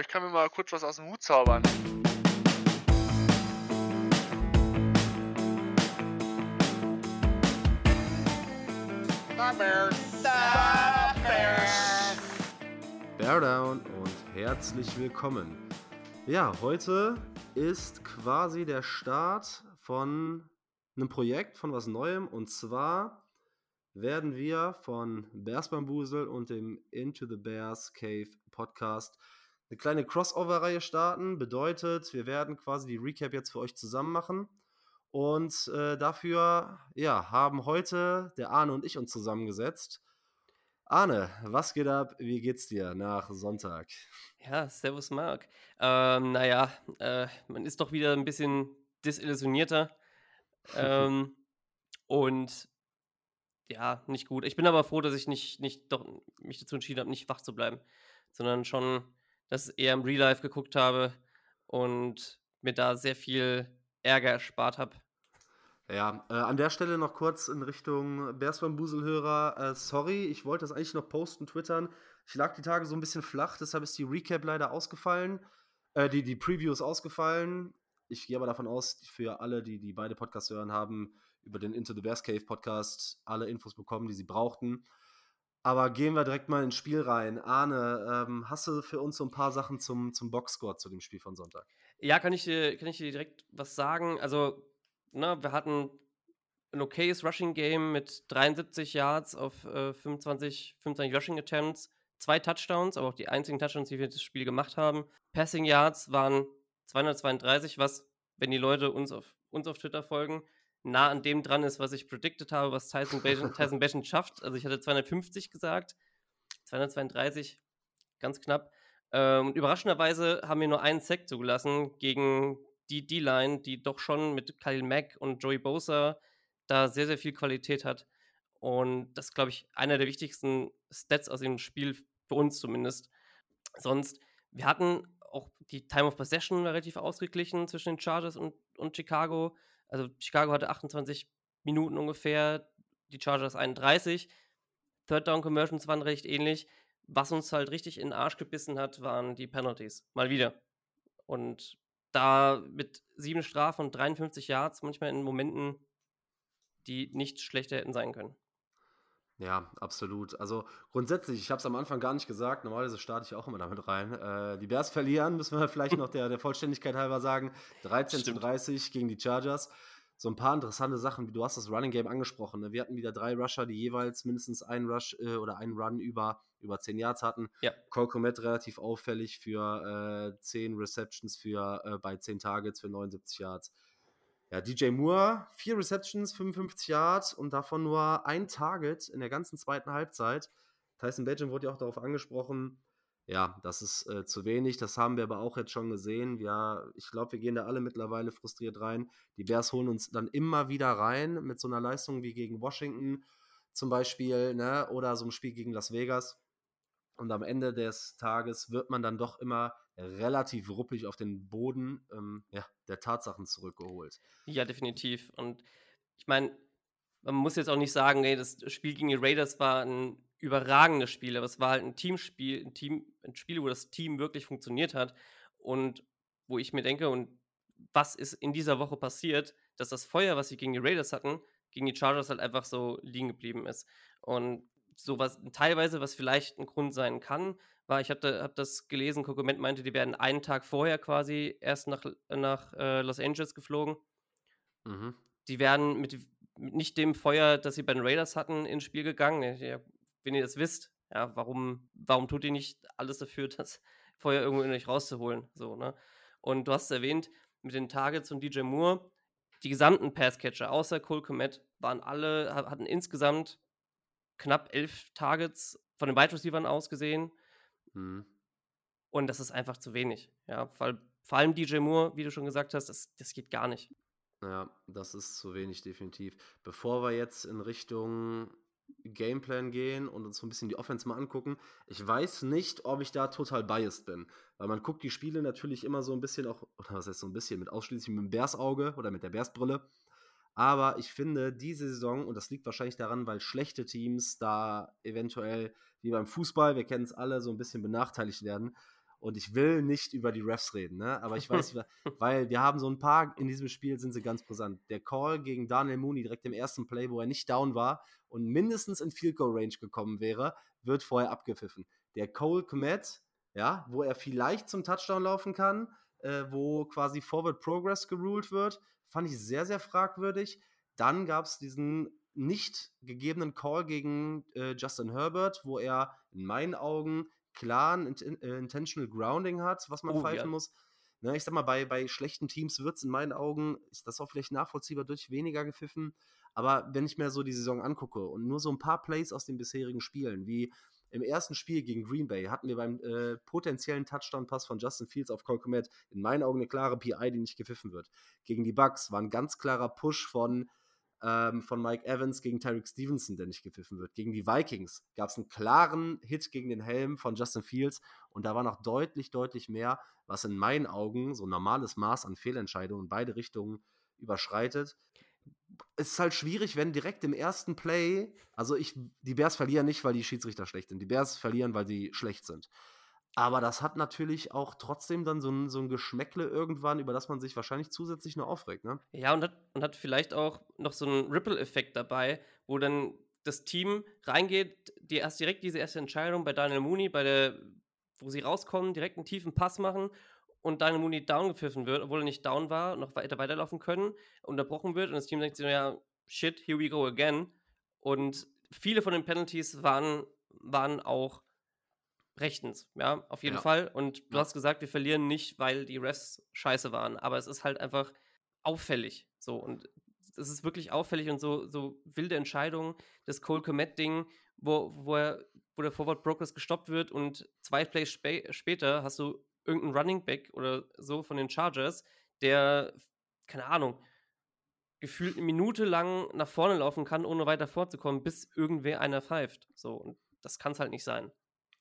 ich kann mir mal kurz was aus dem Hut zaubern. Bear Down und herzlich willkommen. Ja, heute ist quasi der Start von einem Projekt, von was Neuem und zwar werden wir von Bears Bambusel und dem Into the Bears Cave Podcast eine kleine Crossover-Reihe starten. Bedeutet, wir werden quasi die Recap jetzt für euch zusammen machen. Und äh, dafür ja, haben heute der Arne und ich uns zusammengesetzt. Arne, was geht ab? Wie geht's dir nach Sonntag? Ja, servus Marc. Ähm, naja, äh, man ist doch wieder ein bisschen desillusionierter. ähm, und ja, nicht gut. Ich bin aber froh, dass ich nicht, nicht doch mich dazu entschieden habe, nicht wach zu bleiben, sondern schon das eher im Real Life geguckt habe und mir da sehr viel Ärger erspart habe. Ja, äh, an der Stelle noch kurz in Richtung Bears Bambuselhörer. Äh, sorry, ich wollte das eigentlich noch posten, twittern. Ich lag die Tage so ein bisschen flach, deshalb ist die Recap leider ausgefallen. Äh, die, die Preview ist ausgefallen. Ich gehe aber davon aus, für alle, die, die beide Podcasts hören, haben über den Into the Bears Cave Podcast alle Infos bekommen, die sie brauchten. Aber gehen wir direkt mal ins Spiel rein. Arne, ähm, hast du für uns so ein paar Sachen zum, zum Boxscore zu dem Spiel von Sonntag? Ja, kann ich, dir, kann ich dir direkt was sagen? Also, ne, wir hatten ein okayes Rushing Game mit 73 Yards auf äh, 25, 25 Rushing Attempts, zwei Touchdowns, aber auch die einzigen Touchdowns, die wir das Spiel gemacht haben. Passing Yards waren 232, was, wenn die Leute uns auf, uns auf Twitter folgen, nah an dem dran ist, was ich predicted habe, was Tyson Bashan schafft. Also ich hatte 250 gesagt, 232, ganz knapp. Ähm, überraschenderweise haben wir nur einen Sack zugelassen gegen die D-Line, die doch schon mit Khalil Mack und Joey Bosa da sehr, sehr viel Qualität hat. Und das ist, glaube ich, einer der wichtigsten Stats aus dem Spiel, für uns zumindest. Sonst, wir hatten auch die Time of Possession relativ ausgeglichen zwischen den Chargers und, und Chicago. Also Chicago hatte 28 Minuten ungefähr, die Chargers 31. Third Down Conversions waren recht ähnlich. Was uns halt richtig in den Arsch gebissen hat, waren die Penalties. Mal wieder. Und da mit sieben Strafen und 53 Yards manchmal in Momenten, die nicht schlechter hätten sein können. Ja, absolut. Also grundsätzlich, ich habe es am Anfang gar nicht gesagt, normalerweise starte ich auch immer damit rein. Äh, die Bears verlieren, müssen wir vielleicht noch der, der Vollständigkeit halber sagen. 13 Stimmt. zu 30 gegen die Chargers. So ein paar interessante Sachen, wie du hast das Running Game angesprochen. Ne? Wir hatten wieder drei Rusher, die jeweils mindestens einen Rush äh, oder einen Run über, über 10 Yards hatten. Ja. Cole Komet relativ auffällig für äh, 10 Receptions für, äh, bei 10 Targets für 79 Yards. Ja, DJ Moore, vier Receptions, 55 Yards und davon nur ein Target in der ganzen zweiten Halbzeit. Tyson Badgen wurde ja auch darauf angesprochen. Ja, das ist äh, zu wenig. Das haben wir aber auch jetzt schon gesehen. Ja, ich glaube, wir gehen da alle mittlerweile frustriert rein. Die Bears holen uns dann immer wieder rein mit so einer Leistung wie gegen Washington zum Beispiel, ne? oder so einem Spiel gegen Las Vegas. Und am Ende des Tages wird man dann doch immer relativ ruppig auf den Boden ähm, ja, der Tatsachen zurückgeholt. Ja, definitiv. Und ich meine, man muss jetzt auch nicht sagen, ey, das Spiel gegen die Raiders war ein überragendes Spiel, aber es war halt ein Teamspiel, ein, Team, ein Spiel, wo das Team wirklich funktioniert hat und wo ich mir denke, und was ist in dieser Woche passiert, dass das Feuer, was sie gegen die Raiders hatten, gegen die Chargers halt einfach so liegen geblieben ist. Und sowas, teilweise, was vielleicht ein Grund sein kann, war, ich habe hab das gelesen, Kokoment meinte, die werden einen Tag vorher quasi erst nach, nach äh, Los Angeles geflogen. Mhm. Die werden mit, mit, nicht dem Feuer, das sie bei den Raiders hatten, ins Spiel gegangen. Ja, wenn ihr das wisst, ja, warum, warum tut ihr nicht alles dafür, das Feuer irgendwo in euch rauszuholen? So, ne? Und du hast es erwähnt, mit den Targets und DJ Moore, die gesamten Passcatcher, außer Cole Komet, waren alle, hatten insgesamt knapp elf Targets von den Wide Receivers ausgesehen. Mhm. Und das ist einfach zu wenig. Ja, weil vor allem DJ Moore, wie du schon gesagt hast, das, das geht gar nicht. Ja, das ist zu wenig, definitiv. Bevor wir jetzt in Richtung Gameplan gehen und uns so ein bisschen die Offense mal angucken, ich weiß nicht, ob ich da total biased bin. Weil man guckt die Spiele natürlich immer so ein bisschen auch, oder was heißt so ein bisschen, mit ausschließlich mit dem Bärsauge oder mit der Bärsbrille. Aber ich finde, diese Saison, und das liegt wahrscheinlich daran, weil schlechte Teams da eventuell, wie beim Fußball, wir kennen es alle, so ein bisschen benachteiligt werden. Und ich will nicht über die Refs reden, ne? aber ich weiß, weil wir haben so ein paar in diesem Spiel sind sie ganz brisant. Der Call gegen Daniel Mooney direkt im ersten Play, wo er nicht down war und mindestens in Field Goal Range gekommen wäre, wird vorher abgepfiffen. Der Cole Komet, ja, wo er vielleicht zum Touchdown laufen kann, äh, wo quasi Forward Progress geruled wird, fand ich sehr, sehr fragwürdig. Dann gab es diesen nicht gegebenen Call gegen äh, Justin Herbert, wo er in meinen Augen klaren int äh, Intentional Grounding hat, was man oh, pfeifen ja. muss. Ne, ich sag mal, bei, bei schlechten Teams wird es in meinen Augen, ist das auch vielleicht nachvollziehbar, durch weniger gepfiffen. Aber wenn ich mir so die Saison angucke und nur so ein paar Plays aus den bisherigen Spielen, wie im ersten Spiel gegen Green Bay hatten wir beim äh, potenziellen Touchdown-Pass von Justin Fields auf Cole Komet in meinen Augen eine klare PI, die nicht gepfiffen wird. Gegen die Bucks war ein ganz klarer Push von ähm, von Mike Evans gegen Tyreek Stevenson, der nicht gepfiffen wird. Gegen die Vikings gab es einen klaren Hit gegen den Helm von Justin Fields und da war noch deutlich, deutlich mehr, was in meinen Augen so ein normales Maß an Fehlentscheidungen in beide Richtungen überschreitet. Es ist halt schwierig, wenn direkt im ersten Play, also ich, die Bears verlieren nicht, weil die Schiedsrichter schlecht sind. Die Bears verlieren, weil sie schlecht sind. Aber das hat natürlich auch trotzdem dann so ein, so ein Geschmäckle irgendwann, über das man sich wahrscheinlich zusätzlich nur aufregt, ne? Ja, und hat, und hat vielleicht auch noch so einen Ripple-Effekt dabei, wo dann das Team reingeht, die erst direkt diese erste Entscheidung bei Daniel Mooney, bei der, wo sie rauskommen, direkt einen tiefen Pass machen und Daniel Mooney down gepfiffen wird, obwohl er nicht down war, noch weiter weiterlaufen können, unterbrochen wird und das Team denkt sich, ja, shit, here we go again. Und viele von den Penalties waren, waren auch rechtens, ja, auf jeden ja. Fall. Und du hast gesagt, wir verlieren nicht, weil die Refs scheiße waren, aber es ist halt einfach auffällig. So und es ist wirklich auffällig und so, so wilde Entscheidungen. Das Cole Komet-Ding, wo, wo, er, wo der Forward Progress gestoppt wird und zwei Plays spä später hast du irgendeinen Running Back oder so von den Chargers, der, keine Ahnung, gefühlt eine Minute lang nach vorne laufen kann, ohne weiter vorzukommen, bis irgendwer einer pfeift. So, und das kann es halt nicht sein.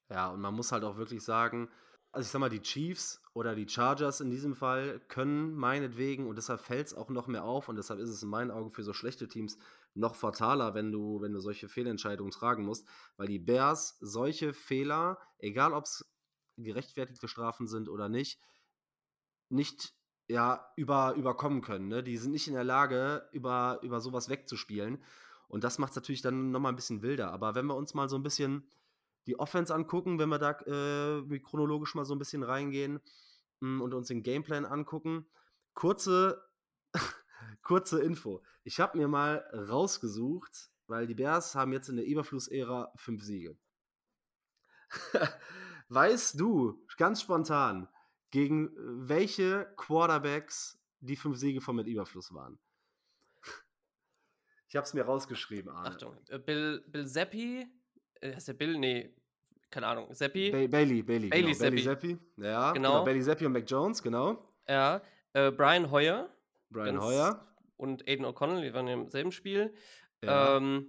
Ja, und man muss halt auch wirklich sagen, also ich sag mal, die Chiefs oder die Chargers in diesem Fall können meinetwegen, und deshalb fällt es auch noch mehr auf, und deshalb ist es in meinen Augen für so schlechte Teams noch fataler, wenn du, wenn du solche Fehlentscheidungen tragen musst, weil die Bears solche Fehler, egal ob es gerechtfertigte Strafen sind oder nicht, nicht ja, über, überkommen können. Ne? Die sind nicht in der Lage, über, über sowas wegzuspielen. Und das macht es natürlich dann nochmal ein bisschen wilder. Aber wenn wir uns mal so ein bisschen die Offense angucken, wenn wir da äh, chronologisch mal so ein bisschen reingehen mh, hm, und uns den Gameplan angucken. Kurze, kurze Info. Ich habe mir mal rausgesucht, weil die Bears haben jetzt in der Überflussära fünf Siege. weißt du, ganz spontan, gegen welche Quarterbacks die fünf Siege von mit Überfluss waren? Ich habe es mir rausgeschrieben, Arne. Achtung, äh, Bill, Bill Zappi, äh, heißt der Bill? Nee, keine Ahnung, Seppi. Ba Bailey, Bailey. Bailey, genau. Bailey Seppi. Ja, genau. genau. Bailey Seppi und Mac Jones, genau. Ja, äh, Brian Hoyer. Brian Hoyer. Und Aiden O'Connell, die waren im selben Spiel. Ja. Ähm,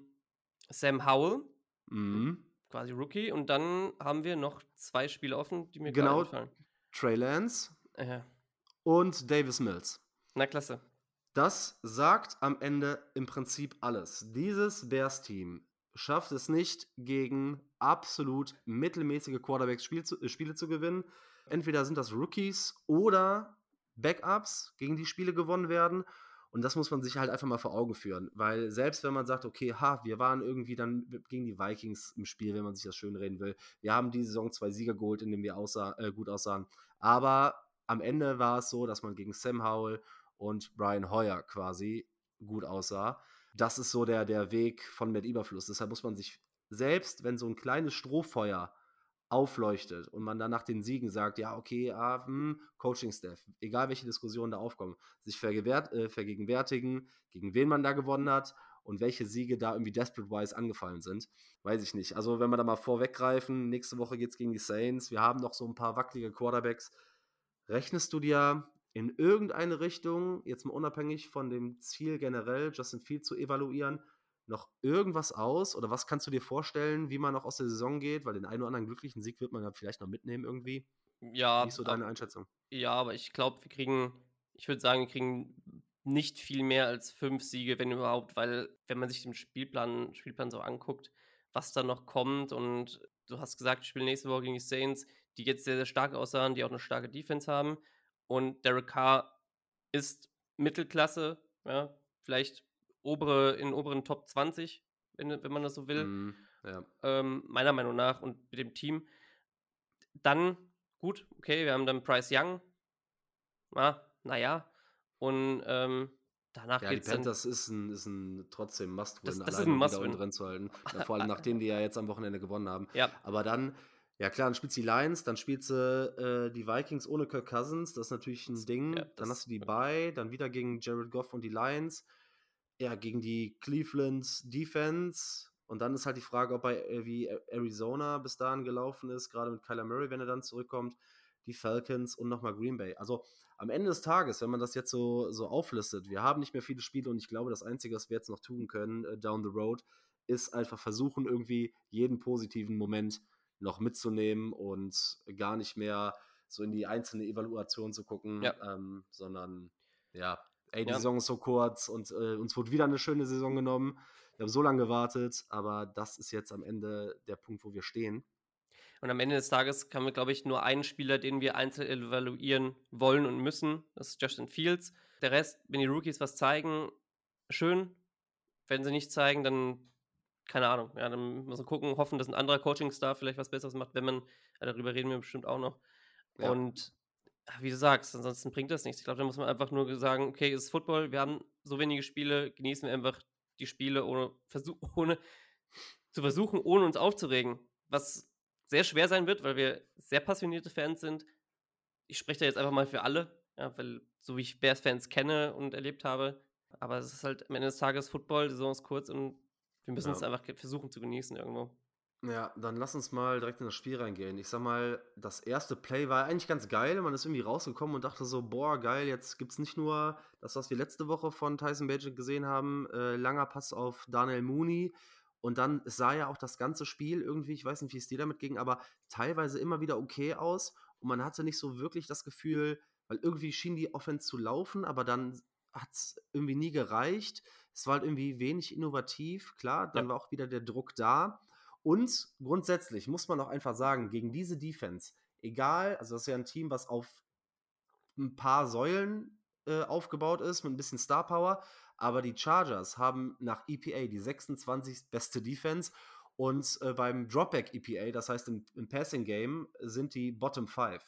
Sam Howell. Mhm. Quasi Rookie. Und dann haben wir noch zwei Spiele offen, die mir genau. gefallen. Trey Lance. Ja. Und Davis Mills. Na klasse. Das sagt am Ende im Prinzip alles. Dieses Bears-Team schafft es nicht, gegen absolut mittelmäßige Quarterbacks Spiel zu, äh, Spiele zu gewinnen. Entweder sind das Rookies oder Backups, gegen die Spiele gewonnen werden. Und das muss man sich halt einfach mal vor Augen führen. Weil selbst wenn man sagt, okay, ha, wir waren irgendwie dann gegen die Vikings im Spiel, wenn man sich das schön reden will. Wir haben die Saison zwei Sieger geholt, in denen wir aussah, äh, gut aussahen. Aber am Ende war es so, dass man gegen Sam Howell und Brian Hoyer quasi gut aussah das ist so der, der Weg von mit Überfluss. Deshalb muss man sich selbst, wenn so ein kleines Strohfeuer aufleuchtet und man dann nach den Siegen sagt, ja, okay, ah, hm, Coaching-Staff, egal welche Diskussionen da aufkommen, sich äh, vergegenwärtigen, gegen wen man da gewonnen hat und welche Siege da irgendwie desperate-wise angefallen sind, weiß ich nicht. Also wenn wir da mal vorweggreifen, nächste Woche geht es gegen die Saints, wir haben noch so ein paar wackelige Quarterbacks. Rechnest du dir in irgendeine Richtung, jetzt mal unabhängig von dem Ziel generell, Justin Field zu evaluieren, noch irgendwas aus? Oder was kannst du dir vorstellen, wie man noch aus der Saison geht? Weil den einen oder anderen glücklichen Sieg wird man ja vielleicht noch mitnehmen irgendwie. Ja. Wie ist so deine Einschätzung? Ja, aber ich glaube, wir kriegen, ich würde sagen, wir kriegen nicht viel mehr als fünf Siege, wenn überhaupt, weil wenn man sich den Spielplan, Spielplan so anguckt, was da noch kommt und du hast gesagt, wir spielen nächste Woche gegen die Saints, die jetzt sehr, sehr stark aussahen, die auch eine starke Defense haben. Und Derek Carr ist Mittelklasse, ja, vielleicht obere, in oberen Top 20, wenn, wenn man das so will. Mhm, ja. ähm, meiner Meinung nach und mit dem Team. Dann, gut, okay, wir haben dann Bryce Young. Na, naja. Und ähm, danach Ja, die geht's dann. Panthers ist ein, ist ein trotzdem Must-Win, Das- ist alleine ein um wieder Must-Win. unten drin zu halten. Ja, vor allem nachdem die ja jetzt am Wochenende gewonnen haben. Ja, Aber dann, ja klar, dann spielt sie Lions, dann spielt sie äh, die Vikings ohne Kirk Cousins, das ist natürlich ein Ding. ja, dann hast du die Bye, dann wieder gegen Jared Goff und die Lions. Ja, gegen die Cleveland Defense. Und dann ist halt die Frage, ob bei äh, wie Arizona bis dahin gelaufen ist, gerade mit Kyler Murray, wenn er dann zurückkommt, die Falcons und nochmal Green Bay. Also am Ende des Tages, wenn man das jetzt so, so auflistet, wir haben nicht mehr viele Spiele und ich glaube, das Einzige, was wir jetzt noch tun können, äh, down the road, ist einfach versuchen, irgendwie jeden positiven Moment noch mitzunehmen und gar nicht mehr so in die einzelne Evaluation zu gucken, Ja. ähm, sondern ja, ey, die Ja. Saison ist so kurz und äh, uns wurde wieder eine schöne Saison genommen. Wir haben so lange gewartet, aber das ist jetzt am Ende der Punkt, wo wir stehen. Und am Ende des Tages haben wir, glaube ich, nur einen Spieler, den wir einzeln evaluieren wollen und müssen. Das ist Justin Fields. Der Rest, wenn die Rookies was zeigen, schön. Wenn sie nicht zeigen, dann keine Ahnung. Ja, dann muss man gucken, hoffen, dass ein anderer Coaching-Star vielleicht was Besseres macht, wenn man, ja, darüber reden wir bestimmt auch noch. Ja. Und wie du sagst, ansonsten bringt das nichts. Ich glaube, da muss man einfach nur sagen, okay, es ist Football, wir haben so wenige Spiele, genießen wir einfach die Spiele, ohne, versuch, ohne zu versuchen, ohne uns aufzuregen. Was sehr schwer sein wird, weil wir sehr passionierte Fans sind. Ich spreche da jetzt einfach mal für alle, ja, weil so wie ich Bears-Fans kenne und erlebt habe, aber es ist halt am Ende des Tages Football, die Saison ist kurz und wir müssen Ja. es einfach versuchen zu genießen irgendwo. Ja, dann lass uns mal direkt in das Spiel reingehen. Ich sag mal, das erste Play war eigentlich ganz geil. Man ist irgendwie rausgekommen und dachte so, boah, geil, jetzt gibt's nicht nur das, was wir letzte Woche von Tyson Bagent gesehen haben, äh, langer Pass auf Daniel Mooney. Und dann es sah ja auch das ganze Spiel irgendwie, ich weiß nicht, wie es dir damit ging, aber teilweise immer wieder okay aus. Und man hatte nicht so wirklich das Gefühl, weil irgendwie schien die Offense zu laufen, aber dann hat's irgendwie nie gereicht. Es war halt irgendwie wenig innovativ. Klar, dann Ja. war auch wieder der Druck da. Und grundsätzlich muss man auch einfach sagen, gegen diese Defense, egal, also das ist ja ein Team, was auf ein paar Säulen äh, aufgebaut ist, mit ein bisschen Star Power, aber die Chargers haben nach EPA die 26. beste Defense und äh, beim Dropback EPA, das heißt im, im Passing Game, sind die Bottom 5.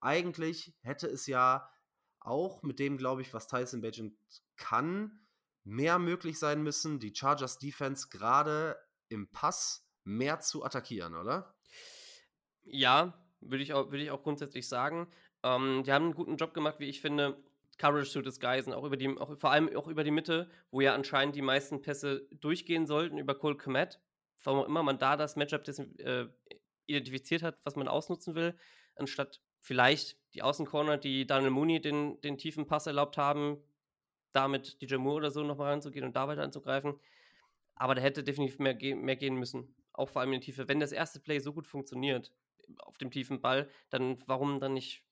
Eigentlich hätte es ja auch mit dem, glaube ich, was Tyson Bagent kann, mehr möglich sein müssen, die Chargers Defense gerade im Pass mehr zu attackieren, oder? Ja, würde ich, auch, würde ich auch grundsätzlich sagen. Ähm, die haben einen guten Job gemacht, wie ich finde, Coverage zu disguisen, auch über die, auch, vor allem auch über die Mitte, wo ja anscheinend die meisten Pässe durchgehen sollten, über Cole Komet. Warum auch immer man da das Matchup äh, identifiziert hat, was man ausnutzen will, anstatt vielleicht die Außencorner, die Daniel Mooney den, den tiefen Pass erlaubt haben, damit DJ Moore oder so nochmal ranzugehen und da weiter anzugreifen. Aber da hätte definitiv mehr, ge mehr gehen müssen. Auch vor allem in die Tiefe. Wenn das erste Play so gut funktioniert, auf dem tiefen Ball, dann warum dann nicht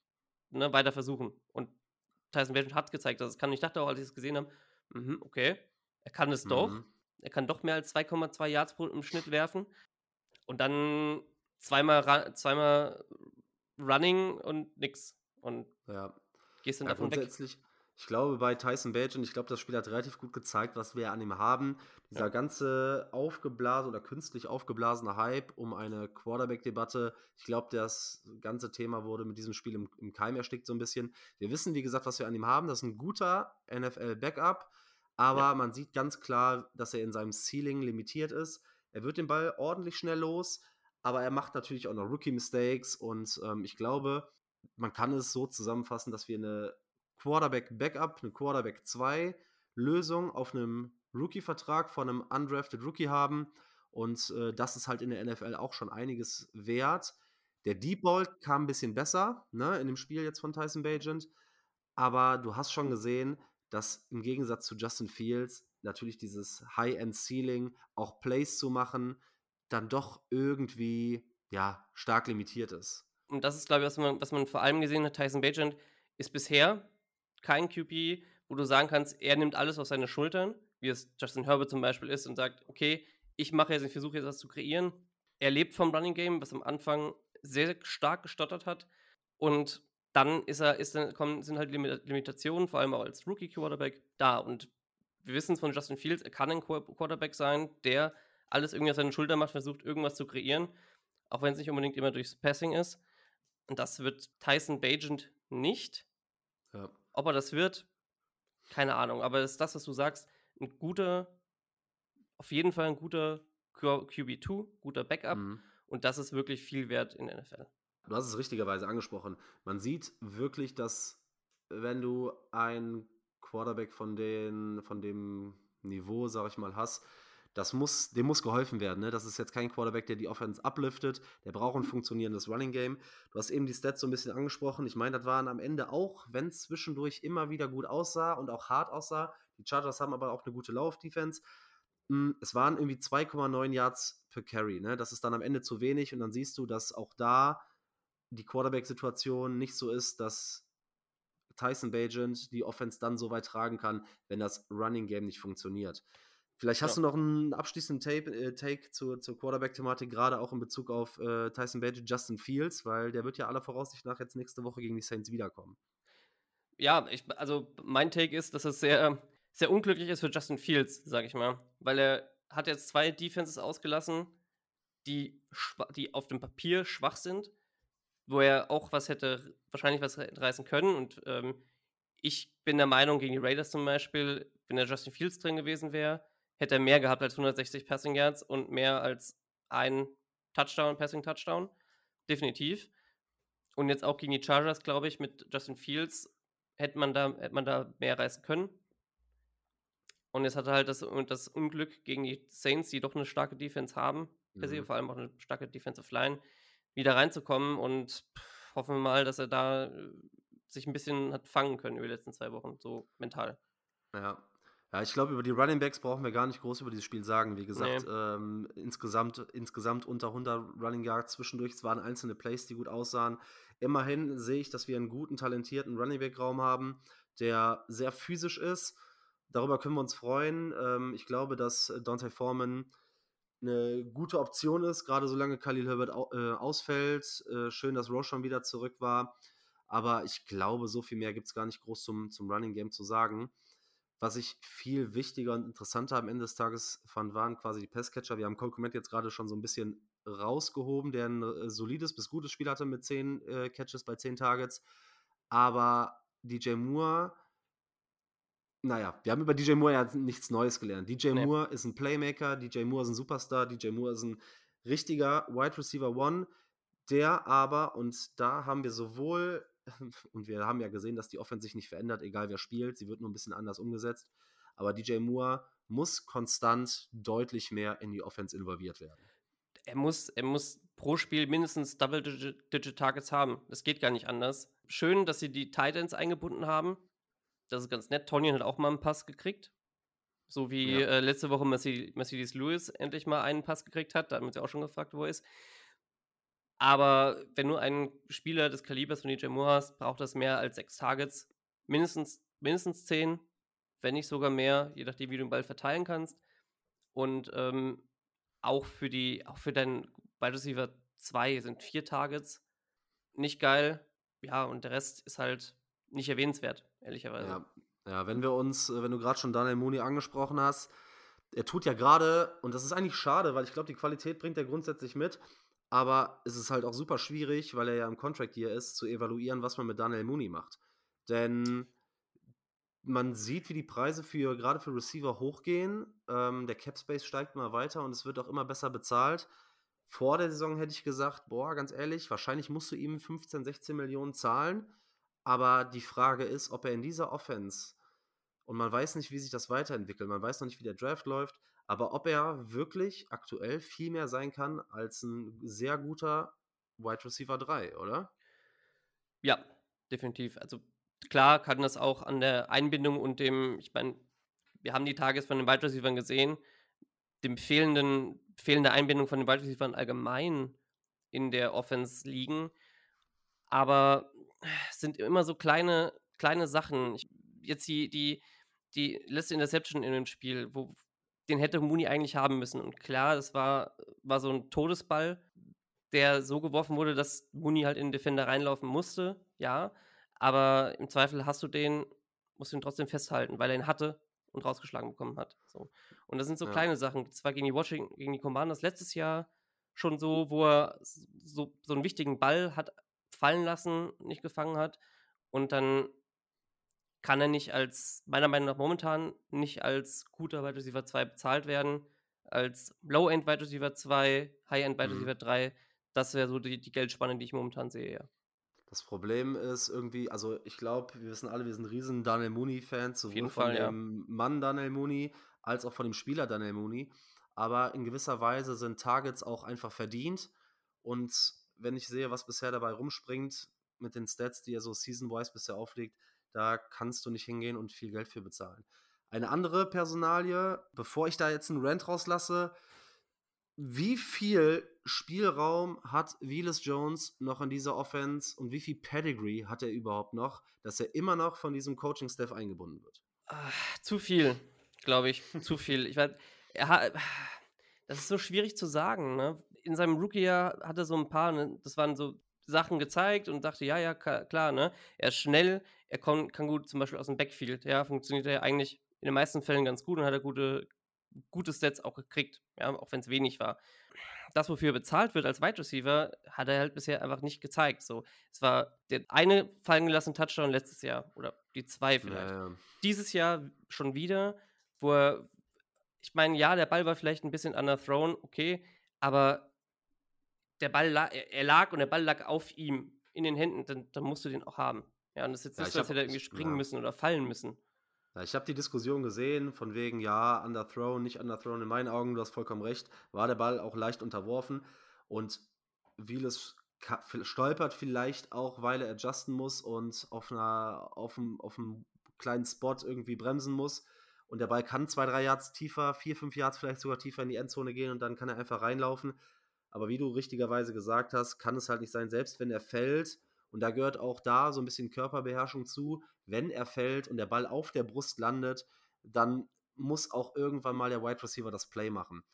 ne, weiter versuchen? Und Tyson Bagent hat gezeigt, dass es kann. Ich dachte auch, als ich es gesehen habe, mhm, okay, er kann es doch. Mhm. Er kann doch mehr als 2,2 Yards pro im Schnitt werfen. Und dann zweimal, zweimal Running und nix. Und Ja. gehst dann Ja, davon weg. Ich glaube, bei Tyson Bagent, ich glaube, das Spiel hat relativ gut gezeigt, was wir an ihm haben. Dieser Ja. ganze aufgeblasene oder künstlich aufgeblasene Hype um eine Quarterback-Debatte, ich glaube, das ganze Thema wurde mit diesem Spiel im, im Keim erstickt so ein bisschen. Wir wissen, wie gesagt, was wir an ihm haben. Das ist ein guter NFL-Backup, aber Ja. man sieht ganz klar, dass er in seinem Ceiling limitiert ist. Er wird den Ball ordentlich schnell los, aber er macht natürlich auch noch Rookie-Mistakes und ähm, ich glaube, man kann es so zusammenfassen, dass wir eine Quarterback-Backup, eine Quarterback-2-Lösung auf einem Rookie-Vertrag von einem undrafted Rookie haben. Und äh, das ist halt in der NFL auch schon einiges wert. Der Deep Ball kam ein bisschen besser, ne, in dem Spiel jetzt von Tyson Bagent. Aber du hast schon gesehen, dass im Gegensatz zu Justin Fields natürlich dieses High-End-Ceiling, auch Plays zu machen, dann doch irgendwie ja, stark limitiert ist. Und das ist, glaube ich, was man, was man vor allem gesehen hat. Tyson Bagent ist bisher kein QB, wo du sagen kannst, er nimmt alles auf seine Schultern, wie es Justin Herbert zum Beispiel ist und sagt, okay, ich mache jetzt, ich versuche jetzt was zu kreieren. Er lebt vom Running Game, was am Anfang sehr stark gestottert hat. Und dann ist er, ist kommen, sind halt Limitationen, vor allem auch als Rookie-Quarterback, da. Und wir wissen es von Justin Fields, er kann ein Quarterback sein, der alles irgendwie auf seine Schulter macht, versucht, irgendwas zu kreieren, auch wenn es nicht unbedingt immer durchs Passing ist. Und das wird Tyson Bagent nicht. Ja. Ob er das wird, keine Ahnung. Aber es ist das, was du sagst, ein guter, auf jeden Fall ein guter QB2, guter Backup. Mhm. Und das ist wirklich viel wert in der NFL. Du hast es richtigerweise angesprochen. Man sieht wirklich, dass wenn du ein Quarterback von, den, von dem Niveau, sag ich mal, hast, das muss, dem muss geholfen werden. Ne? Das ist jetzt kein Quarterback, der die Offense upliftet. Der braucht ein funktionierendes Running Game. Du hast eben die Stats so ein bisschen angesprochen. Ich meine, das waren am Ende auch, wenn es zwischendurch immer wieder gut aussah und auch hart aussah. Die Chargers haben aber auch eine gute Lauf-Defense. Hm, es waren irgendwie 2,9 Yards per Carry. Ne? Das ist dann am Ende zu wenig und dann siehst du, dass auch da die Quarterback-Situation nicht so ist, dass Tyson Bagent die Offense dann so weit tragen kann, wenn das Running Game nicht funktioniert. Vielleicht hast ja. du noch einen abschließenden Tape, äh, Take zur, zur Quarterback-Thematik, gerade auch in Bezug auf äh, Tyson Bagent, Justin Fields, weil der wird ja aller Voraussicht nach jetzt nächste Woche gegen die Saints wiederkommen. Ja, ich, also mein Take ist, dass es sehr, sehr unglücklich ist für Justin Fields, sag ich mal, weil er hat jetzt zwei Defenses ausgelassen, die, die auf dem Papier schwach sind wo er auch was hätte, wahrscheinlich was reißen können. Und ähm, ich bin der Meinung, gegen die Raiders zum Beispiel, wenn der Justin Fields drin gewesen wäre, hätte er mehr gehabt als 160 Passing Yards und mehr als ein Touchdown, Passing Touchdown. Definitiv. Und jetzt auch gegen die Chargers, glaube ich, mit Justin Fields hätte man da, hätte man da mehr reißen können. Und jetzt hat er halt das, das Unglück gegen die Saints, die doch eine starke Defense haben, mhm. vor allem auch eine starke Defensive Line, wieder reinzukommen und hoffen wir mal, dass er da äh, sich ein bisschen hat fangen können über die letzten zwei Wochen, so mental. Ja. Ja, ich glaube, über die Running Backs brauchen wir gar nicht groß über dieses Spiel sagen. Wie gesagt, nee. ähm, insgesamt, insgesamt unter 100 Running Yards zwischendurch. Es waren einzelne Plays, die gut aussahen. Immerhin sehe ich, dass wir einen guten, talentierten Running Back-Raum haben, der sehr physisch ist. Darüber können wir uns freuen. Ähm, ich glaube, dass Dante Foreman eine gute Option ist, gerade solange Khalil Herbert äh, ausfällt. Äh, schön, dass Roshan wieder zurück war. Aber ich glaube, so viel mehr gibt es gar nicht groß zum, zum Running Game zu sagen. Was ich viel wichtiger und interessanter am Ende des Tages fand, waren quasi die Passcatcher. Wir haben Cole Komet jetzt gerade schon so ein bisschen rausgehoben, der ein äh, solides bis gutes Spiel hatte mit 10 äh, Catches bei 10 Targets. Aber DJ Moore naja, wir haben über DJ Moore ja nichts Neues gelernt. DJ nee. Moore ist ein Playmaker, DJ Moore ist ein Superstar, DJ Moore ist ein richtiger Wide Receiver One, der aber, und da haben wir sowohl, und wir haben ja gesehen, dass die Offense sich nicht verändert, egal wer spielt, sie wird nur ein bisschen anders umgesetzt, aber DJ Moore muss konstant deutlich mehr in die Offense involviert werden. Er muss, er muss pro Spiel mindestens Double-Digit Targets haben. Das geht gar nicht anders. Schön, dass sie die Titans eingebunden haben. Das ist ganz nett. Tonyan hat auch mal einen Pass gekriegt. So wie ja. äh, letzte Woche Mercedes Lewis endlich mal einen Pass gekriegt hat. Da haben wir uns ja auch schon gefragt, wo er ist. Aber wenn du einen Spieler des Kalibers von DJ Moore hast, braucht das mehr als sechs Targets. Mindestens, mindestens zehn, wenn nicht sogar mehr, je nachdem, wie du den Ball verteilen kannst. Und ähm, auch für die, auch für deinen Wide Receiver 2 sind vier Targets. Nicht geil. Ja, und der Rest ist halt nicht erwähnenswert, ehrlicherweise. Ja, ja wenn wir uns, äh, wenn du gerade schon Daniel Mooney angesprochen hast, er tut ja gerade, und das ist eigentlich schade, weil ich glaube, die Qualität bringt er grundsätzlich mit, aber es ist halt auch super schwierig, weil er ja im Contract hier ist, zu evaluieren, was man mit Daniel Mooney macht. Denn man sieht, wie die Preise für gerade für Receiver hochgehen. Ähm, der Cap Space steigt immer weiter und es wird auch immer besser bezahlt. Vor der Saison hätte ich gesagt, boah, ganz ehrlich, wahrscheinlich musst du ihm 15, 16 Millionen zahlen. Aber die Frage ist, ob er in dieser Offense, und man weiß nicht, wie sich das weiterentwickelt, man weiß noch nicht, wie der Draft läuft, aber ob er wirklich aktuell viel mehr sein kann als ein sehr guter Wide Receiver 3, oder? Ja, definitiv. Also klar kann das auch an der Einbindung und dem, ich meine, wir haben die Tages von den Wide Receivers gesehen, dem fehlenden, fehlende Einbindung von den Wide Receivers allgemein in der Offense liegen. Aber es sind immer so kleine, kleine Sachen. Ich, jetzt die, die, die letzte Interception in dem Spiel, wo den hätte Mooney eigentlich haben müssen. Und klar, das war, war so ein Todesball. der so geworfen wurde, dass Mooney halt in den Defender reinlaufen musste, ja. Aber im Zweifel hast du den, musst du ihn trotzdem festhalten, weil er ihn hatte und rausgeschlagen bekommen hat. So. Und das sind so Ja. kleine Sachen. Das war gegen die Washington, gegen die Commanders letztes Jahr schon so, wo er so, so einen wichtigen Ball hat fallen lassen, nicht gefangen hat. Und dann kann er nicht als, meiner Meinung nach momentan, nicht als guter Wide Receiver 2 bezahlt werden, als Low-End Wide Receiver 2, High-End Wide Mhm. Receiver 3. Das wäre so die, die Geldspanne, die ich momentan sehe, ja. Das Problem ist irgendwie, also ich glaube, wir wissen alle, wir sind riesen Daniel Mooney-Fans, sowohl jeden von Fall, ja. dem Mann Daniel Mooney als auch von dem Spieler Daniel Mooney. Aber in gewisser Weise sind Targets auch einfach verdient. Und wenn ich sehe, was bisher dabei rumspringt, mit den Stats, die er so season-wise bisher auflegt, da kannst du nicht hingehen und viel Geld für bezahlen. Eine andere Personalie, bevor ich da jetzt einen Rant rauslasse, wie viel Spielraum hat Willis Jones noch in dieser Offense und wie viel Pedigree hat er überhaupt noch, dass er immer noch von diesem Coaching-Staff eingebunden wird? Ah, zu viel, glaube ich. zu viel. Ich weiß, er das ist so schwierig zu sagen. Ne? In seinem Rookie-Jahr hat er so ein paar, ne, das waren so Sachen gezeigt und dachte, ja, ja, klar, ne? Er ist schnell, er kon, kann gut zum Beispiel aus dem Backfield, ja, funktioniert er eigentlich in den meisten Fällen ganz gut und hat er gute, gute Stats auch gekriegt, ja, auch wenn es wenig war. Das, wofür er bezahlt wird als Wide Receiver, hat er halt bisher einfach nicht gezeigt. So, es war der eine fallen gelassene Touchdown letztes Jahr oder die zwei vielleicht Naja. dieses Jahr schon wieder, wo er, ich meine, ja, der Ball war vielleicht ein bisschen underthrown, okay, aber der Ball, la er, er lag und der Ball lag auf ihm in den Händen, dann, dann musst du den auch haben. Ja, und das ist jetzt Ja, nicht so, als hätte er irgendwie springen ja. müssen oder fallen müssen. Ja, ich habe die Diskussion gesehen, von wegen, ja, underthrown, nicht underthrown. In meinen Augen, du hast vollkommen recht, war der Ball auch leicht unterworfen. Und Wieles stolpert vielleicht auch, weil er adjusten muss und auf, einer, auf, einem, auf einem kleinen Spot irgendwie bremsen muss. Und der Ball kann zwei, drei Yards tiefer, vier, fünf Yards vielleicht sogar tiefer in die Endzone gehen und dann kann er einfach reinlaufen. Aber wie du richtigerweise gesagt hast, kann es halt nicht sein, selbst wenn er fällt, und da gehört auch da so ein bisschen Körperbeherrschung zu, wenn er fällt und der Ball auf der Brust landet, dann muss auch irgendwann mal der Wide Receiver das Play machen.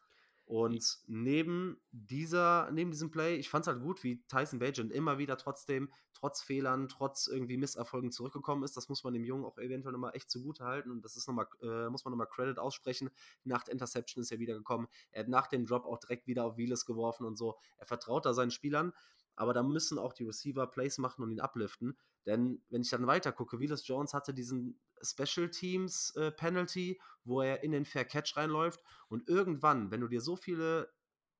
Und neben dieser, neben diesem Play, ich fand es halt gut, wie Tyson Bagent immer wieder trotzdem, trotz Fehlern, trotz irgendwie Misserfolgen zurückgekommen ist. Das muss man dem Jungen auch eventuell nochmal echt zugute halten. Und das ist nochmal, äh, muss man nochmal Credit aussprechen. Nach der Interception ist er wiedergekommen. Er hat nach dem Drop auch direkt wieder auf Wheeles geworfen und so. Er vertraut da seinen Spielern. Aber da müssen auch die Receiver Plays machen und ihn upliften. Denn wenn ich dann weiter gucke, Willis Jones hatte diesen Special Teams äh, Penalty, wo er in den Fair Catch reinläuft. Und irgendwann, wenn du dir so viele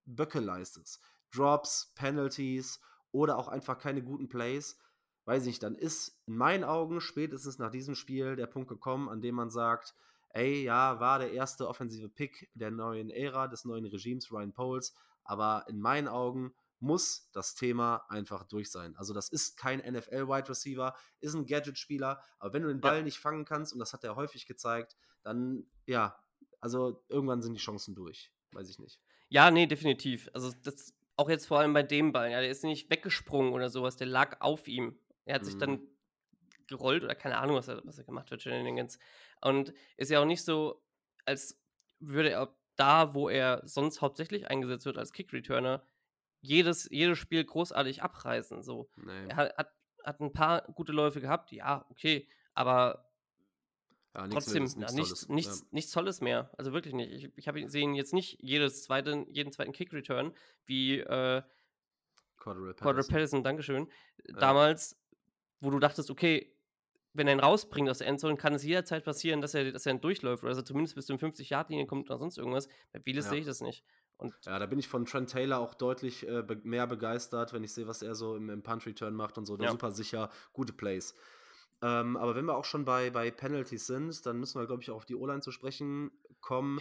Böcke leistest, Drops, Penalties oder auch einfach keine guten Plays, weiß ich nicht, dann ist in meinen Augen spätestens nach diesem Spiel der Punkt gekommen, an dem man sagt, ey, ja, war der erste offensive Pick der neuen Ära, des neuen Regimes, Ryan Poles, aber in meinen Augen muss das Thema einfach durch sein. Also das ist kein NFL-Wide Receiver, ist ein Gadget-Spieler, aber wenn du den Ball Ja. nicht fangen kannst, und das hat er häufig gezeigt, dann, ja, also irgendwann sind die Chancen durch. Weiß ich nicht. Ja, nee, definitiv. Also das auch jetzt vor allem bei dem Ball, ja, der ist nicht weggesprungen oder sowas, der lag auf ihm. Er hat sich Mhm. dann gerollt oder keine Ahnung, was er, was er gemacht hat, Shenanigans. Und ist ja auch nicht so, als würde er da, wo er sonst hauptsächlich eingesetzt wird als Kick-Returner, jedes, jedes Spiel großartig abreißen. So. Nee. Er hat, hat, hat ein paar gute Läufe gehabt, ja, okay, aber Ja, nichts trotzdem ja, nichts nichts, Tolles. nichts, Ja. nichts Tolles mehr. Also wirklich nicht. Ich, ich habe ihn sehen jetzt nicht jedes zweite, jeden zweiten Kick-Return wie äh, Cordero Patterson. Patterson, Dankeschön. Ja. Damals, wo du dachtest, okay, wenn er ihn rausbringt aus der Endzone, kann es jederzeit passieren, dass er, dass er ihn durchläuft oder dass er zumindest bis zum 50-Yard-Linie kommt oder sonst irgendwas. Bei Ja. sehe ich das nicht. Und Ja, da bin ich von Trent Taylor auch deutlich äh, be mehr begeistert, wenn ich sehe, was er so im, im Punt-Return macht und so. Ja. Super sicher, gute Plays. Ähm, aber wenn wir auch schon bei, bei Penalties sind, dann müssen wir, glaube ich, auch auf die O-Line zu sprechen kommen.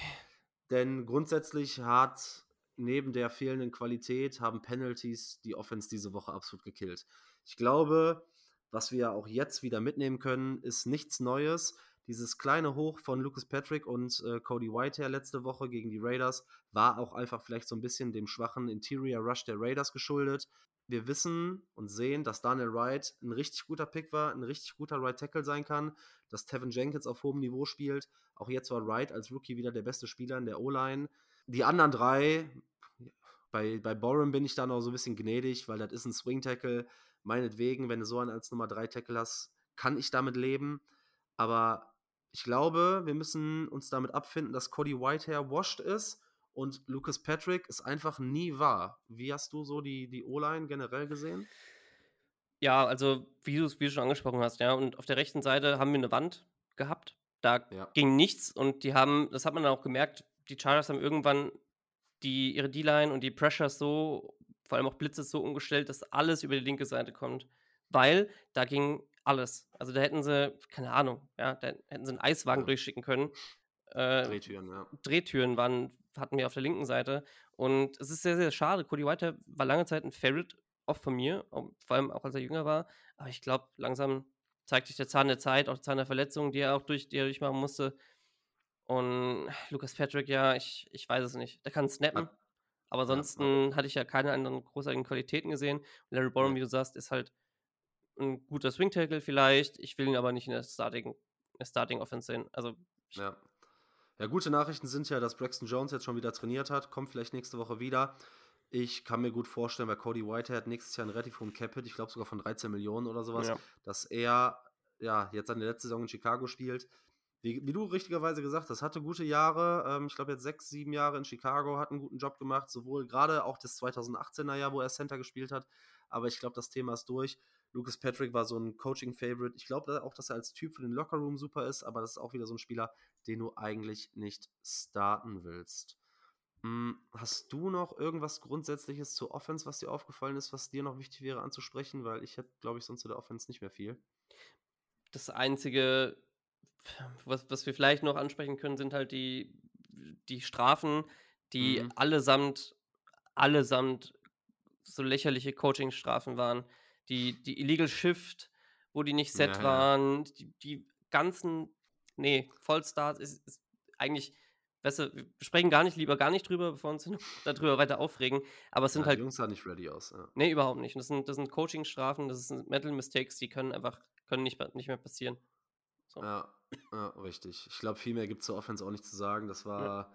Denn grundsätzlich hat neben der fehlenden Qualität haben Penalties die Offense diese Woche absolut gekillt. Ich glaube, was wir auch jetzt wieder mitnehmen können, ist nichts Neues. Dieses kleine Hoch von Lucas Patrick und äh, Cody Whitehair letzte Woche gegen die Raiders war auch einfach vielleicht so ein bisschen dem schwachen Interior Rush der Raiders geschuldet. Wir wissen und sehen, dass Daniel Wright ein richtig guter Pick war, ein richtig guter Right Tackle sein kann, dass Tevin Jenkins auf hohem Niveau spielt. Auch jetzt war Wright als Rookie wieder der beste Spieler in der O-Line. Die anderen drei, Bei, bei Borum bin ich da noch so ein bisschen gnädig, weil das ist ein Swing-Tackle. Meinetwegen, wenn du so einen als Nummer 3 Tackle hast, kann ich damit leben. Aber ich glaube, wir müssen uns damit abfinden, dass Cody Whitehair washed ist und Lucas Patrick ist einfach nie wahr. Wie hast du so die, die O-Line generell gesehen? Ja, also wie du es schon angesprochen hast, ja. Und auf der rechten Seite haben wir eine Wand gehabt. Da ja. ging nichts und die haben, das hat man dann auch gemerkt, die Chargers haben irgendwann die, ihre D-Line und die Pressures so, vor allem auch Blitzes so umgestellt, dass alles über die linke Seite kommt. Weil da ging alles. Also da hätten sie, keine Ahnung, ja, da hätten sie einen Eiswagen ja. durchschicken können. Äh, Drehtüren, ja. Drehtüren waren, hatten wir auf der linken Seite. Und es ist sehr, sehr schade. Cody White war lange Zeit ein Favorite oft von mir, vor allem auch als er jünger war. Aber ich glaube, langsam zeigt sich der Zahn der Zeit, auch der Zahn der Verletzung, die er auch durch, die er durchmachen musste. Und Lucas Patrick, ja, ich, ich weiß es nicht. Der kann snappen. Aber ansonsten ja, hatte ich ja keine anderen großartigen Qualitäten gesehen. Larry Borum, wie du sagst, ist halt ein guter Swing Tackle vielleicht. Ich will ihn aber nicht in der Starting, in der Starting Offense sehen. Also ja. Ja, gute Nachrichten sind ja, dass Braxton Jones jetzt schon wieder trainiert hat, kommt vielleicht nächste Woche wieder. Ich kann mir gut vorstellen, weil Cody Whitehead nächstes Jahr einen relativ hohen Cap-Hit, ich glaube sogar von 13 Millionen oder sowas, ja. dass er ja jetzt seine letzte Saison in Chicago spielt. Wie, wie du richtigerweise gesagt hast, hatte gute Jahre. Ähm, ich glaube, jetzt sechs, sieben Jahre in Chicago, hat einen guten Job gemacht, sowohl gerade auch das 2018er Jahr, wo er Center gespielt hat. Aber ich glaube, das Thema ist durch. Lucas Patrick war so ein Coaching-Favorite. Ich glaube auch, dass er als Typ für den Lockerroom super ist, aber das ist auch wieder so ein Spieler, den du eigentlich nicht starten willst. Hm, hast du noch irgendwas Grundsätzliches zur Offense, was dir aufgefallen ist, was dir noch wichtig wäre anzusprechen? Weil ich hätte, glaube ich, sonst zu der Offense nicht mehr viel. Das Einzige, was, was wir vielleicht noch ansprechen können, sind halt die, die Strafen, die mhm. allesamt, allesamt so lächerliche Coaching-Strafen waren. Die, die Illegal Shift, wo die nicht set ja, waren. Die, die ganzen, nee, Vollstart ist, ist eigentlich Weißt wir sprechen gar nicht, lieber gar nicht drüber, bevor wir uns darüber weiter aufregen. Aber es sind ja, halt. Die Jungs sahen nicht ready aus. Ja. Nee, überhaupt nicht. das sind, das sind Coaching-Strafen, das sind Mental Mistakes, die können einfach können nicht, nicht mehr passieren. So. Ja, ja, richtig. Ich glaube, viel mehr gibt es zur Offense auch nicht zu sagen. Das war. Ja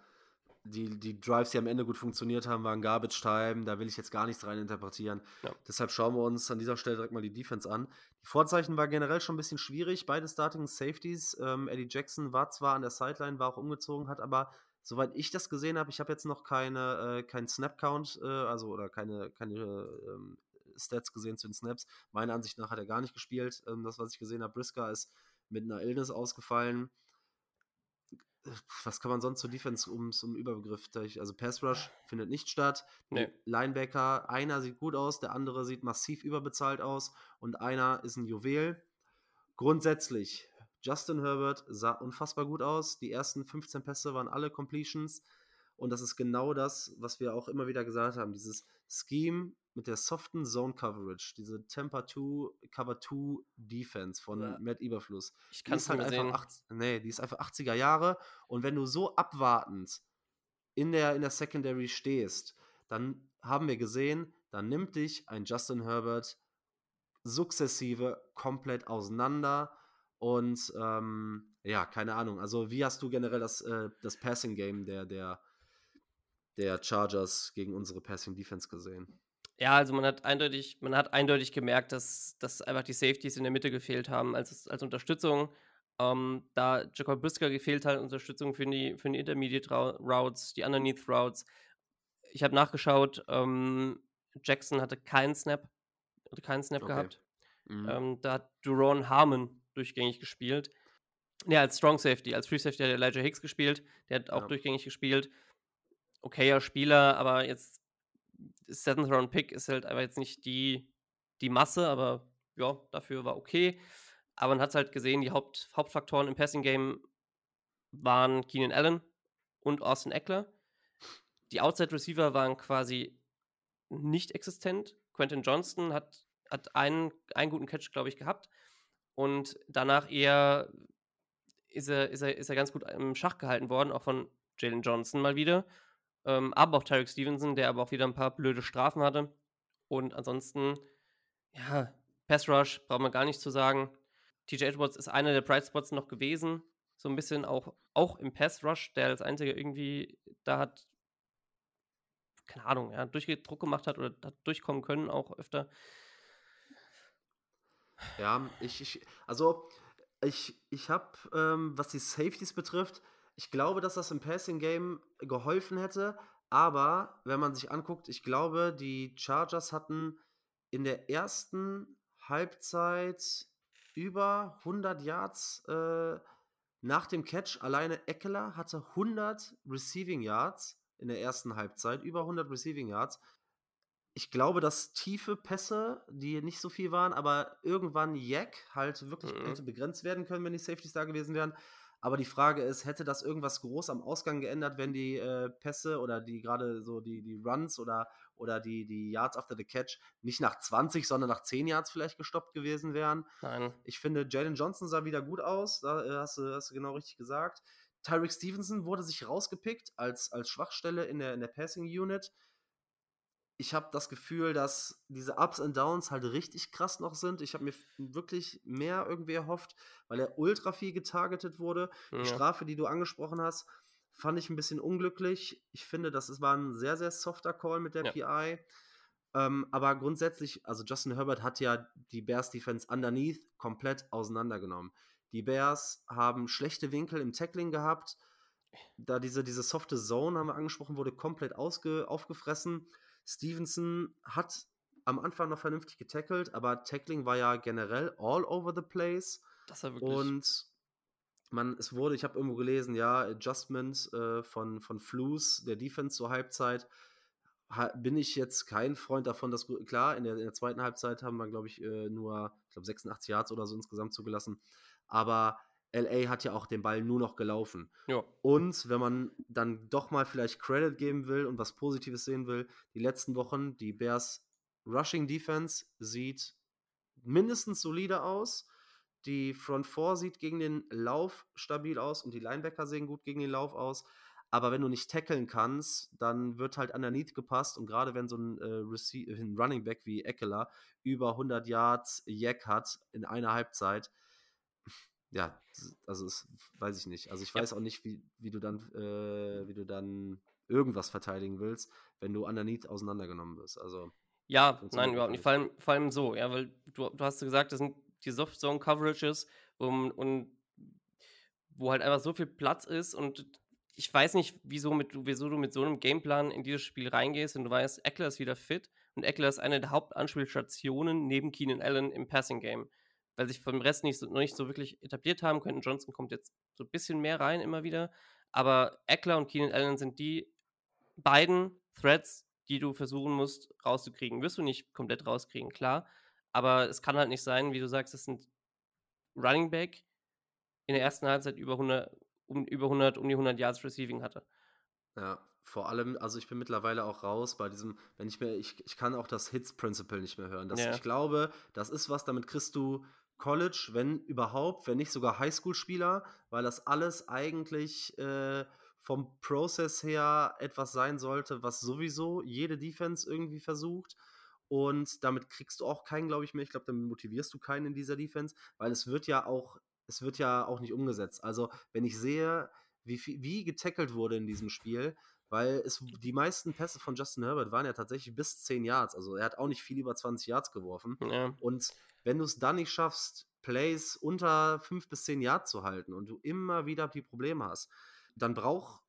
die, die Drives, die am Ende gut funktioniert haben, waren Garbage Time. Da will ich jetzt gar nichts rein interpretieren. Ja. Deshalb schauen wir uns an dieser Stelle direkt mal die Defense an. Die Vorzeichen war generell schon ein bisschen schwierig. Beide Starting Safeties. Ähm, Eddie Jackson war zwar an der Sideline, war auch umgezogen, hat aber, soweit ich das gesehen habe, ich habe jetzt noch keine, äh, keinen Snap-Count, äh, also oder keine, keine ähm, Stats gesehen zu den Snaps. Meiner Ansicht nach hat er gar nicht gespielt. Ähm, das, was ich gesehen habe, Brisker ist mit einer Illness ausgefallen was kann man sonst zur Defense um zum Überbegriff? Also Pass Rush findet nicht statt. Nee. Linebacker, einer sieht gut aus, der andere sieht massiv überbezahlt aus und einer ist ein Juwel. Grundsätzlich, Justin Herbert sah unfassbar gut aus. Die ersten 15 Pässe waren alle Completions. Und das ist genau das, was wir auch immer wieder gesagt haben. Dieses Scheme mit der soften Zone Coverage, diese Temper 2, Cover 2 Defense von ja. Matt Überfluss. Ich kann es halt einfach 80, nee, die ist einfach 80er Jahre und wenn du so abwartend in der, in der Secondary stehst, dann haben wir gesehen, dann nimmt dich ein Justin Herbert sukzessive komplett auseinander und ähm, ja, keine Ahnung. Also wie hast du generell das, äh, das Passing Game der, der, der Chargers gegen unsere Passing Defense gesehen? Ja, also man hat eindeutig, man hat eindeutig gemerkt, dass, dass einfach die Safeties in der Mitte gefehlt haben als, als Unterstützung. Ähm, da Jacob Brisker gefehlt hat, Unterstützung für die, für die Intermediate Routes, die Underneath Routes. Ich habe nachgeschaut, ähm, Jackson hatte keinen Snap, hatte keinen Snap okay. gehabt. Mhm. Ähm, da hat Duron Harmon durchgängig gespielt. Ja, als Strong Safety, als Free Safety hat Elijah Hicks gespielt, der hat auch ja. durchgängig gespielt. Okayer Spieler, aber jetzt Seventh Round Pick ist halt aber jetzt nicht die, die Masse, aber ja, dafür war okay. Aber man hat halt gesehen, die Haupt, Hauptfaktoren im Passing Game waren Keenan Allen und Austin Eckler. Die Outside Receiver waren quasi nicht existent. Quentin Johnston hat, hat einen, einen guten Catch, glaube ich, gehabt. Und danach eher ist er, ist, er, ist er ganz gut im Schach gehalten worden, auch von Jalen Johnson mal wieder. Ähm, aber auch Tarek Stevenson, der aber auch wieder ein paar blöde Strafen hatte. Und ansonsten, ja, Pass Rush braucht man gar nicht zu sagen. TJ Edwards ist einer der Bright Spots noch gewesen. So ein bisschen auch, auch im Pass Rush, der als einziger irgendwie da hat keine Ahnung, ja, Durchdruck gemacht hat oder hat durchkommen können, auch öfter. Ja, ich, ich also ich, ich habe, ähm, was die Safeties betrifft, ich glaube, dass das im Passing Game geholfen hätte, aber wenn man sich anguckt, ich glaube, die Chargers hatten in der ersten Halbzeit über 100 Yards äh, nach dem Catch. Alleine Eckler hatte 100 Receiving Yards in der ersten Halbzeit, über 100 Receiving Yards. Ich glaube, dass tiefe Pässe, die nicht so viel waren, aber irgendwann Jack halt wirklich Mhm. hätte begrenzt werden können, wenn die Safeties da gewesen wären. Aber die Frage ist, hätte das irgendwas groß am Ausgang geändert, wenn die äh, Pässe oder die gerade so die, die Runs oder, oder die, die Yards after the Catch nicht nach 20, sondern nach 10 Yards vielleicht gestoppt gewesen wären? Nein. Ich finde, Jalen Johnson sah wieder gut aus, da äh, hast, du, hast du genau richtig gesagt. Tyreek Stevenson wurde sich rausgepickt als, als Schwachstelle in der, in der Passing Unit. Ich habe das Gefühl, dass diese Ups und Downs halt richtig krass noch sind. Ich habe mir wirklich mehr irgendwie erhofft, weil er ultra viel getargetet wurde. Die Ja. Strafe, die du angesprochen hast, fand ich ein bisschen unglücklich. Ich finde, das war ein sehr, sehr softer Call mit der Ja. PI. Ähm, aber grundsätzlich, also Justin Herbert hat ja die Bears Defense underneath komplett auseinandergenommen. Die Bears haben schlechte Winkel im Tackling gehabt. Da diese, diese softe Zone, haben wir angesprochen, wurde komplett ausge, aufgefressen. Stevenson hat am Anfang noch vernünftig getackelt, aber Tackling war ja generell all over the place. Das war wirklich. Und man, es wurde, ich habe irgendwo gelesen, ja, Adjustment äh, von, von Flus, der Defense zur Halbzeit. Ha, bin ich jetzt kein Freund davon, dass klar, in der, in der zweiten Halbzeit haben wir, glaube ich, äh, nur, ich glaube, 86 Yards oder so insgesamt zugelassen. Aber LA hat ja auch den Ball nur noch gelaufen. ja. Und wenn man dann doch mal vielleicht Credit geben will und was Positives sehen will, die letzten Wochen, die Bears Rushing Defense sieht mindestens solide aus. Die Front Four sieht gegen den Lauf stabil aus und die Linebacker sehen gut gegen den Lauf aus. Aber wenn du nicht tackeln kannst, dann wird halt underneath gepasst. Und gerade wenn so ein, äh, Rece- ein Running Back wie Eckler über 100 Yards Jack hat in einer Halbzeit, ja, also es weiß ich nicht. Also ich Ja. weiß auch nicht, wie, wie du dann, äh, wie du dann irgendwas verteidigen willst, wenn du underneath auseinandergenommen wirst. Also Ja, nein, überhaupt nicht. Vor allem, vor allem so, ja, weil du, du hast gesagt, das sind die Soft Zone Coverages um, und wo halt einfach so viel Platz ist und ich weiß nicht, wieso, mit, wieso du mit so einem Gameplan in dieses Spiel reingehst und du weißt, Eckler ist wieder fit und Eckler ist eine der Hauptanspielstationen neben Keenan Allen im Passing Game, weil sich vom Rest nicht so, noch nicht so wirklich etabliert haben können. Johnson kommt jetzt so ein bisschen mehr rein immer wieder, aber Eckler und Keenan Allen sind die beiden Threads, die du versuchen musst rauszukriegen. Wirst du nicht komplett rauskriegen, klar. Aber es kann halt nicht sein, wie du sagst, es sind Running Back in der ersten Halbzeit über 100, um, über 100, um die 100 Yards Receiving hatte. Ja, vor allem, also ich bin mittlerweile auch raus bei diesem, wenn ich mir, ich, ich kann auch das Hits-Principle nicht mehr hören. Das, Ja. Ich glaube, das ist was, damit kriegst du College, wenn überhaupt, wenn nicht sogar Highschool-Spieler, weil das alles eigentlich äh, vom Prozess her etwas sein sollte, was sowieso jede Defense irgendwie versucht. Und damit kriegst du auch keinen, glaube ich, mehr. Ich glaube, damit motivierst du keinen in dieser Defense, weil es wird ja auch, es wird ja auch nicht umgesetzt. Also, wenn ich sehe, wie, wie getackelt wurde in diesem Spiel, weil es die meisten Pässe von Justin Herbert waren ja tatsächlich bis 10 Yards. Also er hat auch nicht viel über 20 Yards geworfen. Ja, Und wenn du es dann nicht schaffst, Plays unter 5 bis 10 Yards zu halten und du immer wieder die Probleme hast, dann braucht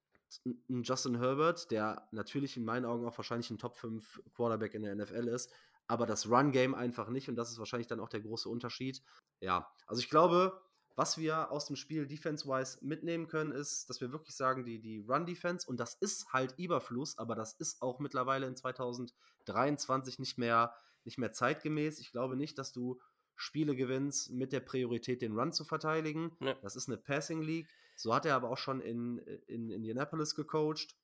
ein Justin Herbert, der natürlich in meinen Augen auch wahrscheinlich ein Top 5 Quarterback in der NFL ist, aber das Run-Game einfach nicht und das ist wahrscheinlich dann auch der große Unterschied. Ja, also ich glaube, was wir aus dem Spiel defense-wise mitnehmen können, ist, dass wir wirklich sagen, die, die Run-Defense, und das ist halt Überfluss, aber das ist auch mittlerweile in 2023 nicht mehr, nicht mehr zeitgemäß. Ich glaube nicht, dass du Spiele gewinnst mit der Priorität, den Run zu verteidigen. Ne. Das ist eine Passing League. So hat er aber auch schon in, in Indianapolis gecoacht.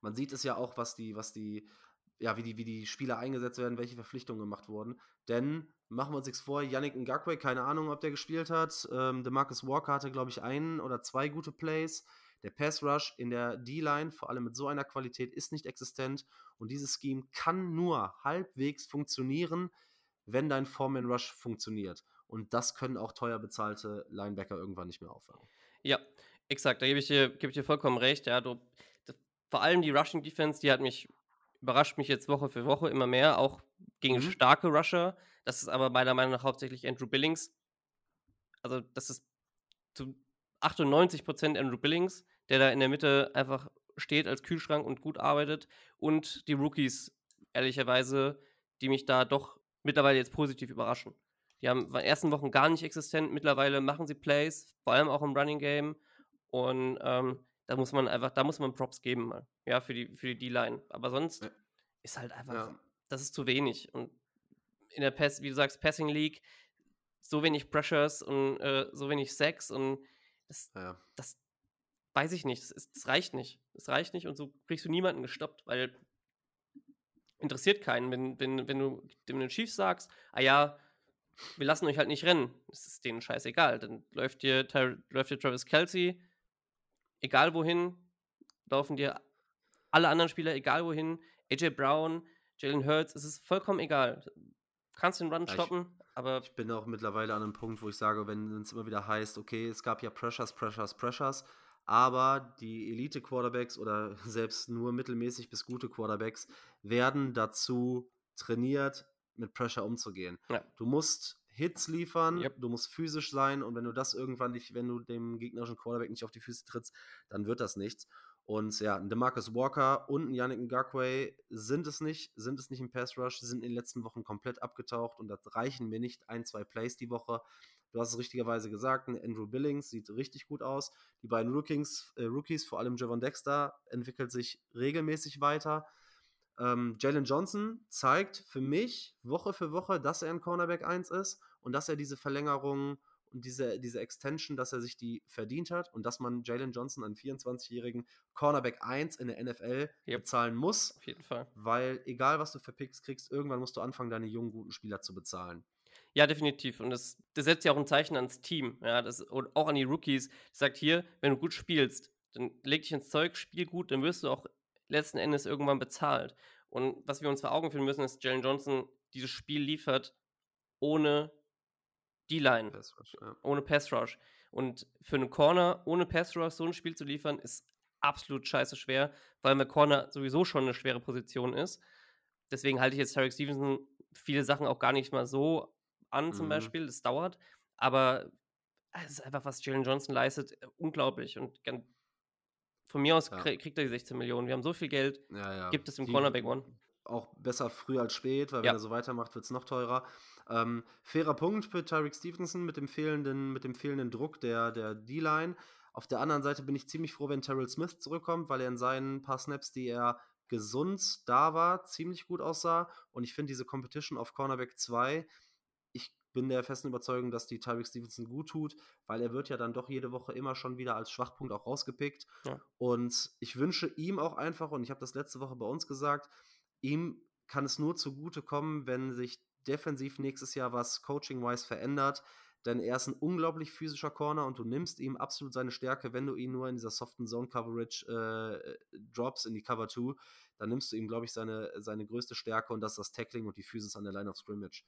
Man sieht es ja auch, was die, was die, ja, wie die, wie die Spieler eingesetzt werden, welche Verpflichtungen gemacht wurden. Denn machen wir uns nichts vor, Yannick Ngakwe, keine Ahnung, ob der gespielt hat. Ähm, DeMarcus Walker hatte, glaube ich, einen oder zwei gute Plays. Der Pass Rush in der D-Line, vor allem mit so einer Qualität, ist nicht existent. Und dieses Scheme kann nur halbwegs funktionieren, wenn dein Foreman Rush funktioniert. Und das können auch teuer bezahlte Linebacker irgendwann nicht mehr auffangen. ja exakt. Da gebe ich, dir, ich dir vollkommen recht. Ja, du, vor allem die Rushing Defense, die hat mich überrascht mich jetzt Woche für Woche immer mehr, auch gegen Mhm. starke Rusher. Das ist aber meiner Meinung nach hauptsächlich Andrew Billings. Also, das ist zu 98% Andrew Billings, der da in der Mitte einfach steht als Kühlschrank und gut arbeitet. Und die Rookies, ehrlicherweise, die mich da doch mittlerweile jetzt positiv überraschen. Die haben in den ersten Wochen gar nicht existent. Mittlerweile machen sie Plays, vor allem auch im Running Game. Und ähm, da muss man einfach, da muss man Props geben, mal. Ja, für die, für die D-Line. Aber sonst Ja. ist halt einfach, Ja. das ist zu wenig. Und in der Pass, wie du sagst, Passing League, so wenig Pressures und äh, so wenig Sex und das, Ja. das weiß ich nicht. Das, ist, das reicht nicht. Das reicht nicht und so kriegst du niemanden gestoppt, weil interessiert keinen. Wenn, wenn, wenn du dem Chiefs sagst, ah ja, wir lassen euch halt nicht rennen, das ist denen scheißegal. Dann läuft dir, läuft dir Travis Kelsey, egal wohin, laufen dir alle anderen Spieler, egal wohin, AJ Brown, Jalen Hurts, es ist vollkommen egal. Du kannst den Run Ja, ich- stoppen, aber Ich bin auch mittlerweile an einem Punkt, wo ich sage, wenn es immer wieder heißt, okay, es gab ja Pressures, Pressures, Pressures, aber die Elite-Quarterbacks oder selbst nur mittelmäßig bis gute Quarterbacks werden dazu trainiert, mit Pressure umzugehen. Ja. Du musst Hits liefern, Yep. du musst physisch sein und wenn du das irgendwann nicht, wenn du dem gegnerischen Quarterback nicht auf die Füße trittst, dann wird das nichts. Und ja, ein Demarcus Walker und ein Yannick Ngakwe sind es nicht, sind es nicht im Pass Rush, sind in den letzten Wochen komplett abgetaucht und das reichen mir nicht ein, zwei Plays die Woche. Du hast es richtigerweise gesagt, ein Andrew Billings sieht richtig gut aus. Die beiden Rookies, äh, Rookies vor allem Javon Dexter, entwickelt sich regelmäßig weiter. Ähm, Jalen Johnson zeigt für mich Woche für Woche, dass er ein Cornerback 1 ist und dass er diese Verlängerung und diese, diese Extension, dass er sich die verdient hat und dass man Jalen Johnson, einen 24-jährigen Cornerback 1 in der NFL, Yep. bezahlen muss, auf jeden Fall. weil egal was du für Picks kriegst, irgendwann musst du anfangen, deine jungen, guten Spieler zu bezahlen. Ja, definitiv. Und das, das setzt ja auch ein Zeichen ans Team. Ja, das, und auch an die Rookies. Das sagt hier, wenn du gut spielst, dann leg dich ins Zeug, spiel gut, dann wirst du auch letzten Endes irgendwann bezahlt. Und was wir uns vor Augen führen müssen, ist, Jalen Johnson dieses Spiel liefert ohne D-Line, Pass Rush, ja. ohne Pass Rush. Und für einen Corner ohne Pass Rush so ein Spiel zu liefern, ist absolut scheiße schwer, weil der Corner sowieso schon eine schwere Position ist. Deswegen halte ich jetzt Tarek Stevenson viele Sachen auch gar nicht mal so an, zum Mhm. Beispiel. Das dauert. Aber es ist einfach, was Jalen Johnson leistet, äh, unglaublich. Und von mir aus Ja. krie- kriegt er die 16 Millionen. Wir haben so viel Geld, Ja, ja. gibt es im Die- Cornerback One. Auch besser früh als spät, weil wenn er so weitermacht, wird es noch teurer. Ähm, fairer Punkt für Tyreek Stevenson mit dem fehlenden, mit dem fehlenden Druck der, der D-Line. Auf der anderen Seite bin ich ziemlich froh, wenn Terrell Smith zurückkommt, weil er in seinen paar Snaps, die er gesund da war, ziemlich gut aussah. Und ich finde diese Competition auf Cornerback 2, ich bin der festen Überzeugung, dass die Tyreek Stevenson gut tut, weil er wird ja dann doch jede Woche immer schon wieder als Schwachpunkt auch rausgepickt. Ja. Und ich wünsche ihm auch einfach, und ich habe das letzte Woche bei uns gesagt, ihm kann es nur zugute kommen, wenn sich defensiv nächstes Jahr was coaching-wise verändert. Denn er ist ein unglaublich physischer Corner und du nimmst ihm absolut seine Stärke, wenn du ihn nur in dieser soften Zone-Coverage äh, drops in die Cover 2, dann nimmst du ihm, glaube ich, seine, seine größte Stärke und das ist das Tackling und die Physis an der Line of Scrimmage.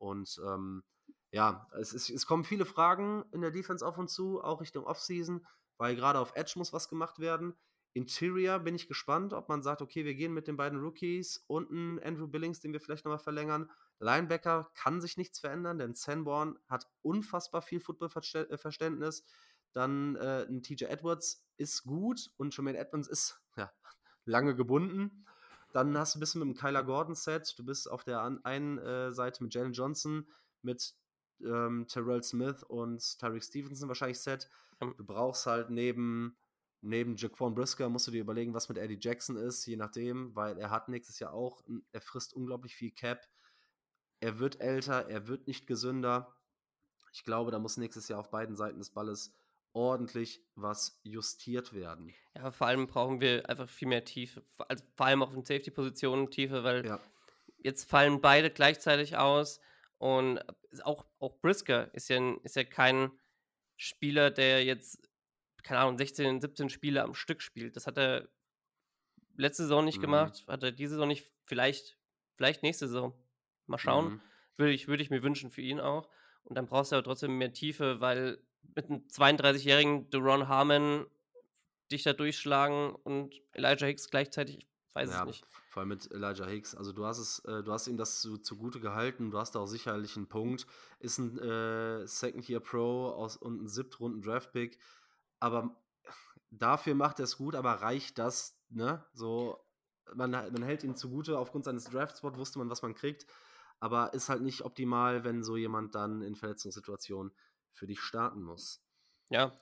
Und ähm, ja, es, ist, es kommen viele Fragen in der Defense auf uns zu, auch Richtung Offseason, weil gerade auf Edge muss was gemacht werden. Interior bin ich gespannt, ob man sagt, okay, wir gehen mit den beiden Rookies und einen Andrew Billings, den wir vielleicht nochmal verlängern. Linebacker kann sich nichts verändern, denn Sanborn hat unfassbar viel Footballverständnis. Dann äh, ein TJ Edwards ist gut und Jermaine Edmonds ist ja, lange gebunden. Dann hast du ein bisschen mit dem Kyler Gordon-Set. Du bist auf der einen äh, Seite mit Jalen Johnson, mit ähm, Terrell Smith und Tyreek Stevenson wahrscheinlich Set. Ja. Du brauchst halt neben, neben Jaquan Brisker, musst du dir überlegen, was mit Eddie Jackson ist, je nachdem, weil er hat nächstes Jahr auch, er frisst unglaublich viel Cap. Er wird älter, er wird nicht gesünder. Ich glaube, da muss nächstes Jahr auf beiden Seiten des Balles ordentlich was justiert werden. Ja, aber vor allem brauchen wir einfach viel mehr Tiefe. Vor- Also vor allem auf den Safety-Positionen Tiefe, weil Ja. jetzt fallen beide gleichzeitig aus. Und auch, auch Brisker ist ja, ist ja kein Spieler, der jetzt, keine Ahnung, 16, 17 Spiele am Stück spielt. Das hat er letzte Saison nicht Mhm. gemacht, hat er diese Saison nicht, vielleicht, vielleicht nächste Saison. Mal schauen. Mhm. Würde ich, würde ich mir wünschen für ihn auch. Und dann brauchst du aber trotzdem mehr Tiefe, weil mit einem 32-jährigen Deron Harmon dich da durchschlagen und Elijah Hicks gleichzeitig weiß Ja, es nicht. vor allem mit Elijah Hicks. Also du hast es, äh, du hast ihm das zu, zugute gehalten, du hast da auch sicherlich einen Punkt. Ist ein äh, Second Year Pro aus, und ein siebtrunden Draftpick. Aber dafür macht er es gut, aber reicht das, ne? So, man, man hält ihn zugute, aufgrund seines Draftspots wusste man, was man kriegt. Aber ist halt nicht optimal, wenn so jemand dann in Verletzungssituationen für dich starten muss. Ja,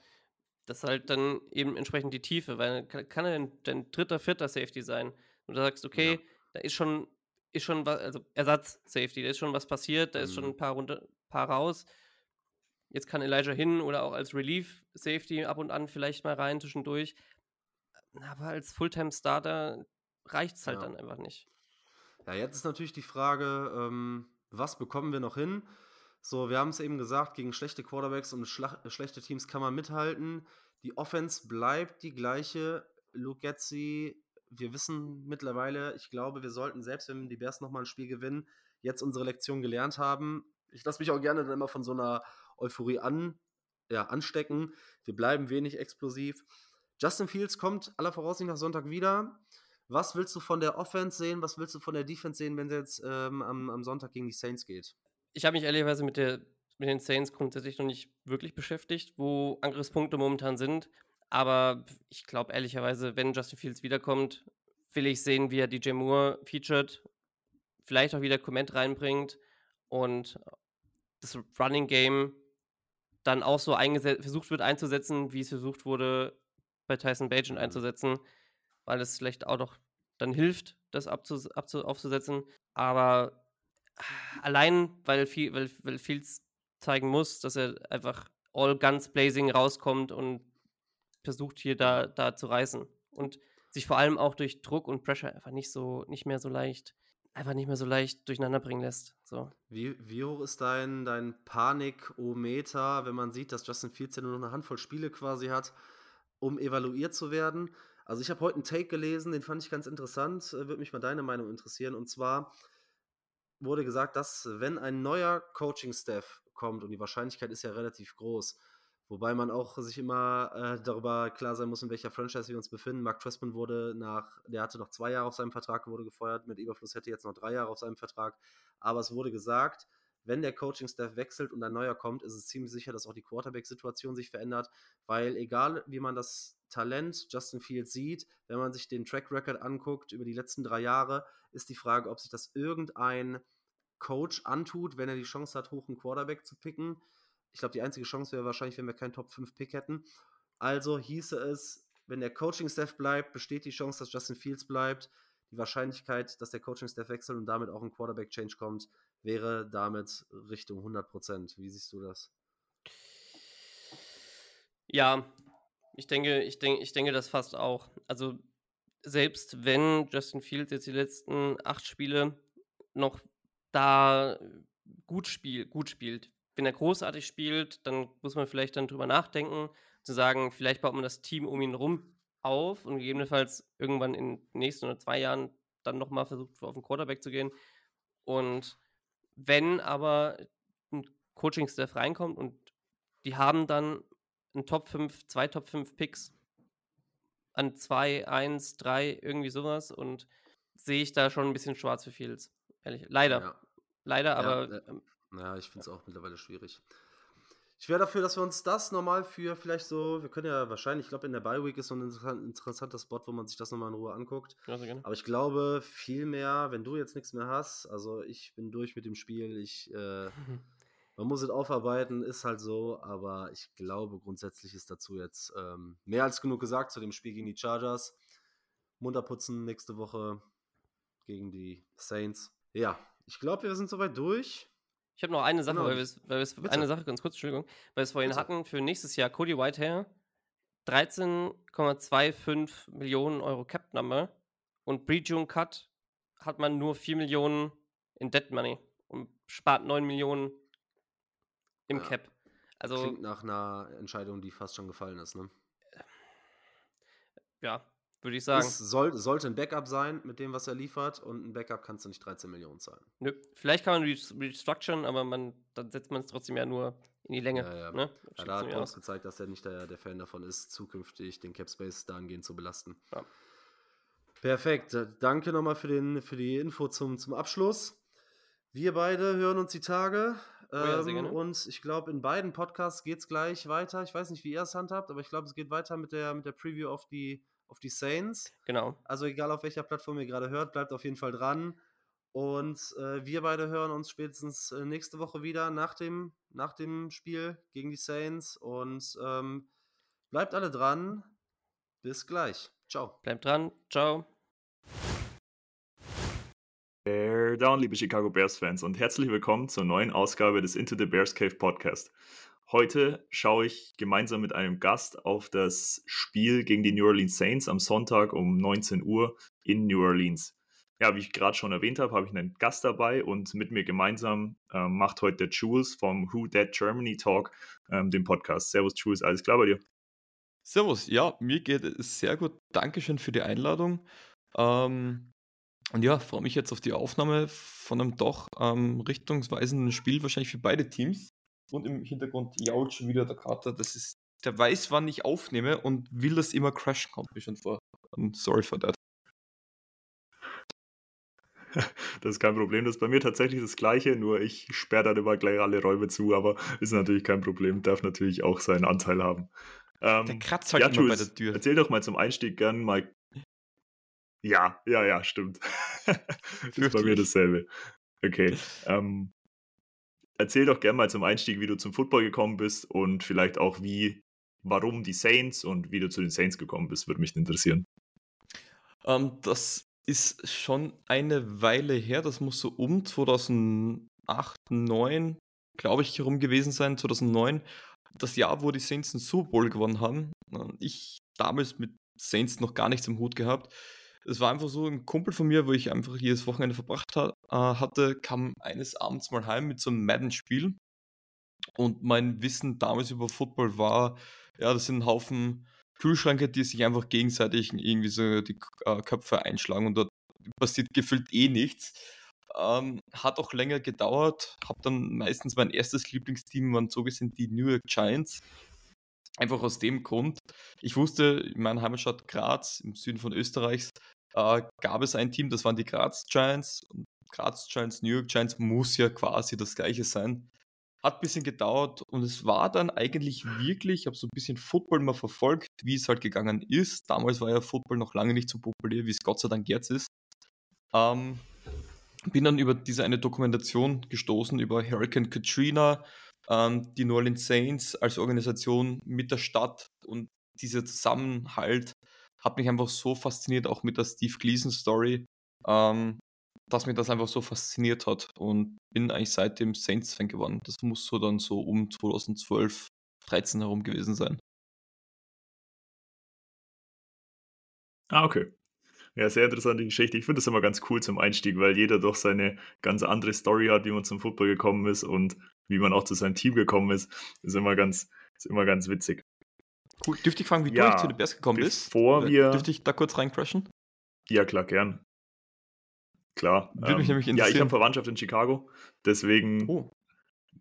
das ist halt dann eben entsprechend die Tiefe, weil kann, kann er denn dein dritter, vierter Safety sein? Und du sagst, okay, Ja. da ist schon, ist schon was, also Ersatz-Safety, da ist schon was passiert, da ist schon Mhm. ein paar runter, paar raus. Jetzt kann Elijah hin oder auch als Relief-Safety ab und an vielleicht mal rein zwischendurch. Aber als Fulltime-Starter reicht es halt Ja. dann einfach nicht. Ja, jetzt ist natürlich die Frage, ähm, was bekommen wir noch hin? So, wir haben es eben gesagt, gegen schlechte Quarterbacks und schlechte Teams kann man mithalten. Die Offense bleibt die gleiche. Luke Getzi, wir wissen mittlerweile, ich glaube, wir sollten, selbst wenn die Bears nochmal ein Spiel gewinnen, jetzt unsere Lektion gelernt haben. Ich lasse mich auch gerne dann immer von so einer Euphorie an, ja, anstecken. Wir bleiben wenig explosiv. Justin Fields kommt aller Voraussicht nach Sonntag wieder. Was willst du von der Offense sehen? Was willst du von der Defense sehen, wenn sie jetzt ähm, am, am Sonntag gegen die Saints geht? Ich habe mich ehrlicherweise mit, der, mit den Saints grundsätzlich noch nicht wirklich beschäftigt, wo Angriffspunkte momentan sind. Aber ich glaube ehrlicherweise, wenn Justin Fields wiederkommt, will ich sehen, wie er DJ Moore featured, vielleicht auch wieder Comment reinbringt und das Running Game dann auch so versucht wird einzusetzen, wie es versucht wurde, bei Tyson Bagent Mhm. einzusetzen, weil es vielleicht auch noch dann hilft, das abzus abzu aufzusetzen. Aber allein, weil, viel, weil, weil Fields zeigen muss, dass er einfach all guns blazing rauskommt und versucht hier da, da zu reißen. Und sich vor allem auch durch Druck und Pressure einfach nicht so, nicht mehr so leicht, einfach nicht mehr so leicht durcheinander bringen lässt. So. Wie, wie hoch ist dein, dein Panik-O-Meter, wenn man sieht, dass Justin Fields ja nur noch eine Handvoll Spiele quasi hat, um evaluiert zu werden? Also ich habe heute einen Take gelesen, den fand ich ganz interessant, äh, würde mich mal deine Meinung interessieren. Und zwar wurde gesagt, dass wenn ein neuer Coaching-Staff kommt, und die Wahrscheinlichkeit ist ja relativ groß, wobei man auch sich immer äh, darüber klar sein muss, in welcher Franchise wir uns befinden. Mark Trestman wurde nach, der hatte noch zwei Jahre auf seinem Vertrag, wurde gefeuert, mit Überfluss hätte jetzt noch drei Jahre auf seinem Vertrag. Aber es wurde gesagt, wenn der Coaching-Staff wechselt und ein neuer kommt, ist es ziemlich sicher, dass auch die Quarterback-Situation sich verändert, weil egal wie man das Talent Justin Fields sieht, wenn man sich den Track Record anguckt über die letzten drei Jahre, ist die Frage, ob sich das irgendein Coach antut, wenn er die Chance hat, hoch einen Quarterback zu picken. Ich glaube, die einzige Chance wäre wahrscheinlich, wenn wir keinen Top 5 Pick hätten. Also hieße es, wenn der Coaching-Staff bleibt, besteht die Chance, dass Justin Fields bleibt. Die Wahrscheinlichkeit, dass der Coaching-Staff wechselt und damit auch ein Quarterback-Change kommt, wäre damit Richtung 100%. Wie siehst du das? Ja, ich denke, ich denke, ich denke das fast auch. Also selbst wenn Justin Fields jetzt die letzten acht Spiele noch da gut, spiel, gut spielt, wenn er großartig spielt, dann muss man vielleicht dann drüber nachdenken, zu sagen, vielleicht baut man das Team um ihn rum auf und gegebenenfalls irgendwann in den nächsten oder zwei Jahren dann nochmal versucht, auf den Quarterback zu gehen. Und wenn aber ein Coaching-Staff reinkommt und die haben dann ein Top 5, zwei Top 5 Picks an 2, 1, 3, irgendwie sowas und sehe ich da schon ein bisschen schwarz für Fields. Ehrlich. Leider. Ja. Leider, Ja, aber äh, ähm, Ja, ich finde es auch mittlerweile schwierig. Ich wäre dafür, dass wir uns das nochmal für vielleicht so, wir können ja wahrscheinlich, ich glaube, in der Bye Week ist so ein interessant, interessanter Spot, wo man sich das nochmal in Ruhe anguckt. ja. Aber ich glaube, viel mehr, wenn du jetzt nichts mehr hast, also ich bin durch mit dem Spiel, ich, äh, man muss es aufarbeiten, ist halt so, aber ich glaube, grundsätzlich ist dazu jetzt ähm, mehr als genug gesagt zu dem Spiel gegen die Chargers. Munter putzen nächste Woche gegen die Saints. Ja, ich glaube, wir sind soweit durch. Ich habe noch eine Sache, Genau, weil wir es, eine Sache ganz kurz, Entschuldigung, weil wir es vorhin Bitte. hatten für nächstes Jahr Cody Whitehair 13,25 Millionen Euro Cap Number und Breach Cut hat man nur 4 Millionen in Dead Money und spart 9 Millionen im Ja. Cap. Also Klingt nach einer Entscheidung, die fast schon gefallen ist. Ne? ja, würde ich sagen. Es soll, sollte ein Backup sein mit dem, was er liefert und ein Backup kannst du nicht 13 Millionen zahlen. Nö. Vielleicht kann man res- restructuren, aber man, dann setzt man es trotzdem ja nur in die Länge. Ja, ja. Ne? Ja, da hat Bones gezeigt, dass er nicht der, der Fan davon ist, zukünftig den Cap Space dahingehend zu belasten. Ja. Perfekt. Danke nochmal für, den, für die Info zum, zum Abschluss. Wir beide hören uns die Tage. Oh Ähm, gerne. und ich glaube, in beiden Podcasts geht es gleich weiter. Ich weiß nicht, wie ihr es handhabt, aber ich glaube, es geht weiter mit der, mit der Preview auf die, auf die Saints. Genau. Also egal auf welcher Plattform ihr gerade hört, bleibt auf jeden Fall dran. Und äh, wir beide hören uns spätestens äh, nächste Woche wieder nach dem, nach dem Spiel gegen die Saints. Und ähm, bleibt alle dran. Bis gleich. Ciao. Bleibt dran. Ciao. Bear down, liebe Chicago Bears-Fans, und herzlich willkommen zur neuen Ausgabe des Into the Bears Cave Podcast. Heute schaue ich gemeinsam mit einem Gast auf das Spiel gegen die New Orleans Saints am Sonntag um 19 Uhr in New Orleans. Ja, wie ich gerade schon erwähnt habe, habe ich einen Gast dabei und mit mir gemeinsam ähm, macht heute der Jules vom Who Dead Germany Talk ähm, den Podcast. Servus Jules, alles klar bei dir? Servus, ja, mir geht es sehr gut. Dankeschön für die Einladung. Ähm, und ja, freue mich jetzt auf die Aufnahme von einem doch ähm, richtungsweisenden Spiel, wahrscheinlich für beide Teams. Und im Hintergrund jault schon wieder der Kater. Das ist, der weiß, wann ich aufnehme und will das immer crashen, kommt mir schon vor. Um, sorry for that. Das ist kein Problem. Das ist bei mir tatsächlich das Gleiche, nur ich sperre dann immer gleich alle Räume zu, aber ist natürlich kein Problem, darf natürlich auch seinen Anteil haben. Der Ähm, kratzt halt ja, immer bei der Tür. erzähl doch mal zum Einstieg gern mal. Ja, ja, ja, stimmt. ist bei mir dasselbe. Okay. Ähm, erzähl doch gern mal zum Einstieg, wie du zum Football gekommen bist und vielleicht auch wie, warum die Saints und wie du zu den Saints gekommen bist, würde mich interessieren. Ähm, das ist schon eine Weile her. Das muss so um 2008, 2009, glaube ich, herum gewesen sein. 2009. Das Jahr, wo die Saints den Super Bowl gewonnen haben. Ähm, Ich damals mit Saints noch gar nichts im Hut gehabt. Es war einfach so ein Kumpel von mir, wo ich einfach jedes Wochenende verbracht ha äh, hatte, kam eines Abends mal heim mit so einem Madden-Spiel. Und mein Wissen damals über Football war, ja, das sind ein Haufen Kühlschränke, die sich einfach gegenseitig irgendwie so die äh, Köpfe einschlagen und dort passiert gefühlt eh nichts. Ähm, hat auch länger gedauert, habe dann meistens mein erstes Lieblingsteam waren so gesehen die New York Giants. Einfach aus dem Grund, ich wusste, in meiner Heimatstadt Graz, im Süden von Österreichs, äh, gab es ein Team, das waren die Graz Giants. Und Graz Giants, New York Giants muss ja quasi das gleiche sein. Hat ein bisschen gedauert und es war dann eigentlich wirklich, ich habe so ein bisschen Football mal verfolgt, wie es halt gegangen ist. Damals war ja Football noch lange nicht so populär, wie es Gott sei Dank jetzt ist. Ähm, bin dann über diese eine Dokumentation gestoßen über Hurricane Katrina, ähm, die New Orleans Saints als Organisation mit der Stadt und dieser Zusammenhalt hat mich einfach so fasziniert, auch mit der Steve Gleason Story, ähm, dass mich das einfach so fasziniert hat und bin eigentlich seitdem Saints-Fan geworden. Das muss so dann so um 2012, 13 herum gewesen sein. Ah, okay. Ja, sehr interessante Geschichte. Ich finde das immer ganz cool zum Einstieg, weil jeder doch seine ganz andere Story hat, wie man zum Football gekommen ist und wie man auch zu seinem Team gekommen ist. Ist immer ganz, ist immer ganz witzig. Cool. Dürfte ich fragen, wie du Ja, eigentlich zu den Bears gekommen bist? bevor wir- Dürfte ich da kurz reincrashen? Ja, klar, gern. Klar. Ähm, Würde mich nämlich ja, ich interessieren. habe Verwandtschaft in Chicago, deswegen Oh,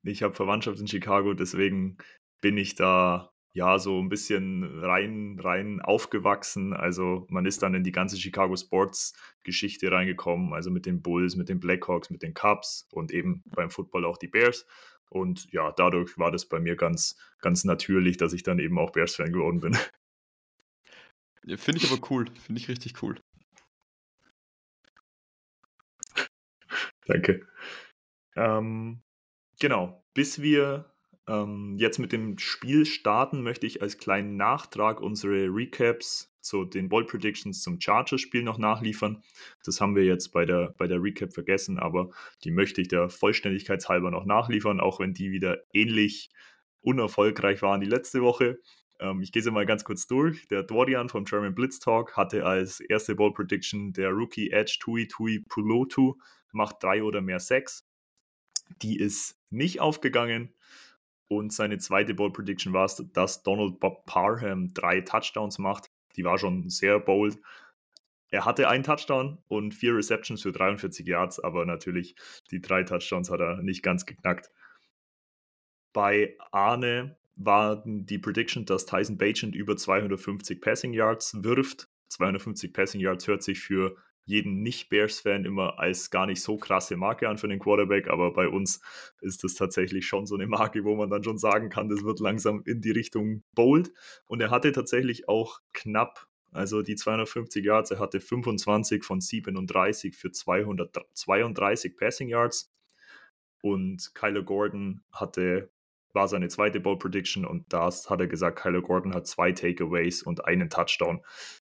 ich habe Verwandtschaft in Chicago, deswegen bin ich da ja so ein bisschen rein, rein aufgewachsen. Also man ist dann in die ganze Chicago Sports Geschichte reingekommen, also mit den Bulls, mit den Blackhawks, mit den Cubs und eben beim Football auch die Bears. Und ja, dadurch war das bei mir ganz, ganz natürlich, dass ich dann eben auch Bears-Fan geworden bin. finde ich aber cool. Finde ich richtig cool. Danke. Ähm, genau, bis wir ähm, jetzt mit dem Spiel starten, möchte ich als kleinen Nachtrag unsere Recaps zu den Ball Predictions zum Chargers-Spiel noch nachliefern. Das haben wir jetzt bei der, bei der Recap vergessen, aber die möchte ich der Vollständigkeit halber noch nachliefern, auch wenn die wieder ähnlich unerfolgreich waren die letzte Woche. Ähm, ich gehe sie mal ganz kurz durch. Der Dorian vom German Blitz Talk hatte als erste Ball Prediction der Rookie Edge Tui Tui Pulotu macht drei oder mehr Sacks. Die ist nicht aufgegangen. Und seine zweite Ball Prediction war es, dass Donald Bob Parham drei Touchdowns macht. Die war schon sehr bold. Er hatte einen Touchdown und vier Receptions für 43 Yards, aber natürlich die drei Touchdowns hat er nicht ganz geknackt. Bei Arne war die Prediction, dass Tyson Bagent über 250 Passing Yards wirft. 250 Passing Yards hört sich für jeden Nicht-Bears-Fan immer als gar nicht so krasse Marke an für den Quarterback, aber bei uns ist das tatsächlich schon so eine Marke, wo man dann schon sagen kann, das wird langsam in die Richtung bold. Und er hatte tatsächlich auch knapp, also die 250 Yards, er hatte 25 von 37 für 232 Passing Yards. Und Kyler Gordon hatte war seine zweite Ball Prediction und das hat er gesagt, Kyler Gordon hat zwei Takeaways und einen Touchdown.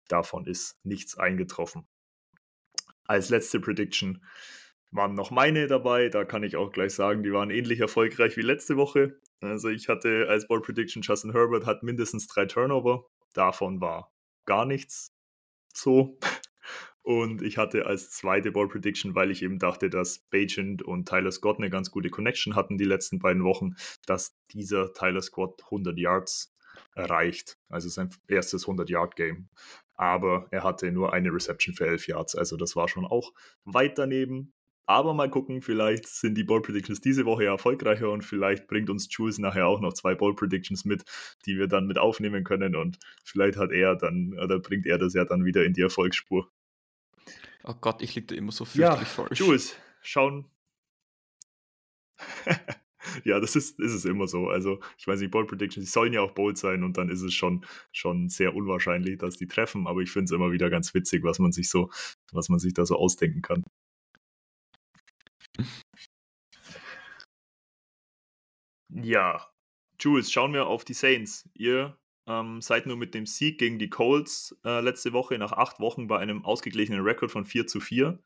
Davon ist nichts eingetroffen. Als letzte Prediction waren noch meine dabei. Da kann ich auch gleich sagen, die waren ähnlich erfolgreich wie letzte Woche. Also ich hatte als Ball Prediction Justin Herbert hat mindestens drei Turnover. Davon war gar nichts so. Und ich hatte als zweite Ball Prediction, weil ich eben dachte, dass Bajent und Tyler Scott eine ganz gute Connection hatten die letzten beiden Wochen, dass dieser Tyler Scott 100 Yards erreicht. Also sein erstes 100-Yard-Game. Aber er hatte nur eine Reception für 11 Yards. Also das war schon auch weit daneben. Aber mal gucken, vielleicht sind die Ball Predictions diese Woche ja erfolgreicher und vielleicht bringt uns Jules nachher auch noch zwei Ball Predictions mit, die wir dann mit aufnehmen können und vielleicht hat er dann, oder bringt er das ja dann wieder in die Erfolgsspur. Oh Gott, ich liege da immer so fürchterlich ja, falsch. Jules, schauen. ja, das ist, ist es immer so. Also, ich weiß nicht, Bold Predictions, die sollen ja auch bold sein und dann ist es schon, schon sehr unwahrscheinlich, dass die treffen, aber ich finde es immer wieder ganz witzig, was man sich so, was man sich da so ausdenken kann. Ja, Jules, schauen wir auf die Saints. Ihr ähm, seid nur mit dem Sieg gegen die Colts äh, letzte Woche nach acht Wochen bei einem ausgeglichenen Rekord von 4 zu 4.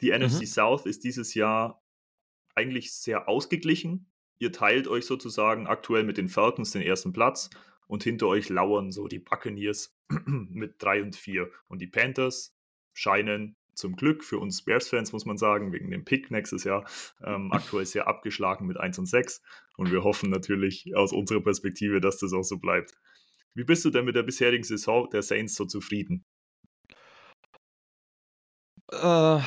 Die mhm. NFC South ist dieses Jahr eigentlich sehr ausgeglichen. Ihr teilt euch sozusagen aktuell mit den Falcons den ersten Platz und hinter euch lauern so die Buccaneers mit 3 und 4. Und die Panthers scheinen zum Glück für uns Bears-Fans, muss man sagen, wegen dem Pick nächstes Jahr, ähm, aktuell sehr abgeschlagen mit 1 und 6. Und wir hoffen natürlich aus unserer Perspektive, dass das auch so bleibt. Wie bist du denn mit der bisherigen Saison der Saints so zufrieden? Äh,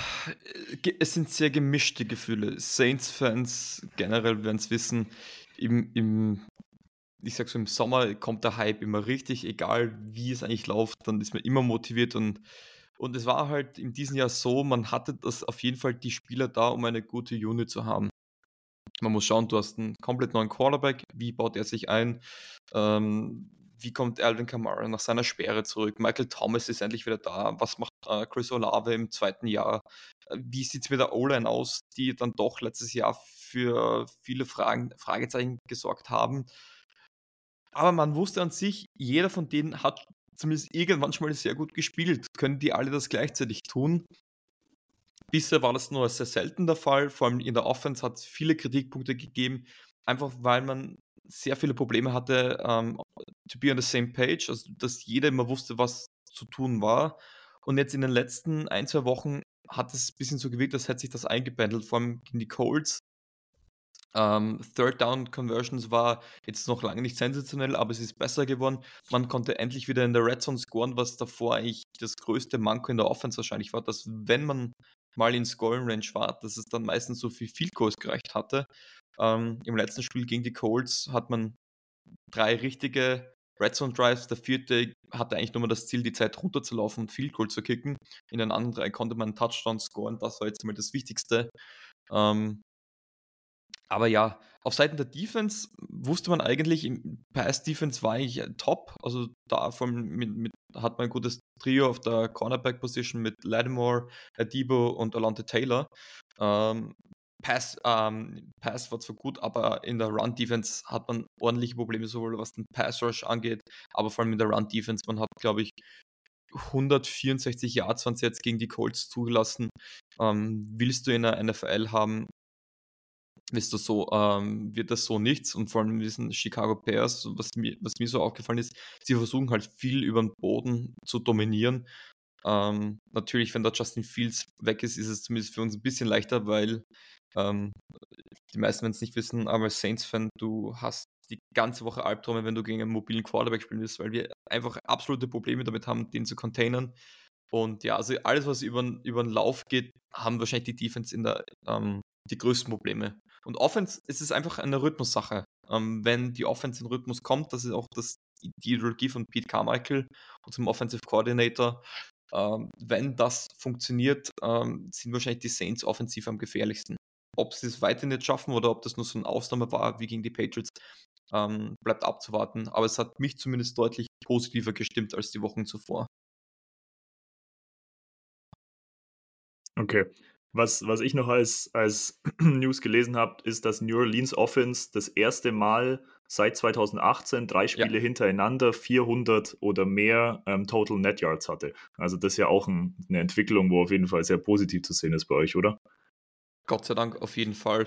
es sind sehr gemischte Gefühle. Saints-Fans generell werden es wissen, im, im, ich sag so, im Sommer kommt der Hype immer richtig, egal wie es eigentlich läuft, dann ist man immer motiviert und, und es war halt in diesem Jahr so, man hatte das auf jeden Fall die Spieler da, um eine gute Unit zu haben. Man muss schauen, du hast einen komplett neuen Quarterback, wie baut er sich ein? Ähm, wie kommt Alvin Kamara nach seiner Sperre zurück? Michael Thomas ist endlich wieder da. Was macht äh, Chris Olave im zweiten Jahr? Äh, wie sieht es mit der O-Line aus, die dann doch letztes Jahr für viele Fragen, Fragezeichen gesorgt haben? Aber man wusste an sich, jeder von denen hat zumindest irgendwann schon mal sehr gut gespielt. Können die alle das gleichzeitig tun? Bisher war das nur sehr selten der Fall. Vor allem in der Offense hat es viele Kritikpunkte gegeben, einfach weil man sehr viele Probleme hatte, ähm, to be on the same page, also dass jeder immer wusste, was zu tun war. Und jetzt in den letzten ein, zwei Wochen hat es ein bisschen so gewirkt, als hätte sich das eingependelt, vor allem gegen die Colts. Ähm, Third Down Conversions war jetzt noch lange nicht sensationell, aber es ist besser geworden. Man konnte endlich wieder in der Red Zone scoren, was davor eigentlich das größte Manko in der Offense wahrscheinlich war, dass wenn man mal in Scoring Range war, dass es dann meistens so viel Field Goals gereicht hatte. Ähm, Im letzten Spiel gegen die Colts hat man drei richtige Red Zone Drives. Der vierte hatte eigentlich nur mal das Ziel, die Zeit runterzulaufen und Field Goal zu kicken. In den anderen drei konnte man einen Touchdown scoren. Das war jetzt mal das Wichtigste. Ähm, aber ja, auf Seiten der Defense wusste man eigentlich, Pass Defense war eigentlich top. Also da mit, mit, hat man ein gutes Trio auf der Cornerback Position mit Lattimore, Adibo und Alante Taylor. Ähm, Pass, ähm, Pass war zwar gut, aber in der Run-Defense hat man ordentliche Probleme, sowohl was den Pass-Rush angeht, aber vor allem in der Run-Defense. Man hat, glaube ich, 164 Yards waren jetzt gegen die Colts zugelassen. Ähm, willst du in der NFL haben, ist das so, ähm, wird das so nichts. Und vor allem diesen Chicago Bears, was mir, was mir so aufgefallen ist, sie versuchen halt viel über den Boden zu dominieren. Ähm, natürlich, wenn da Justin Fields weg ist, ist es zumindest für uns ein bisschen leichter, weil ähm, die meisten werden es nicht wissen, aber als Saints-Fan, du hast die ganze Woche Albträume, wenn du gegen einen mobilen Quarterback spielen willst, weil wir einfach absolute Probleme damit haben, den zu containern. Und ja, also alles, was über, über den Lauf geht, haben wahrscheinlich die Defense in der, ähm, die größten Probleme. Und Offense ist es einfach eine Rhythmussache. Ähm, wenn die Offense in Rhythmus kommt, das ist auch das die Ideologie von Pete Carmichael, unserem Offensive Coordinator. Ähm, wenn das funktioniert, ähm, sind wahrscheinlich die Saints offensiv am gefährlichsten. Ob sie es weiterhin nicht schaffen oder ob das nur so eine Ausnahme war wie gegen die Patriots, ähm, bleibt abzuwarten. Aber es hat mich zumindest deutlich positiver gestimmt als die Wochen zuvor. Okay. Was, was ich noch als, als News gelesen habe, ist, dass New Orleans Offense das erste Mal seit 2018 drei Spiele ja. hintereinander 400 oder mehr ähm, Total Net Yards hatte. Also das ist ja auch ein, eine Entwicklung, wo auf jeden Fall sehr positiv zu sehen ist bei euch, oder? Gott sei Dank auf jeden Fall.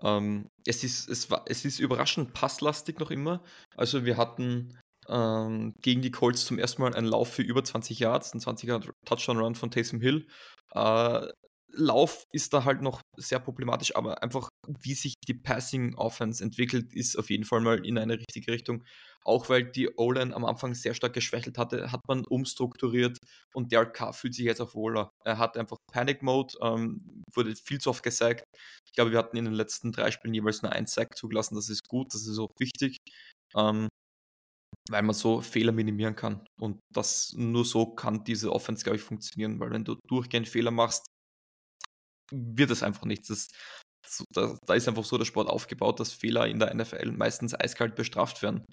Ähm, es, ist, es, war, es ist überraschend passlastig noch immer. Also wir hatten ähm, gegen die Colts zum ersten Mal einen Lauf für über 20 Yards, ein 20er Touchdown-Run von Taysom Hill. Äh, Lauf ist da halt noch sehr problematisch, aber einfach, wie sich die Passing Offense entwickelt, ist auf jeden Fall mal in eine richtige Richtung. Auch weil die O-Line am Anfang sehr stark geschwächelt hatte, hat man umstrukturiert und Derek Carr fühlt sich jetzt auch wohler. Er hat einfach Panic Mode, ähm, wurde viel zu oft gesackt. Ich glaube, wir hatten in den letzten drei Spielen jeweils nur ein Sack zugelassen. Das ist gut, das ist auch wichtig. Ähm, weil man so Fehler minimieren kann. Und das nur so kann diese Offense, glaube ich, funktionieren, weil wenn du durchgehend Fehler machst, wird es einfach nichts. Das, da, da, ist einfach so der Sport aufgebaut, dass Fehler in der NFL meistens eiskalt bestraft werden.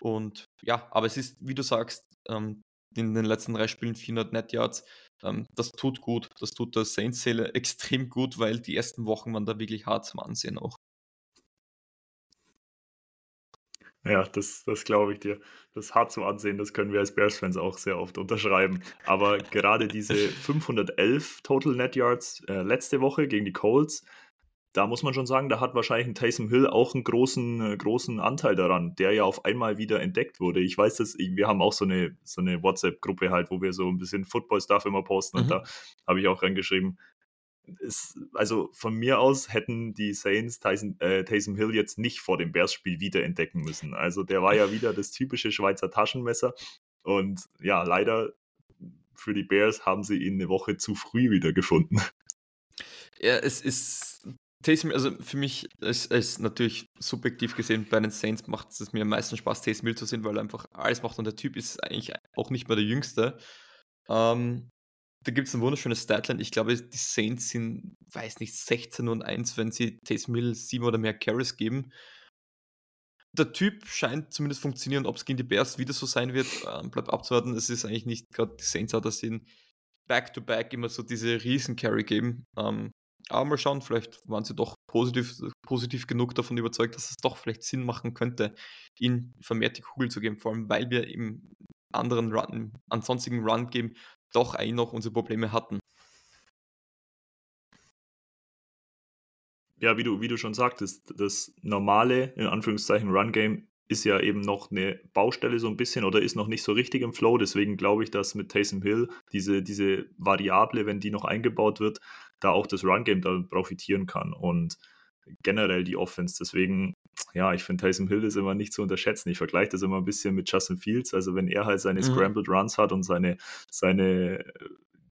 Und ja, aber es ist, wie du sagst, ähm, in den letzten drei Spielen 400 Net Yards. Ähm, das tut gut, das tut der Saints-Seele extrem gut, weil die ersten Wochen waren da wirklich hart zum Ansehen auch. Ja, das, das glaube ich dir. Das hart zu ansehen, das können wir als Bears-Fans auch sehr oft unterschreiben. Aber gerade diese 511 Total Net Yards äh, letzte Woche gegen die Colts, da muss man schon sagen, da hat wahrscheinlich ein Taysom Hill auch einen großen, äh, großen Anteil daran, der ja auf einmal wieder entdeckt wurde. Ich weiß dass wir haben auch so eine, so eine WhatsApp-Gruppe halt, wo wir so ein bisschen Football-Stuff immer posten mhm. und da habe ich auch reingeschrieben, ist, also von mir aus hätten die Saints Tyson, äh, Taysom Hill jetzt nicht vor dem Bears-Spiel wieder entdecken müssen. Also der war ja wieder das typische Schweizer Taschenmesser. Und ja, leider für die Bears haben sie ihn eine Woche zu früh wieder gefunden. Ja, es ist Taysom, also für mich ist es natürlich subjektiv gesehen, bei den Saints macht es mir am meisten Spaß, Taysom Hill zu sehen, weil er einfach alles macht und der Typ ist eigentlich auch nicht mehr der Jüngste. Ähm, da gibt es ein wunderschönes Statline. Ich glaube, die Saints sind, weiß nicht, 16 und 1, wenn sie Taysom Hill sieben oder mehr Carries geben. Der Typ scheint zumindest funktionieren. Ob es gegen die Bears wieder so sein wird, äh, bleibt abzuwarten. Es ist eigentlich nicht gerade die Saints, dass sie back-to-back immer so diese Riesen-Carry geben. Ähm, aber mal schauen, vielleicht waren sie doch positiv, positiv genug davon überzeugt, dass es doch vielleicht Sinn machen könnte, ihnen vermehrt die Kugel zu geben. Vor allem, weil wir im anderen Run, ansonstigen Run geben doch eigentlich noch unsere Probleme hatten. Ja, wie du, wie du schon sagtest, das normale, in Anführungszeichen, Run-Game ist ja eben noch eine Baustelle so ein bisschen oder ist noch nicht so richtig im Flow. Deswegen glaube ich, dass mit Taysom Hill diese, diese Variable, wenn die noch eingebaut wird, da auch das Run-Game da profitieren kann. Und generell die Offense. Deswegen, ja, ich finde Tyson Hill ist immer nicht zu unterschätzen. Ich vergleiche das immer ein bisschen mit Justin Fields. Also wenn er halt seine mhm. Scrambled Runs hat und seine, seine äh,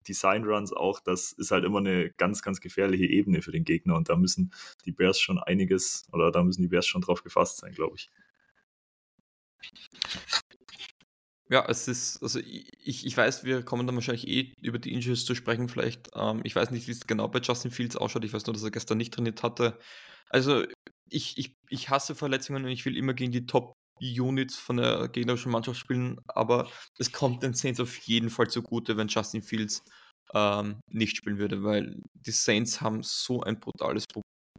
Design Runs auch, das ist halt immer eine ganz, ganz gefährliche Ebene für den Gegner. Und da müssen die Bears schon einiges, oder da müssen die Bears schon drauf gefasst sein, glaube ich. Ja, es ist, also ich, ich weiß, wir kommen dann wahrscheinlich eh über die Injuries zu sprechen, vielleicht. Ähm, ich weiß nicht, wie es genau bei Justin Fields ausschaut. Ich weiß nur, dass er gestern nicht trainiert hatte. Also ich, ich, ich hasse Verletzungen und ich will immer gegen die Top-Units von der gegnerischen Mannschaft spielen, aber es kommt den Saints auf jeden Fall zugute, wenn Justin Fields ähm, nicht spielen würde, weil die Saints haben so ein brutales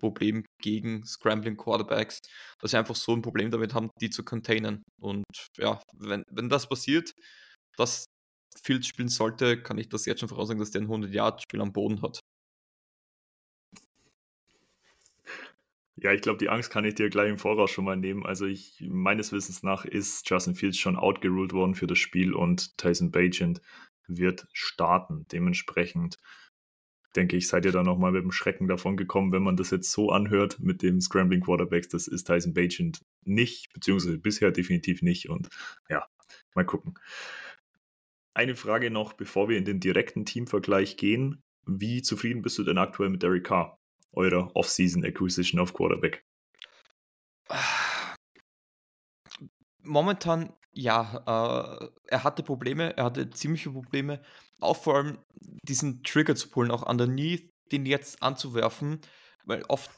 Problem gegen Scrambling Quarterbacks, dass sie einfach so ein Problem damit haben, die zu containen. Und ja, wenn, wenn das passiert, dass Fields spielen sollte, kann ich das jetzt schon voraussagen, dass der ein 100-Yard-Spiel am Boden hat. Ja, ich glaube, die Angst kann ich dir gleich im Voraus schon mal nehmen. Also ich, meines Wissens nach ist Justin Fields schon outgeruled worden für das Spiel und Tyson Bagent wird starten. Dementsprechend denke ich, seid ihr da nochmal mit dem Schrecken davon gekommen, wenn man das jetzt so anhört mit dem Scrambling Quarterbacks. Das ist Tyson Bagent nicht, beziehungsweise bisher definitiv nicht. Und ja, mal gucken. Eine Frage noch, bevor wir in den direkten Teamvergleich gehen. Wie zufrieden bist du denn aktuell mit Derek Carr, eurer Off-Season Acquisition auf Quarterback? Momentan ja, äh, er hatte Probleme, er hatte ziemliche Probleme, auch vor allem diesen Trigger zu pullen, auch underneath, den jetzt anzuwerfen, weil oft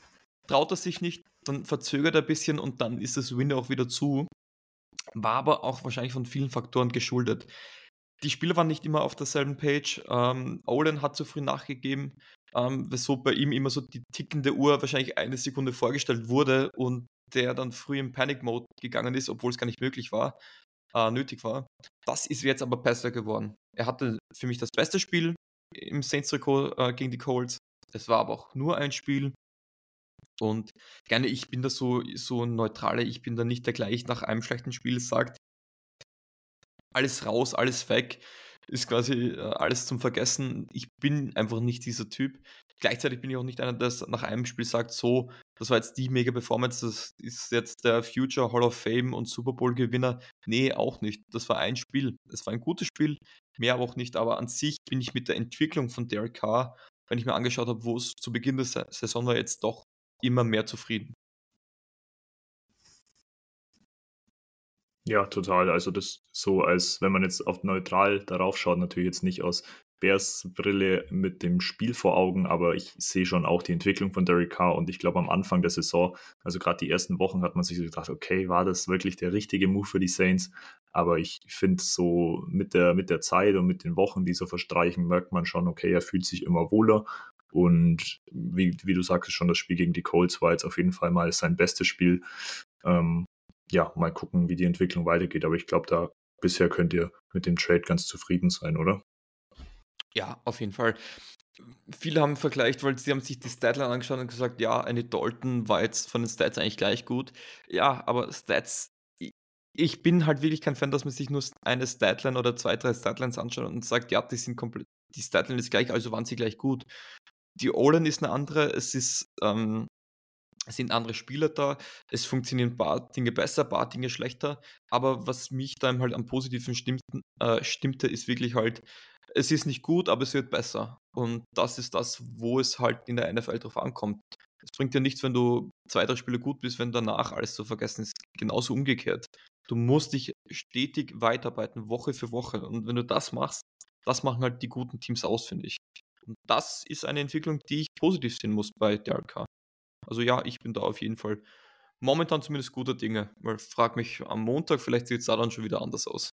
traut er sich nicht, dann verzögert er ein bisschen und dann ist das Window auch wieder zu. War aber auch wahrscheinlich von vielen Faktoren geschuldet. Die Spieler waren nicht immer auf derselben Page. Ähm, Olin hat zu früh nachgegeben, ähm, weshalb bei ihm immer so die tickende Uhr wahrscheinlich eine Sekunde vorgestellt wurde und der dann früh im Panic-Mode gegangen ist, obwohl es gar nicht möglich war, äh, nötig war. Das ist jetzt aber besser geworden. Er hatte für mich das beste Spiel im Saints-Trikot äh, gegen die Colts. Es war aber auch nur ein Spiel. Und gerne, ich bin da so, so neutrale, ich bin da nicht der gleich nach einem schlechten Spiel sagt, alles raus, alles weg, ist quasi äh, alles zum Vergessen. Ich bin einfach nicht dieser Typ. Gleichzeitig bin ich auch nicht einer, der nach einem Spiel sagt, so, das war jetzt die mega Performance, das ist jetzt der Future Hall of Fame und Super Bowl Gewinner. Nee, auch nicht. Das war ein Spiel. Es war ein gutes Spiel, mehr aber auch nicht. Aber an sich bin ich mit der Entwicklung von Derek Carr, wenn ich mir angeschaut habe, wo es zu Beginn der Saison war, jetzt doch immer mehr zufrieden. Ja, total. Also das so, als wenn man jetzt auf neutral darauf schaut, natürlich jetzt nicht aus Bears Brille mit dem Spiel vor Augen, aber ich sehe schon auch die Entwicklung von Derek Carr und ich glaube am Anfang der Saison, also gerade die ersten Wochen hat man sich so gedacht, okay, war das wirklich der richtige Move für die Saints? Aber ich finde so mit der, mit der Zeit und mit den Wochen, die so verstreichen, merkt man schon, okay, er fühlt sich immer wohler und wie, wie du sagst schon, das Spiel gegen die Colts war jetzt auf jeden Fall mal sein bestes Spiel. Ähm, ja, mal gucken, wie die Entwicklung weitergeht. Aber ich glaube, da bisher könnt ihr mit dem Trade ganz zufrieden sein, oder? Ja, auf jeden Fall. Viele haben vergleicht, weil sie haben sich die Statline angeschaut und gesagt, ja, eine Dalton war jetzt von den Stats eigentlich gleich gut. Ja, aber Stats, ich bin halt wirklich kein Fan, dass man sich nur eine Statline oder zwei, drei Statlines anschaut und sagt, ja, die sind komplett, die Statline ist gleich, also waren sie gleich gut. Die O-Line ist eine andere, es ist ähm, sind andere Spieler da, es funktionieren ein paar Dinge besser, ein paar Dinge schlechter, aber was mich da halt am positiven stimmten, äh, stimmte, ist wirklich halt, es ist nicht gut, aber es wird besser. Und das ist das, wo es halt in der NFL drauf ankommt. Es bringt dir nichts, wenn du zwei, drei Spiele gut bist, wenn danach alles zu vergessen ist. Genauso umgekehrt. Du musst dich stetig weiterarbeiten, Woche für Woche. Und wenn du das machst, das machen halt die guten Teams aus, finde ich. Und das ist eine Entwicklung, die ich positiv sehen muss bei Carr. Also ja, ich bin da auf jeden Fall momentan zumindest guter Dinge. Weil frag mich am Montag, vielleicht sieht es da dann schon wieder anders aus.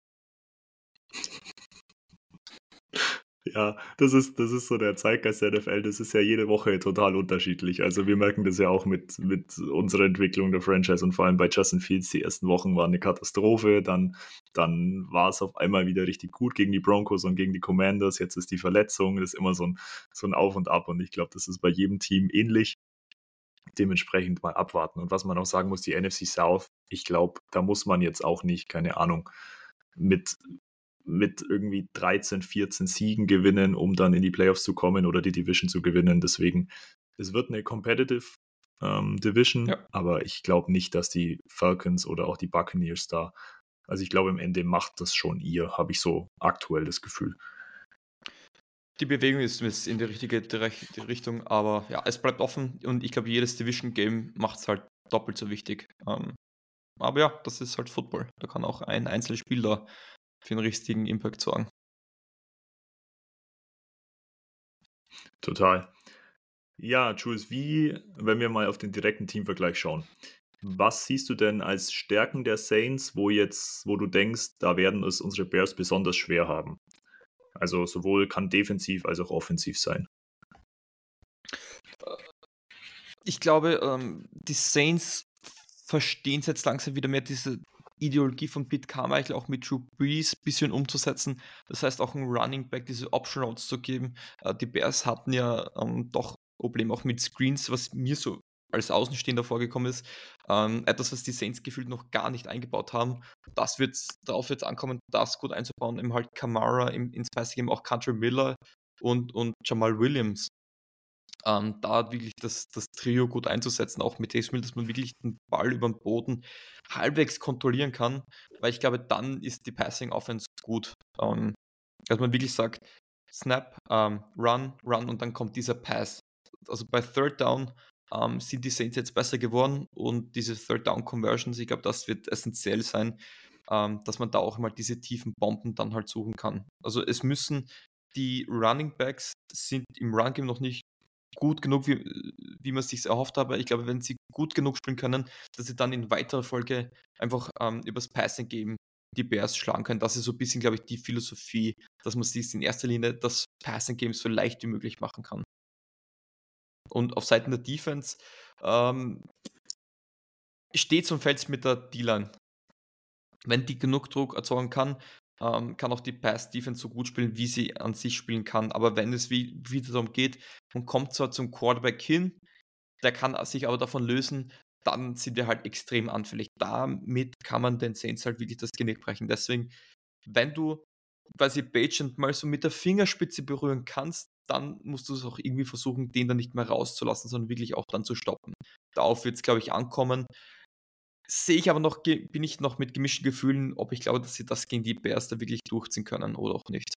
Ja, das ist, das ist so der Zeitgeist der NFL. Das ist ja jede Woche total unterschiedlich. Also wir merken das ja auch mit, mit unserer Entwicklung der Franchise und vor allem bei Justin Fields. Die ersten Wochen waren eine Katastrophe. Dann, dann war es auf einmal wieder richtig gut gegen die Broncos und gegen die Commanders. Jetzt ist die Verletzung. Das ist immer so ein, so ein Auf und Ab. Und ich glaube, das ist bei jedem Team ähnlich dementsprechend mal abwarten. Und was man auch sagen muss, die NFC South, ich glaube, da muss man jetzt auch nicht, keine Ahnung, mit, mit irgendwie 13, 14 Siegen gewinnen, um dann in die Playoffs zu kommen oder die Division zu gewinnen. Deswegen, es wird eine competitive ähm, Division, ja. aber ich glaube nicht, dass die Falcons oder auch die Buccaneers da, also ich glaube, im Ende macht das schon ihr, habe ich so aktuell das Gefühl. Die Bewegung ist in die richtige Richtung, aber ja, es bleibt offen und ich glaube, jedes Division-Game macht es halt doppelt so wichtig. Ähm, aber ja, das ist halt Football. Da kann auch ein einzelnes Spiel da für einen richtigen Impact sorgen. Total. Ja, Jules, wie, wenn wir mal auf den direkten Teamvergleich schauen, was siehst du denn als Stärken der Saints, wo jetzt, wo du denkst, da werden es unsere Bears besonders schwer haben? Also sowohl kann defensiv als auch offensiv sein. Ich glaube, ähm, die Saints verstehen es jetzt langsam wieder mehr, diese Ideologie von Pete Carmichael auch mit Drew Brees ein bisschen umzusetzen. Das heißt, auch ein Running Back diese Option Routes zu geben. Äh, die Bears hatten ja ähm, doch Probleme auch mit Screens, was mir so als Außenstehender vorgekommen ist. Ähm, etwas, was die Saints gefühlt noch gar nicht eingebaut haben. Das wird darauf jetzt ankommen, das gut einzubauen. Eben halt Kamara im, ins Passing Game, auch Country Miller und, und Jamal Williams. Ähm, da wirklich das, das Trio gut einzusetzen, auch mit Taysom dass man wirklich den Ball über den Boden halbwegs kontrollieren kann, weil ich glaube, dann ist die Passing Offense gut. Ähm, dass man wirklich sagt, Snap, ähm, Run, Run und dann kommt dieser Pass. Also bei Third Down ähm, sind die Saints jetzt besser geworden und diese Third Down Conversions, ich glaube, das wird essentiell sein. ähm, dass man da auch mal diese tiefen Bomben dann halt suchen kann. Also es müssen die Running Backs sind im Run Game noch nicht gut genug, wie, wie man es sich erhofft habe. Ich glaube, wenn sie gut genug spielen können, dass sie dann in weiterer Folge einfach ähm, übers Passing Game die Bears schlagen können. Das ist so ein bisschen, glaube ich, die Philosophie, dass man sich in erster Linie das Passing Game so leicht wie möglich machen kann. Und auf Seiten der Defense ähm, steht und fällt mit der D-Line. Wenn die genug Druck erzeugen kann, ähm, kann auch die Pass-Defense so gut spielen, wie sie an sich spielen kann. Aber wenn es wie, wieder darum geht, man kommt zwar zum Quarterback hin, der kann sich aber davon lösen, dann sind wir halt extrem anfällig. Damit kann man den Saints halt wirklich das Genick brechen. Deswegen, wenn du quasi Bagent mal so mit der Fingerspitze berühren kannst, dann musst du es auch irgendwie versuchen, den dann nicht mehr rauszulassen, sondern wirklich auch dann zu stoppen. Darauf wird es, glaube ich, ankommen. Sehe ich aber noch, bin ich noch mit gemischten Gefühlen, ob ich glaube, dass sie das gegen die Bears da wirklich durchziehen können oder auch nicht.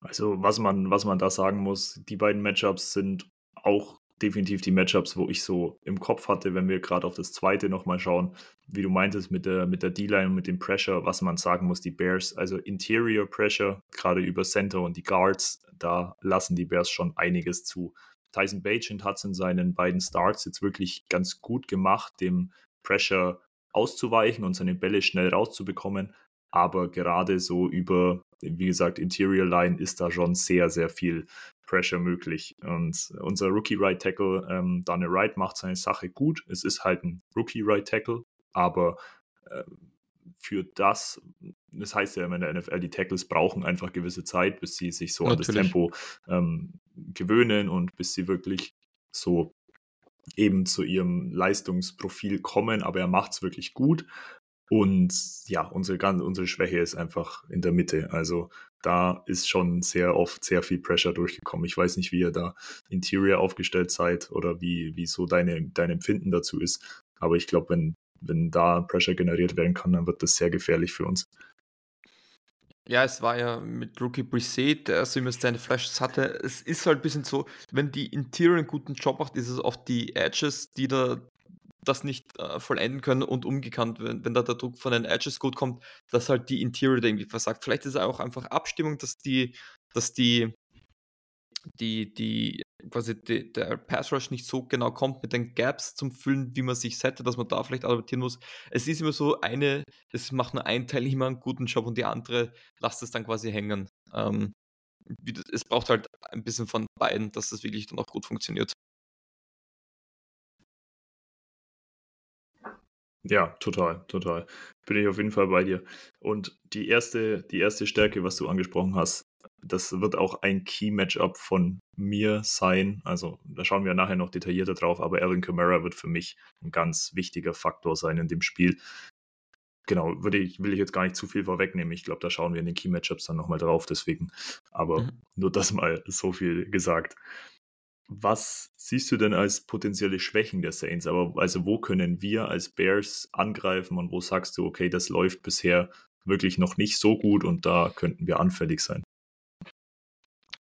Also, was man, was man da sagen muss, die beiden Matchups sind auch definitiv die Matchups, wo ich so im Kopf hatte, wenn wir gerade auf das zweite nochmal schauen, wie du meintest mit der, mit der D-Line und mit dem Pressure, was man sagen muss, die Bears, also Interior Pressure, gerade über Center und die Guards, da lassen die Bears schon einiges zu. Tyson Bagent hat es in seinen beiden Starts jetzt wirklich ganz gut gemacht, dem Pressure auszuweichen und seine Bälle schnell rauszubekommen. Aber gerade so über, wie gesagt, Interior Line ist da schon sehr, sehr viel Pressure möglich. Und unser Rookie Right Tackle, ähm, Daniel Wright, macht seine Sache gut. Es ist halt ein Rookie Right Tackle, aber äh, für das, das heißt ja immer in der NFL, die Tackles brauchen einfach gewisse Zeit, bis sie sich so Natürlich. an das Tempo ähm, gewöhnen und bis sie wirklich so eben zu ihrem Leistungsprofil kommen, aber er macht es wirklich gut. Und ja, unsere, unsere Schwäche ist einfach in der Mitte. Also da ist schon sehr oft sehr viel Pressure durchgekommen. Ich weiß nicht, wie ihr da Interior aufgestellt seid oder wie, wie so deine, dein Empfinden dazu ist. Aber ich glaube, wenn, wenn da Pressure generiert werden kann, dann wird das sehr gefährlich für uns. Ja, es war ja mit Rookie Brissett, der also immer seine Flashes hatte. Es ist halt ein bisschen so, wenn die Interior einen guten Job macht, ist es oft die Edges, die da das nicht äh, vollenden können und umgekehrt, wenn, wenn da der Druck von den Edges gut kommt, dass halt die Interior irgendwie versagt. Vielleicht ist es auch einfach Abstimmung, dass die, dass die, die, die, quasi die, der Pass Rush nicht so genau kommt mit den Gaps zum Füllen, wie man sich hätte, dass man da vielleicht adaptieren muss. Es ist immer so, eine, es macht nur ein Teil immer einen guten Job und die andere lasst es dann quasi hängen. Ähm, es braucht halt ein bisschen von beiden, dass das wirklich dann auch gut funktioniert. Ja, total, total. Bin ich auf jeden Fall bei dir. Und die erste, die erste Stärke, was du angesprochen hast, das wird auch ein Key-Matchup von mir sein. Also da schauen wir nachher noch detaillierter drauf, aber Alvin Kamara wird für mich ein ganz wichtiger Faktor sein in dem Spiel. Genau, würde ich, will ich jetzt gar nicht zu viel vorwegnehmen. Ich glaube, da schauen wir in den Key-Matchups dann nochmal drauf, deswegen. Aber mhm. nur das mal so viel gesagt. Was siehst du denn als potenzielle Schwächen der Saints? Aber also wo können wir als Bears angreifen und wo sagst du, okay, das läuft bisher wirklich noch nicht so gut und da könnten wir anfällig sein?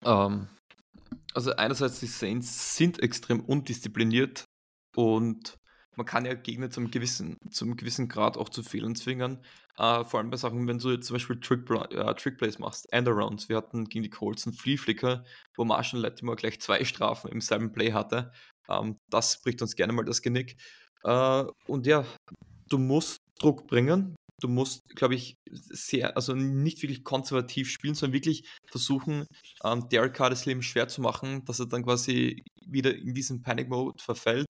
Um, ähm, also einerseits die Saints sind extrem undiszipliniert und man kann ja Gegner zum gewissen, zum gewissen Grad auch zu Fehlern zwingen. Uh, vor allem bei Sachen, wenn du jetzt zum Beispiel Trick, uh, Trick Plays machst, Endarounds. Wir hatten gegen die Colts einen Flea Flicker, wo Marshall Latimore gleich zwei Strafen im selben Play hatte. Ähm, das bricht uns gerne mal das Genick. Uh, und ja, du musst Druck bringen. Du musst, glaube ich, sehr, also nicht wirklich konservativ spielen, sondern wirklich versuchen, ähm, Derek Carr das Leben schwer zu machen, dass er dann quasi wieder in diesen Panic Mode verfällt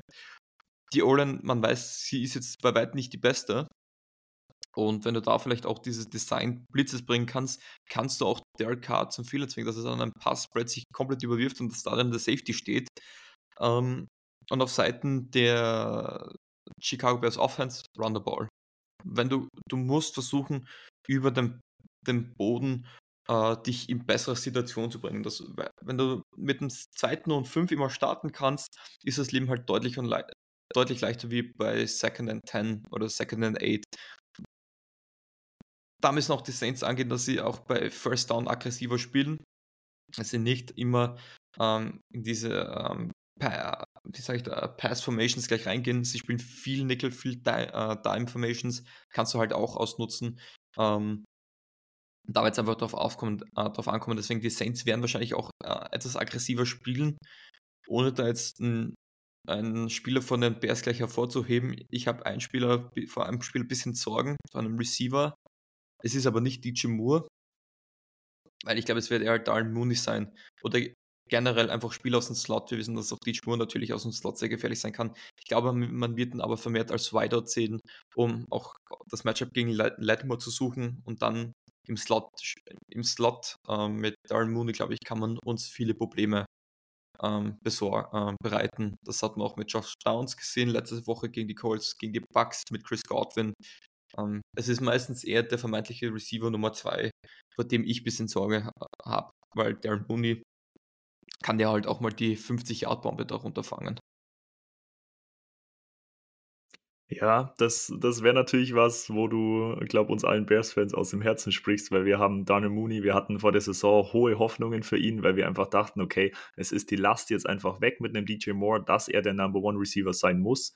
die Olan, man weiß, sie ist jetzt bei weitem nicht die beste. Und wenn du da vielleicht auch dieses Design Blitzes bringen kannst, kannst du auch Derek Carr zum Fehler zwingen, dass er dann ein Passspread sich komplett überwirft und dass da dann der Safety steht. Ähm, und auf Seiten der Chicago Bears Offense, run the ball. Wenn du, du musst versuchen, über den, den Boden äh, dich in bessere Situationen zu bringen. Das, wenn du mit dem zweiten und fünf immer starten kannst, ist das Leben halt deutlich und deutlich leichter wie bei Second and 10 oder Second and 8. Da müssen auch die Saints angehen, dass sie auch bei First Down aggressiver spielen. Dass sie nicht immer ähm, in diese ähm, wie Pass Formations gleich reingehen. Sie spielen viel Nickel, viel äh, Dime Formations, kannst du halt auch ausnutzen. Ähm, da wird es einfach darauf, äh, drauf ankommen. Deswegen die Saints werden wahrscheinlich auch äh, etwas aggressiver spielen, ohne da jetzt ein, einen Spieler von den Bears gleich hervorzuheben. Ich habe einen Spieler vor einem Spiel ein bisschen Sorgen, vor einem Receiver. Es ist aber nicht DJ Moore, weil ich glaube, es wird eher Darren Mooney sein. Oder generell einfach Spieler aus dem Slot. Wir wissen, dass auch DJ Moore natürlich aus dem Slot sehr gefährlich sein kann. Ich glaube, man wird ihn aber vermehrt als Wideout sehen, um auch das Matchup gegen Lattimore zu suchen und dann im Slot, im Slot äh, mit Darren Mooney, glaube ich, kann man uns viele Probleme ähm, besor äh, bereiten. Das hat man auch mit Josh Downs gesehen, letzte Woche gegen die Colts, gegen die Bucks mit Chris Godwin. Ähm, es ist meistens eher der vermeintliche Receiver Nummer 2, vor dem ich ein bisschen Sorge habe, weil Darren Mooney kann der halt auch mal die 50-Yard-Bombe darunter fangen. Ja, das, das wäre natürlich was, wo du, glaube uns allen Bears-Fans aus dem Herzen sprichst, weil wir haben Darnell Mooney, wir hatten vor der Saison hohe Hoffnungen für ihn, weil wir einfach dachten, okay, es ist die Last jetzt einfach weg mit einem DJ Moore, dass er der Number One Receiver sein muss.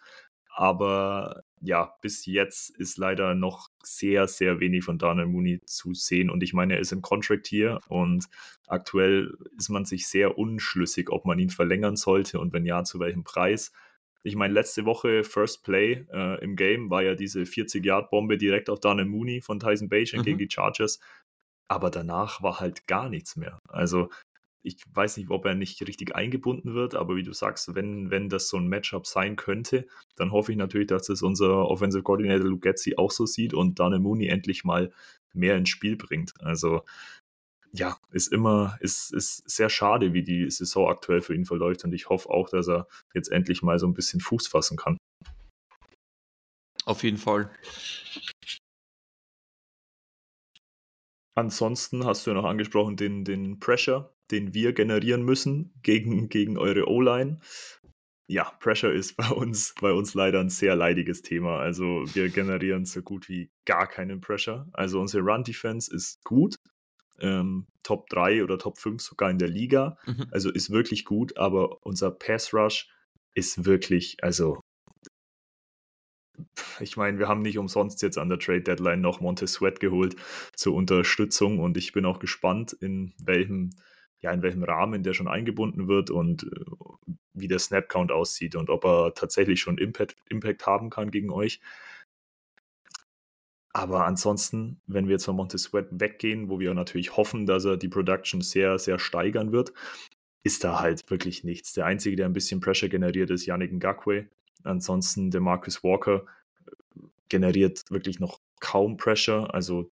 Aber ja, bis jetzt ist leider noch sehr, sehr wenig von Darnell Mooney zu sehen. Und ich meine, er ist im Contract hier und aktuell ist man sich sehr unschlüssig, ob man ihn verlängern sollte und wenn ja, zu welchem Preis. Ich meine, letzte Woche First Play äh, im Game war ja diese 40-Yard-Bombe direkt auf Darnell Mooney von Tyson Bagent mhm. gegen die Chargers. Aber danach war halt gar nichts mehr. Also ich weiß nicht, ob er nicht richtig eingebunden wird, aber wie du sagst, wenn, wenn das so ein Matchup sein könnte, dann hoffe ich natürlich, dass es unser Offensive Coordinator Lugetzi auch so sieht und Darnell Mooney endlich mal mehr ins Spiel bringt. Also ja, ist immer, ist, ist sehr schade, wie die Saison aktuell für ihn verläuft und ich hoffe auch, dass er jetzt endlich mal so ein bisschen Fuß fassen kann. Auf jeden Fall. Ansonsten hast du ja noch angesprochen den, den Pressure, den wir generieren müssen gegen, gegen eure O-Line. Ja, Pressure ist bei uns, bei uns leider ein sehr leidiges Thema. Also wir generieren so gut wie gar keinen Pressure. Also unsere Run-Defense ist gut, ähm, Top 3 oder Top 5 sogar in der Liga. Mhm. Also ist wirklich gut, aber unser Pass Rush ist wirklich, also ich meine, wir haben nicht umsonst jetzt an der Trade Deadline noch Montez Sweat geholt zur Unterstützung und ich bin auch gespannt, in welchem, ja, in welchem Rahmen der schon eingebunden wird und äh, wie der Snap Count aussieht und ob er tatsächlich schon Impact, Impact haben kann gegen euch. Aber ansonsten, wenn wir jetzt von Monte Sweat weggehen, wo wir natürlich hoffen, dass er die Production sehr, sehr steigern wird, ist da halt wirklich nichts. Der Einzige, der ein bisschen Pressure generiert, ist Yannick Ngakwe. Ansonsten der Marcus Walker äh, generiert wirklich noch kaum Pressure. Also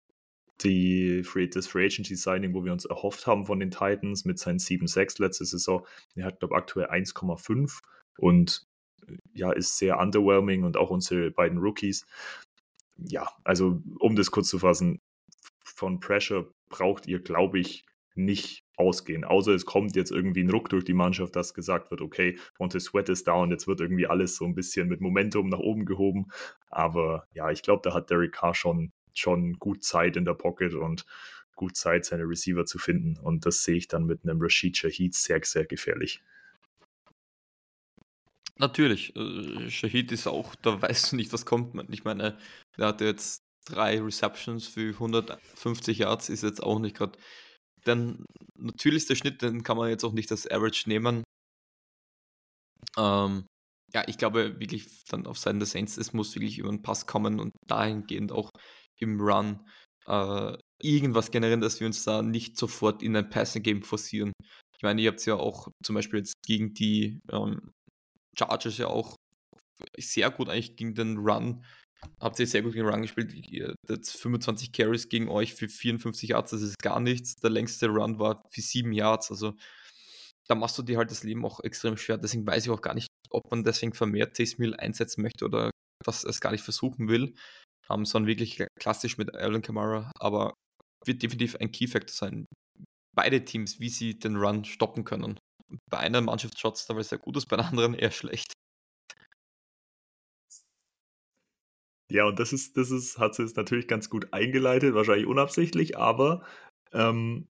die Free, das Free Agency Signing, wo wir uns erhofft haben von den Titans mit seinen 7,6 letzte Saison, der hat, glaube ich, aktuell 1,5 und äh, ja, ist sehr underwhelming und auch unsere beiden Rookies ja, also um das kurz zu fassen, von Pressure braucht ihr, glaube ich, nicht ausgehen. Außer es kommt jetzt irgendwie ein Ruck durch die Mannschaft, dass gesagt wird, okay, Monte Sweat ist und jetzt wird irgendwie alles so ein bisschen mit Momentum nach oben gehoben. Aber ja, ich glaube, da hat Derek Carr schon, schon gut Zeit in der Pocket und gut Zeit, seine Receiver zu finden. Und das sehe ich dann mit einem Rashid Shahid sehr, sehr gefährlich. Natürlich, äh, Shahid ist auch, da weißt du nicht, was kommt. Ich meine, er hatte jetzt drei Receptions für 150 Yards, ist jetzt auch nicht gerade. Dann natürlich ist der Schnitt, den kann man jetzt auch nicht als Average nehmen. Ähm, ja, ich glaube wirklich dann auf Seiten der Saints, es muss wirklich über den Pass kommen und dahingehend auch im Run äh, irgendwas generieren, dass wir uns da nicht sofort in ein Passing-Game forcieren. Ich meine, ihr habt es ja auch zum Beispiel jetzt gegen die ähm, Chargers ja auch sehr gut eigentlich gegen den Run. Habt ihr sehr gut gegen den Run gespielt. Jetzt 25 Carries gegen euch für 54 Yards, das ist gar nichts. Der längste Run war für 7 Yards. Also da machst du dir halt das Leben auch extrem schwer. Deswegen weiß ich auch gar nicht, ob man deswegen vermehrt Taysom einsetzen möchte oder dass es gar nicht versuchen will. Um, sondern wirklich klassisch mit Alvin Kamara. Aber wird definitiv ein Key-Factor sein. Beide Teams, wie sie den Run stoppen können bei einer Mannschaft schaut es dabei sehr gut aus, bei der anderen eher schlecht. Ja, und das ist, das ist, hat sie jetzt natürlich ganz gut eingeleitet, wahrscheinlich unabsichtlich, aber ähm,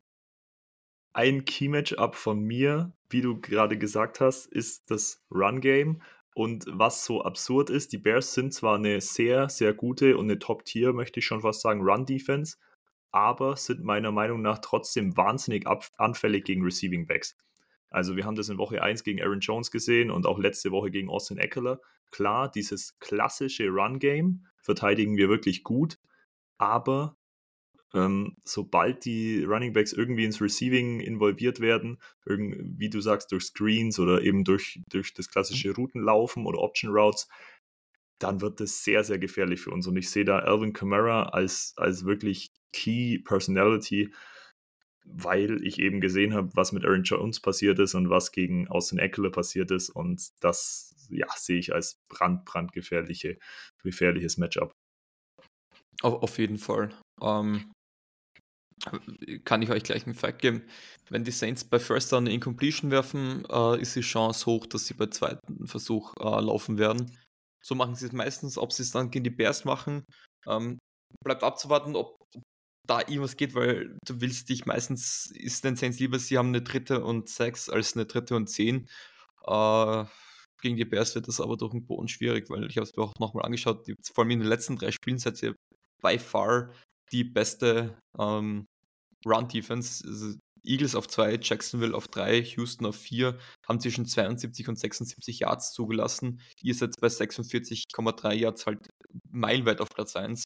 ein Key-Matchup von mir, wie du gerade gesagt hast, ist das Run-Game. Und was so absurd ist, die Bears sind zwar eine sehr, sehr gute und eine Top-Tier, möchte ich schon fast sagen, Run-Defense, aber sind meiner Meinung nach trotzdem wahnsinnig anfällig gegen Receiving Backs. Also wir haben das in Woche 1 gegen Aaron Jones gesehen und auch letzte Woche gegen Austin Eckler. Klar, dieses klassische Run-Game verteidigen wir wirklich gut, aber ähm, sobald die Running Backs irgendwie ins Receiving involviert werden, wie du sagst, durch Screens oder eben durch, durch das klassische Routenlaufen oder Option Routes, dann wird das sehr, sehr gefährlich für uns. Und ich sehe da Alvin Kamara als, als wirklich Key Personality, weil ich eben gesehen habe, was mit Aaron Jones passiert ist und was gegen Austin Eckler passiert ist. Und das ja, sehe ich als brand, brandgefährliche, gefährliches Matchup. Auf, auf jeden Fall. Ähm, kann ich euch gleich einen Fact geben. Wenn die Saints bei First Down eine Incompletion werfen, äh, ist die Chance hoch, dass sie bei zweiten Versuch äh, laufen werden. So machen sie es meistens. Ob sie es dann gegen die Bears machen, ähm, bleibt abzuwarten, ob da irgendwas geht, weil du willst dich meistens, ist den Saints lieber, sie haben eine dritte und sechs als eine dritte und zehn. Äh, gegen die Bears wird das aber durch den Boden schwierig, weil ich habe es mir auch nochmal angeschaut, die, vor allem in den letzten drei Spielen seid ihr by far die beste ähm, Run-Defense. Also Eagles auf 2, Jacksonville auf 3, Houston auf 4, haben zwischen 72 und 76 Yards zugelassen. Ihr seid bei 46,3 Yards halt meilenweit auf Platz 1.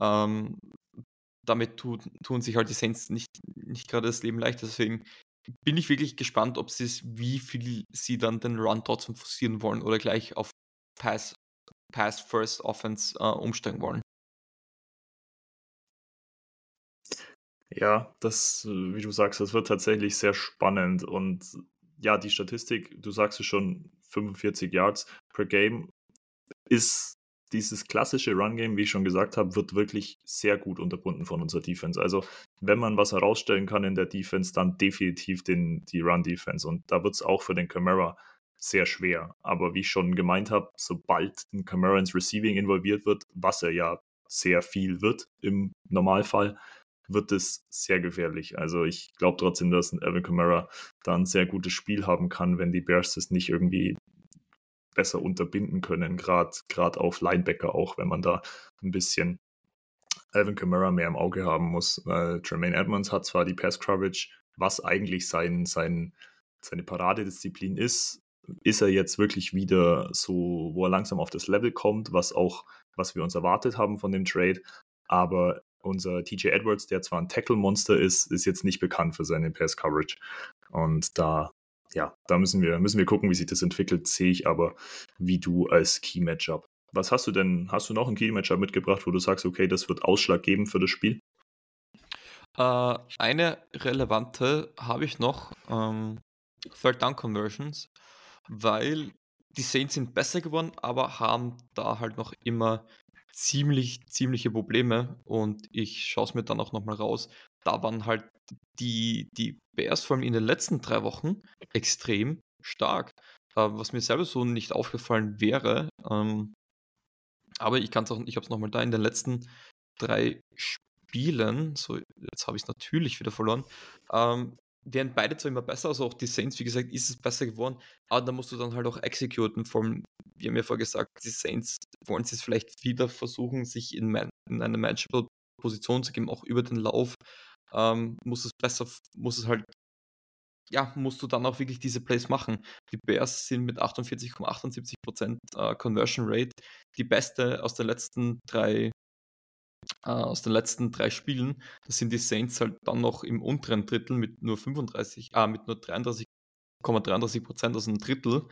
Ähm, damit tun, tun sich halt die Saints nicht, nicht gerade das Leben leicht. Deswegen bin ich wirklich gespannt, ob sie wie viel sie dann den Run trotzdem forcieren wollen oder gleich auf Pass, Pass First Offense äh, umsteigen wollen. Ja, das, wie du sagst, das wird tatsächlich sehr spannend. Und ja, die Statistik, du sagst es schon, 45 Yards per Game ist dieses klassische Run-Game, wie ich schon gesagt habe, wird wirklich sehr gut unterbunden von unserer Defense. Also, wenn man was herausstellen kann in der Defense, dann definitiv den, die Run-Defense. Und da wird es auch für den Camara sehr schwer. Aber wie ich schon gemeint habe, sobald ein Camara ins Receiving involviert wird, was er ja sehr viel wird im Normalfall, wird es sehr gefährlich. Also ich glaube trotzdem, dass ein Evan Kamara da ein sehr gutes Spiel haben kann, wenn die Bears das nicht irgendwie besser unterbinden können, gerade auf Linebacker auch, wenn man da ein bisschen Alvin Kamara mehr im Auge haben muss. Weil Tremaine Edmonds hat zwar die Pass Coverage, was eigentlich sein, sein, seine Paradedisziplin ist, ist er jetzt wirklich wieder so, wo er langsam auf das Level kommt, was auch, was wir uns erwartet haben von dem Trade. Aber unser TJ Edwards, der zwar ein Tackle-Monster ist, ist jetzt nicht bekannt für seine Pass-Coverage. Und da, ja, da müssen wir, müssen wir gucken, wie sich das entwickelt, sehe ich aber wie du als Key-Matchup. Was hast du denn, hast du noch ein Key-Matchup mitgebracht, wo du sagst, okay, das wird ausschlaggebend für das Spiel? Äh, eine relevante habe ich noch, ähm, Third Down Conversions, weil die Saints sind besser geworden, aber haben da halt noch immer ziemlich, ziemliche Probleme und ich schaue es mir dann auch nochmal raus. Da waren halt die, die Bears vor allem in den letzten drei Wochen extrem stark, äh, was mir selber so nicht aufgefallen wäre. Ähm, aber ich kann es auch, ich habe es nochmal da in den letzten drei Spielen, so jetzt habe ich es natürlich wieder verloren, ähm, werden beide zwar immer besser, also auch die Saints, wie gesagt, ist es besser geworden, aber da musst du dann halt auch exekuten. Vor allem, wir haben ja vorher gesagt, die Saints wollen es vielleicht wieder versuchen, sich in, man, in eine manageable Position zu geben, auch über den Lauf. Ähm, muss es besser, muss es halt, ja, musst du dann auch wirklich diese Plays machen. Die Bears sind mit 48,78% äh, Conversion Rate die beste aus den letzten drei äh, aus den letzten drei Spielen. Da sind die Saints halt dann noch im unteren Drittel mit nur 35, ah, mit nur 33,33 Prozent, also ein Drittel.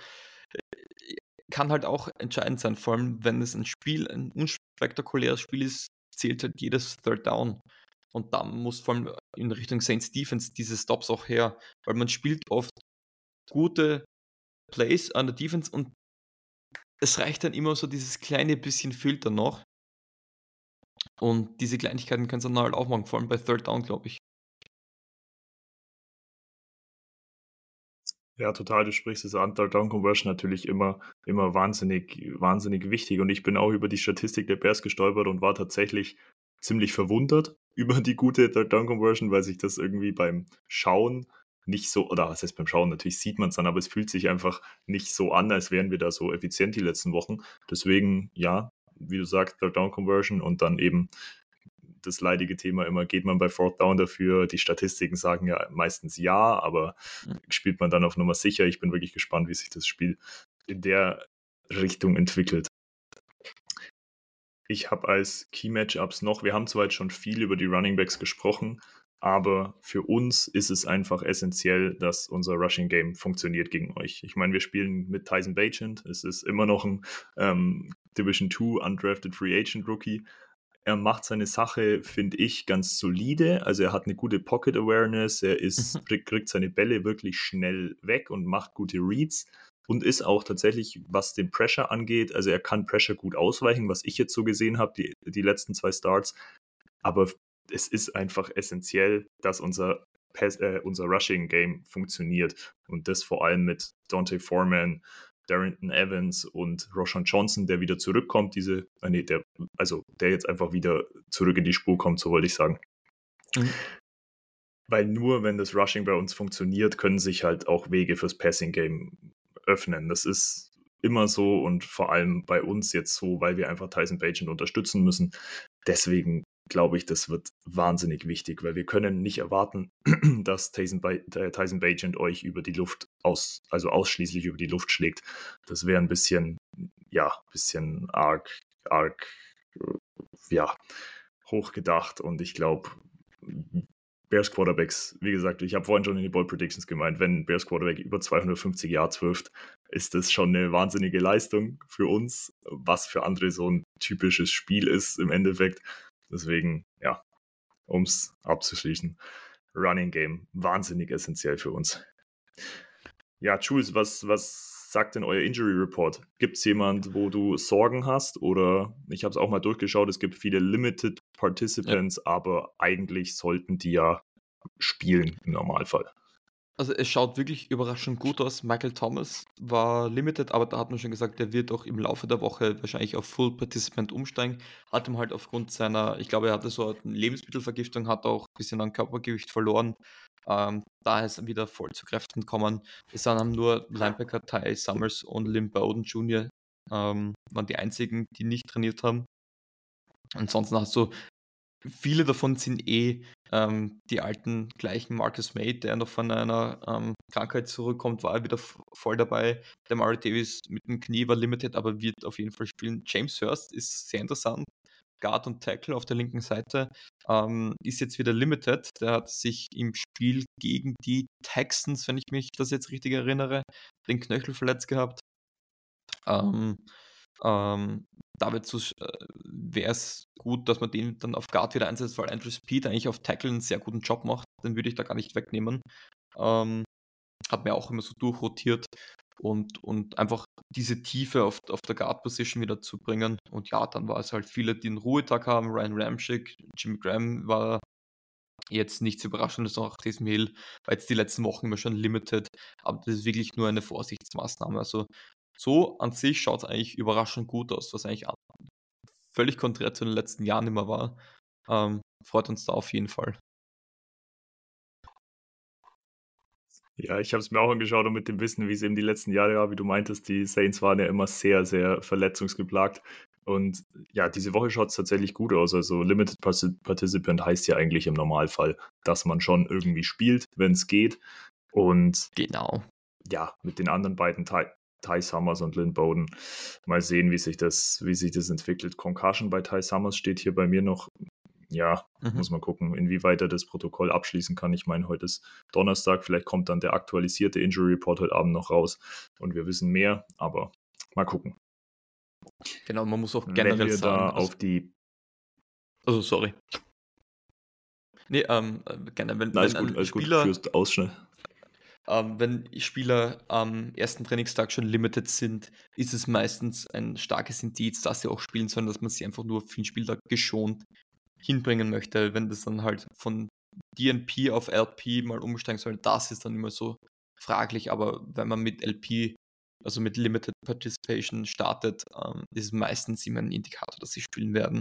Äh, kann halt auch entscheidend sein, vor allem wenn es ein Spiel, ein unspektakuläres Spiel ist, zählt halt jedes Third Down. Und da muss vor allem in Richtung Saints Defense diese Stops auch her, weil man spielt oft gute Plays an der Defense und es reicht dann immer so dieses kleine bisschen Filter noch, und diese Kleinigkeiten kannst du dann halt auch machen, vor allem bei Third Down, glaube ich. Ja, total. Du sprichst es an. Third Down Conversion natürlich immer, immer wahnsinnig, wahnsinnig wichtig. Und ich bin auch über die Statistik der Bears gestolpert und war tatsächlich ziemlich verwundert, über die gute Third Down Conversion, weil sich das irgendwie beim Schauen nicht so, oder was heißt beim Schauen, natürlich sieht man es dann, aber es fühlt sich einfach nicht so an, als wären wir da so effizient die letzten Wochen. Deswegen, ja, wie du sagst, Third Down Conversion und dann eben das leidige Thema immer, geht man bei Fourth Down dafür? Die Statistiken sagen ja meistens ja, aber mhm. spielt man dann auf Nummer sicher? Ich bin wirklich gespannt, wie sich das Spiel in der Richtung entwickelt. Ich habe als Key Matchups noch, wir haben zwar jetzt schon viel über die Running Backs gesprochen, aber für uns ist es einfach essentiell, dass unser Rushing Game funktioniert gegen euch. Ich meine, wir spielen mit Tyson Bagent. Es ist immer noch ein ähm, Division 2 Undrafted Free Agent Rookie. Er macht seine Sache, finde ich, ganz solide. Also er hat eine gute Pocket Awareness, er ist, mhm. kriegt seine Bälle wirklich schnell weg und macht gute Reads und ist auch tatsächlich, was den Pressure angeht, also er kann Pressure gut ausweichen, was ich jetzt so gesehen habe, die, die letzten zwei Starts. Aber es ist einfach essentiell, dass unser, Pass, äh, unser Rushing-Game funktioniert. Und das vor allem mit Dante Foreman, Darrington Evans und Roshan Johnson, der wieder zurückkommt, diese, äh, nee, der, also der jetzt einfach wieder zurück in die Spur kommt, so wollte ich sagen. Mhm. Weil nur wenn das Rushing bei uns funktioniert, können sich halt auch Wege fürs Passing-Game öffnen. Das ist immer so und vor allem bei uns jetzt so, weil wir einfach Tyson Bagent unterstützen müssen. Deswegen glaube ich, das wird wahnsinnig wichtig, weil wir können nicht erwarten, dass Tyson, ba äh, Tyson Bagent euch über die Luft aus, also ausschließlich über die Luft schlägt. Das wäre ein bisschen, ja, bisschen arg, arg, ja, hochgedacht und ich glaube, Bears Quarterbacks, wie gesagt, ich habe vorhin schon in die Ball Predictions gemeint, wenn Bears Quarterback über 250 Yards wirft, ist das schon eine wahnsinnige Leistung für uns, was für andere so ein typisches Spiel ist im Endeffekt. Deswegen, ja, um es abzuschließen, Running Game wahnsinnig essentiell für uns. Ja, Jules, was, was sagt denn euer Injury Report? Gibt es jemand, wo du Sorgen hast? Oder ich habe es auch mal durchgeschaut, es gibt viele Limited Participants, ja. aber eigentlich sollten die ja spielen im Normalfall. Also es schaut wirklich überraschend gut aus. Michael Thomas war limited, aber da hat man schon gesagt, der wird auch im Laufe der Woche wahrscheinlich auf Full Participant umsteigen. Hat ihm halt aufgrund seiner, ich glaube, er hatte so eine Lebensmittelvergiftung, hat auch ein bisschen an Körpergewicht verloren. Ähm, da ist er wieder voll zu Kräften gekommen. Es haben nur Linebacker Ty Summers und Lim Bowden Jr. Ähm, waren die einzigen, die nicht trainiert haben. Ansonsten hast du viele davon sind eh ähm, die alten gleichen Marcus May, der noch von einer ähm, Krankheit zurückkommt, war wieder voll dabei. Der Murray Davis mit dem Knie war limited, aber wird auf jeden Fall spielen. James Hurst ist sehr interessant. Guard und Tackle auf der linken Seite ähm, ist jetzt wieder limited. Der hat sich im Spiel gegen die Texans, wenn ich mich das jetzt richtig erinnere, den Knöchel verletzt gehabt. Ähm, ähm, David äh, wäre es gut, dass man den dann auf Guard wieder einsetzt, weil Andrew Speed eigentlich auf Tackle einen sehr guten Job macht. Den würde ich da gar nicht wegnehmen. Ähm, hat mir auch immer so durchrotiert und, und einfach diese Tiefe auf, auf der Guard-Position wieder zu bringen. Und ja, dann war es halt viele, die einen Ruhetag haben. Ryan Ramchick, Jimmy Graham war jetzt nichts Überraschendes auch Taysom Hill war jetzt die letzten Wochen immer schon limited, aber das ist wirklich nur eine Vorsichtsmaßnahme. Also so an sich schaut es eigentlich überraschend gut aus, was eigentlich völlig konträr zu den letzten Jahren immer war. Ähm, freut uns da auf jeden Fall. Ja, ich habe es mir auch angeschaut und mit dem Wissen, wie es eben die letzten Jahre war, wie du meintest, die Saints waren ja immer sehr, sehr verletzungsgeplagt. Und ja, diese Woche schaut es tatsächlich gut aus. Also Limited Participant heißt ja eigentlich im Normalfall, dass man schon irgendwie spielt, wenn es geht. Und genau. Ja, mit den anderen beiden Teil Ty Summers und Lynn Bowden. Mal sehen, wie sich das, wie sich das entwickelt. Concussion bei Ty Summers steht hier bei mir noch. Ja, mhm. muss man gucken, inwieweit er das Protokoll abschließen kann. Ich meine, heute ist Donnerstag, vielleicht kommt dann der aktualisierte Injury Report heute Abend noch raus und wir wissen mehr, aber mal gucken. Genau, man muss auch generell Wenn wir sagen, da auf die. Also, sorry. Nee, ähm, äh, gerne, wenn, Na, wenn gut, ein Spieler. Gut, ausschnell. Ähm, wenn Spieler am ersten Trainingstag schon limited sind, ist es meistens ein starkes Indiz, dass sie auch spielen sollen, dass man sie einfach nur für den Spieltag geschont hinbringen möchte. Wenn das dann halt von DNP auf LP mal umsteigen soll, das ist dann immer so fraglich. Aber wenn man mit LP, also mit Limited Participation startet, ähm, ist es meistens immer ein Indikator, dass sie spielen werden.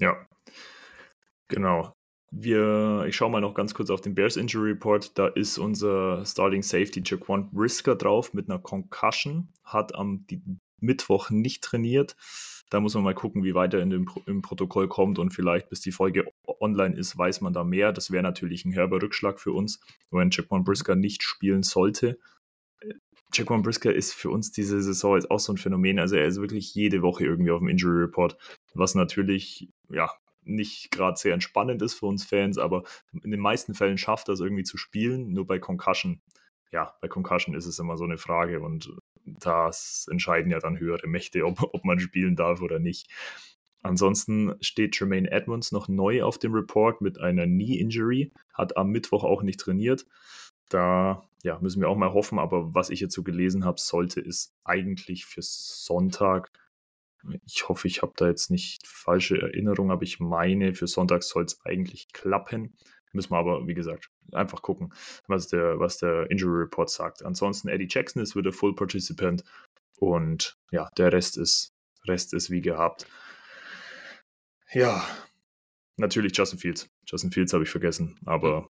Ja, genau. Wir, ich schaue mal noch ganz kurz auf den Bears Injury Report. Da ist unser Starting Safety Jaquan Brisker drauf mit einer Concussion, hat am Mittwoch nicht trainiert. Da muss man mal gucken, wie weit er in dem, im Protokoll kommt und vielleicht bis die Folge online ist, weiß man da mehr. Das wäre natürlich ein herber Rückschlag für uns, wenn Jaquan Brisker nicht spielen sollte. Jaquan Brisker ist für uns diese Saison jetzt auch so ein Phänomen. Also er ist wirklich jede Woche irgendwie auf dem Injury Report, was natürlich ja nicht gerade sehr entspannend ist für uns Fans, aber in den meisten Fällen schafft er es irgendwie zu spielen. Nur bei Concussion, ja, bei Concussion ist es immer so eine Frage und das entscheiden ja dann höhere Mächte, ob, ob man spielen darf oder nicht. Ansonsten steht Jermaine Edmonds noch neu auf dem Report mit einer Knee-Injury, hat am Mittwoch auch nicht trainiert. Da ja, müssen wir auch mal hoffen, aber was ich jetzt so gelesen habe, sollte es eigentlich für Sonntag ich hoffe, ich habe da jetzt nicht falsche Erinnerungen, aber ich meine, für Sonntag soll es eigentlich klappen. Müssen wir aber, wie gesagt, einfach gucken, was der, was der Injury Report sagt. Ansonsten Eddie Jackson ist wieder Full Participant und ja, der Rest ist, Rest ist wie gehabt. Ja, natürlich Justin Fields. Justin Fields habe ich vergessen, aber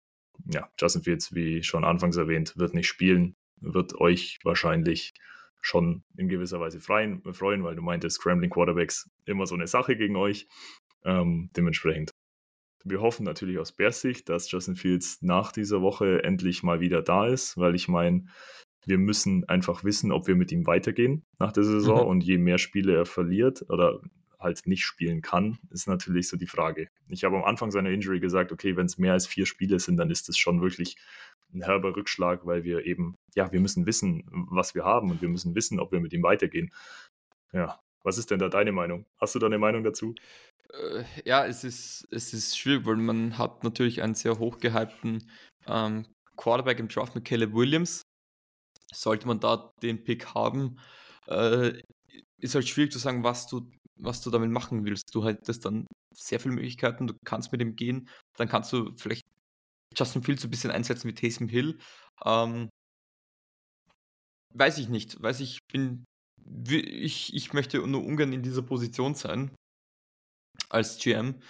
ja, Justin Fields, wie schon anfangs erwähnt, wird nicht spielen, wird euch wahrscheinlich schon in gewisser Weise freuen, freuen weil du meintest, Scrambling Quarterbacks immer so eine Sache gegen euch. Ähm, dementsprechend. Wir hoffen natürlich aus Bears Sicht, dass Justin Fields nach dieser Woche endlich mal wieder da ist, weil ich meine, wir müssen einfach wissen, ob wir mit ihm weitergehen nach der Saison mhm. und je mehr Spiele er verliert oder halt nicht spielen kann, ist natürlich so die Frage. Ich habe am Anfang seiner Injury gesagt, okay, wenn es mehr als vier Spiele sind, dann ist es schon wirklich ein herber Rückschlag, weil wir eben, ja, wir müssen wissen, was wir haben und wir müssen wissen, ob wir mit ihm weitergehen. Ja, was ist denn da deine Meinung? Hast du da eine Meinung dazu? Äh, ja, es ist, es ist schwierig, weil man hat natürlich einen sehr hochgehypten ähm, Quarterback im Draft mit Caleb Williams. Sollte man da den Pick haben, äh, ist halt schwierig zu sagen, was du, was du damit machen willst. Du hättest dann sehr viele Möglichkeiten, du kannst mit ihm gehen, dann kannst du vielleicht Justin Fields ein bisschen einsetzen wie Taysom Hill. Ähm, weiß ich nicht. Weiß ich bin. Ich, ich möchte nur ungern in dieser Position sein als GM.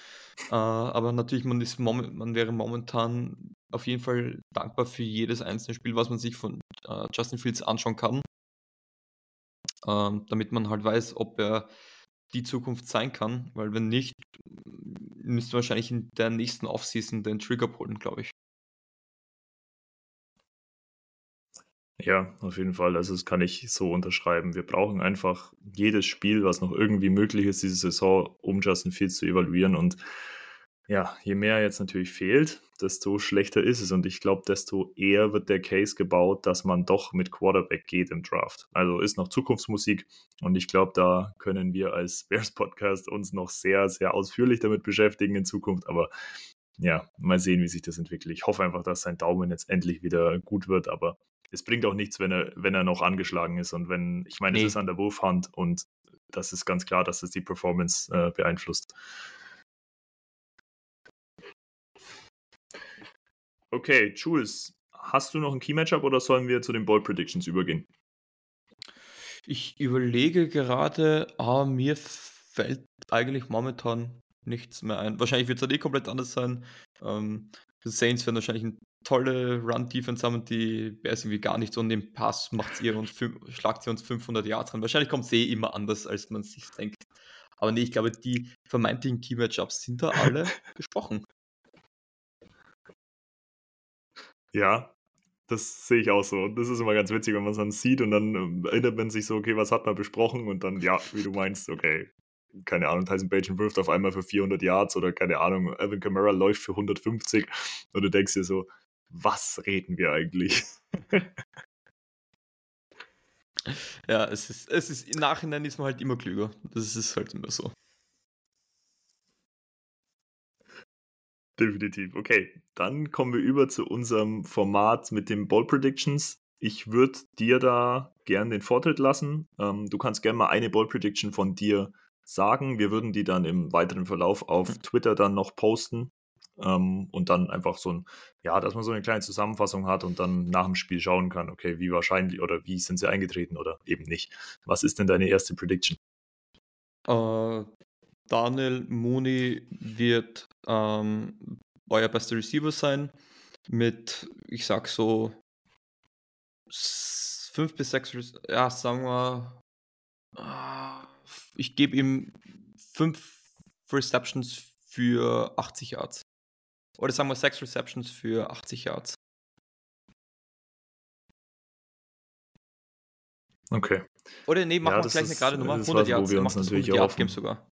Äh, aber natürlich, man, ist man wäre momentan auf jeden Fall dankbar für jedes einzelne Spiel, was man sich von äh, Justin Fields anschauen kann. Ähm, damit man halt weiß, ob er die Zukunft sein kann, weil wenn nicht, müsste wahrscheinlich in der nächsten Offseason den Trigger pullen, glaube ich. Ja, auf jeden Fall. Also das kann ich so unterschreiben. Wir brauchen einfach jedes Spiel, was noch irgendwie möglich ist, diese Saison, um Justin Fields zu evaluieren. Und ja, je mehr jetzt natürlich fehlt, desto schlechter ist es. Und ich glaube, desto eher wird der Case gebaut, dass man doch mit Quarterback geht im Draft. Also ist noch Zukunftsmusik. Und ich glaube, da können wir als Bears Podcast uns noch sehr, sehr ausführlich damit beschäftigen in Zukunft. Aber ja, mal sehen, wie sich das entwickelt. Ich hoffe einfach, dass sein Daumen jetzt endlich wieder gut wird. Aber es bringt auch nichts, wenn er, wenn er noch angeschlagen ist. Und wenn, ich meine, nee. es ist an der Wurfhand und das ist ganz klar, dass es die Performance äh, beeinflusst. Okay, Jules, hast du noch ein Key-Matchup oder sollen wir zu den Ball Predictions übergehen? Ich überlege gerade, aber mir fällt eigentlich momentan nichts mehr ein. Wahrscheinlich wird es eh komplett anders sein. Ähm, die Saints werden wahrscheinlich ein tolle Run-Defense haben und die Bears irgendwie gar nicht so und den Pass macht ihr uns schlagt sie uns 500 Yards dran. Wahrscheinlich kommt es eh immer anders, als man sich denkt. Aber nee, ich glaube, die vermeintlichen Key-Matchups sind da alle besprochen. Ja, das sehe ich auch so. Das ist immer ganz witzig, wenn man es dann sieht und dann ähm, erinnert man sich so, okay, was hat man besprochen? Und dann, ja, wie du meinst, okay, keine Ahnung, Tyson Bagent wirft auf einmal für 400 Yards oder keine Ahnung, Evan Kamara läuft für 150 und du denkst dir so, was reden wir eigentlich? ja, es ist, es ist, im Nachhinein ist man halt immer klüger. Das ist halt immer so. Definitiv. Okay, dann kommen wir über zu unserem Format mit den Ball Predictions. Ich würde dir da gern den Vortritt lassen. Ähm, du kannst gerne mal eine Ball Prediction von dir sagen. Wir würden die dann im weiteren Verlauf auf hm. Twitter dann noch posten. Ähm, und dann einfach so ein, ja, dass man so eine kleine Zusammenfassung hat und dann nach dem Spiel schauen kann, okay, wie wahrscheinlich oder wie sind sie eingetreten oder eben nicht. Was ist denn deine erste Prediction? Äh, Daniel Mooney wird ähm, euer bester Receiver sein. Mit, ich sag so, fünf bis sechs, ja, sagen wir, ah, ich gebe ihm fünf Receptions für 80 Yards. Oder sagen wir sechs Receptions für 80 Yards. Okay. Oder nee, machen Ja, wir gleich eine gerade Nummer. das ist 100 was, wo Yards. wir Er macht das natürlich 100 Yard. Game sogar.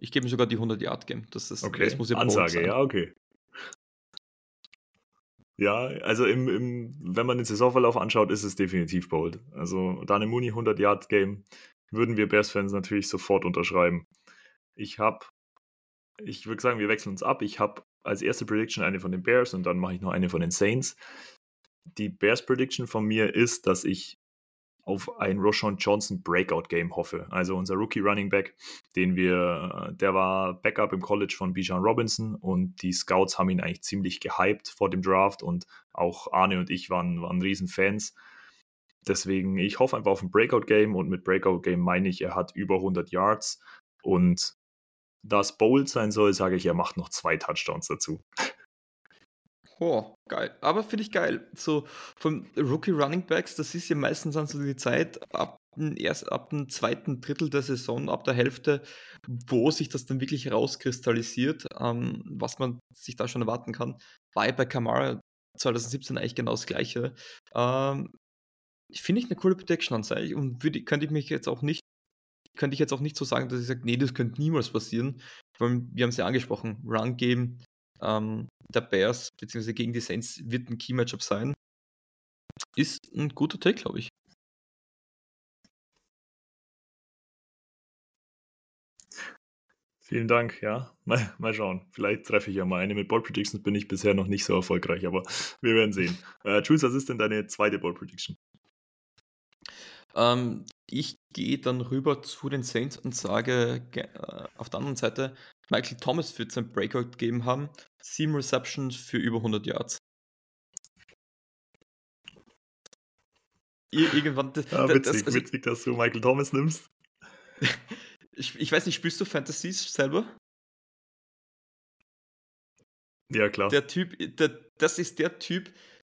Ich gebe ihm sogar die 100 Yard Game. Das, ist, Okay, das muss ja Ansage, ja, okay. Ja, also im, im, wenn man den Saisonverlauf anschaut, ist es definitiv bold. Also Daniel Mooney 100 Yard Game würden wir Bears-Fans natürlich sofort unterschreiben. Ich habe, ich würde sagen, wir wechseln uns ab. Ich habe als erste Prediction eine von den Bears und dann mache ich noch eine von den Saints. Die Bears Prediction von mir ist, dass ich auf ein Roshan Johnson Breakout Game hoffe. Also unser Rookie Running Back, den wir, der war Backup im College von Bijan Robinson und die Scouts haben ihn eigentlich ziemlich gehypt vor dem Draft und auch Arne und ich waren, waren riesen Fans. Deswegen, ich hoffe einfach auf ein Breakout Game und mit Breakout Game meine ich, er hat über 100 Yards und da es bold sein soll, sage ich, er macht noch zwei Touchdowns dazu. Oh, geil. Aber finde ich geil. So von Rookie Running Backs, das ist ja meistens dann so die Zeit ab dem, erst, ab dem zweiten Drittel der Saison, ab der Hälfte, wo sich das dann wirklich rauskristallisiert, ähm, was man sich da schon erwarten kann. War ja bei Kamara 2017 eigentlich genau das Gleiche. Ähm, finde ich eine coole Protection an sich und würde, könnte ich mich jetzt auch nicht könnte ich jetzt auch nicht so sagen, dass ich sage, nee, das könnte niemals passieren. Weil wir haben es ja angesprochen, Run Game ähm, der Bears beziehungsweise gegen die Saints wird ein Key Matchup sein. Ist ein guter Take, glaube ich. Vielen Dank, ja. Mal, mal schauen. Vielleicht treffe ich ja mal eine. Mit Ball Predictions bin ich bisher noch nicht so erfolgreich, aber wir werden sehen. Äh, Jules, was ist denn deine zweite Ball Prediction? Ähm, ich gehe dann rüber zu den Saints und sage ge- äh, auf der anderen Seite, Michael Thomas wird sein Breakout geben haben. Sieben Receptions für über 100 Yards. Ir irgendwann. Das, Ja, das- witzig, also, witzig, dass du Michael Thomas nimmst. ich, ich weiß nicht, spielst du Fantasies selber? Ja, klar. Der Typ, der, das ist der Typ,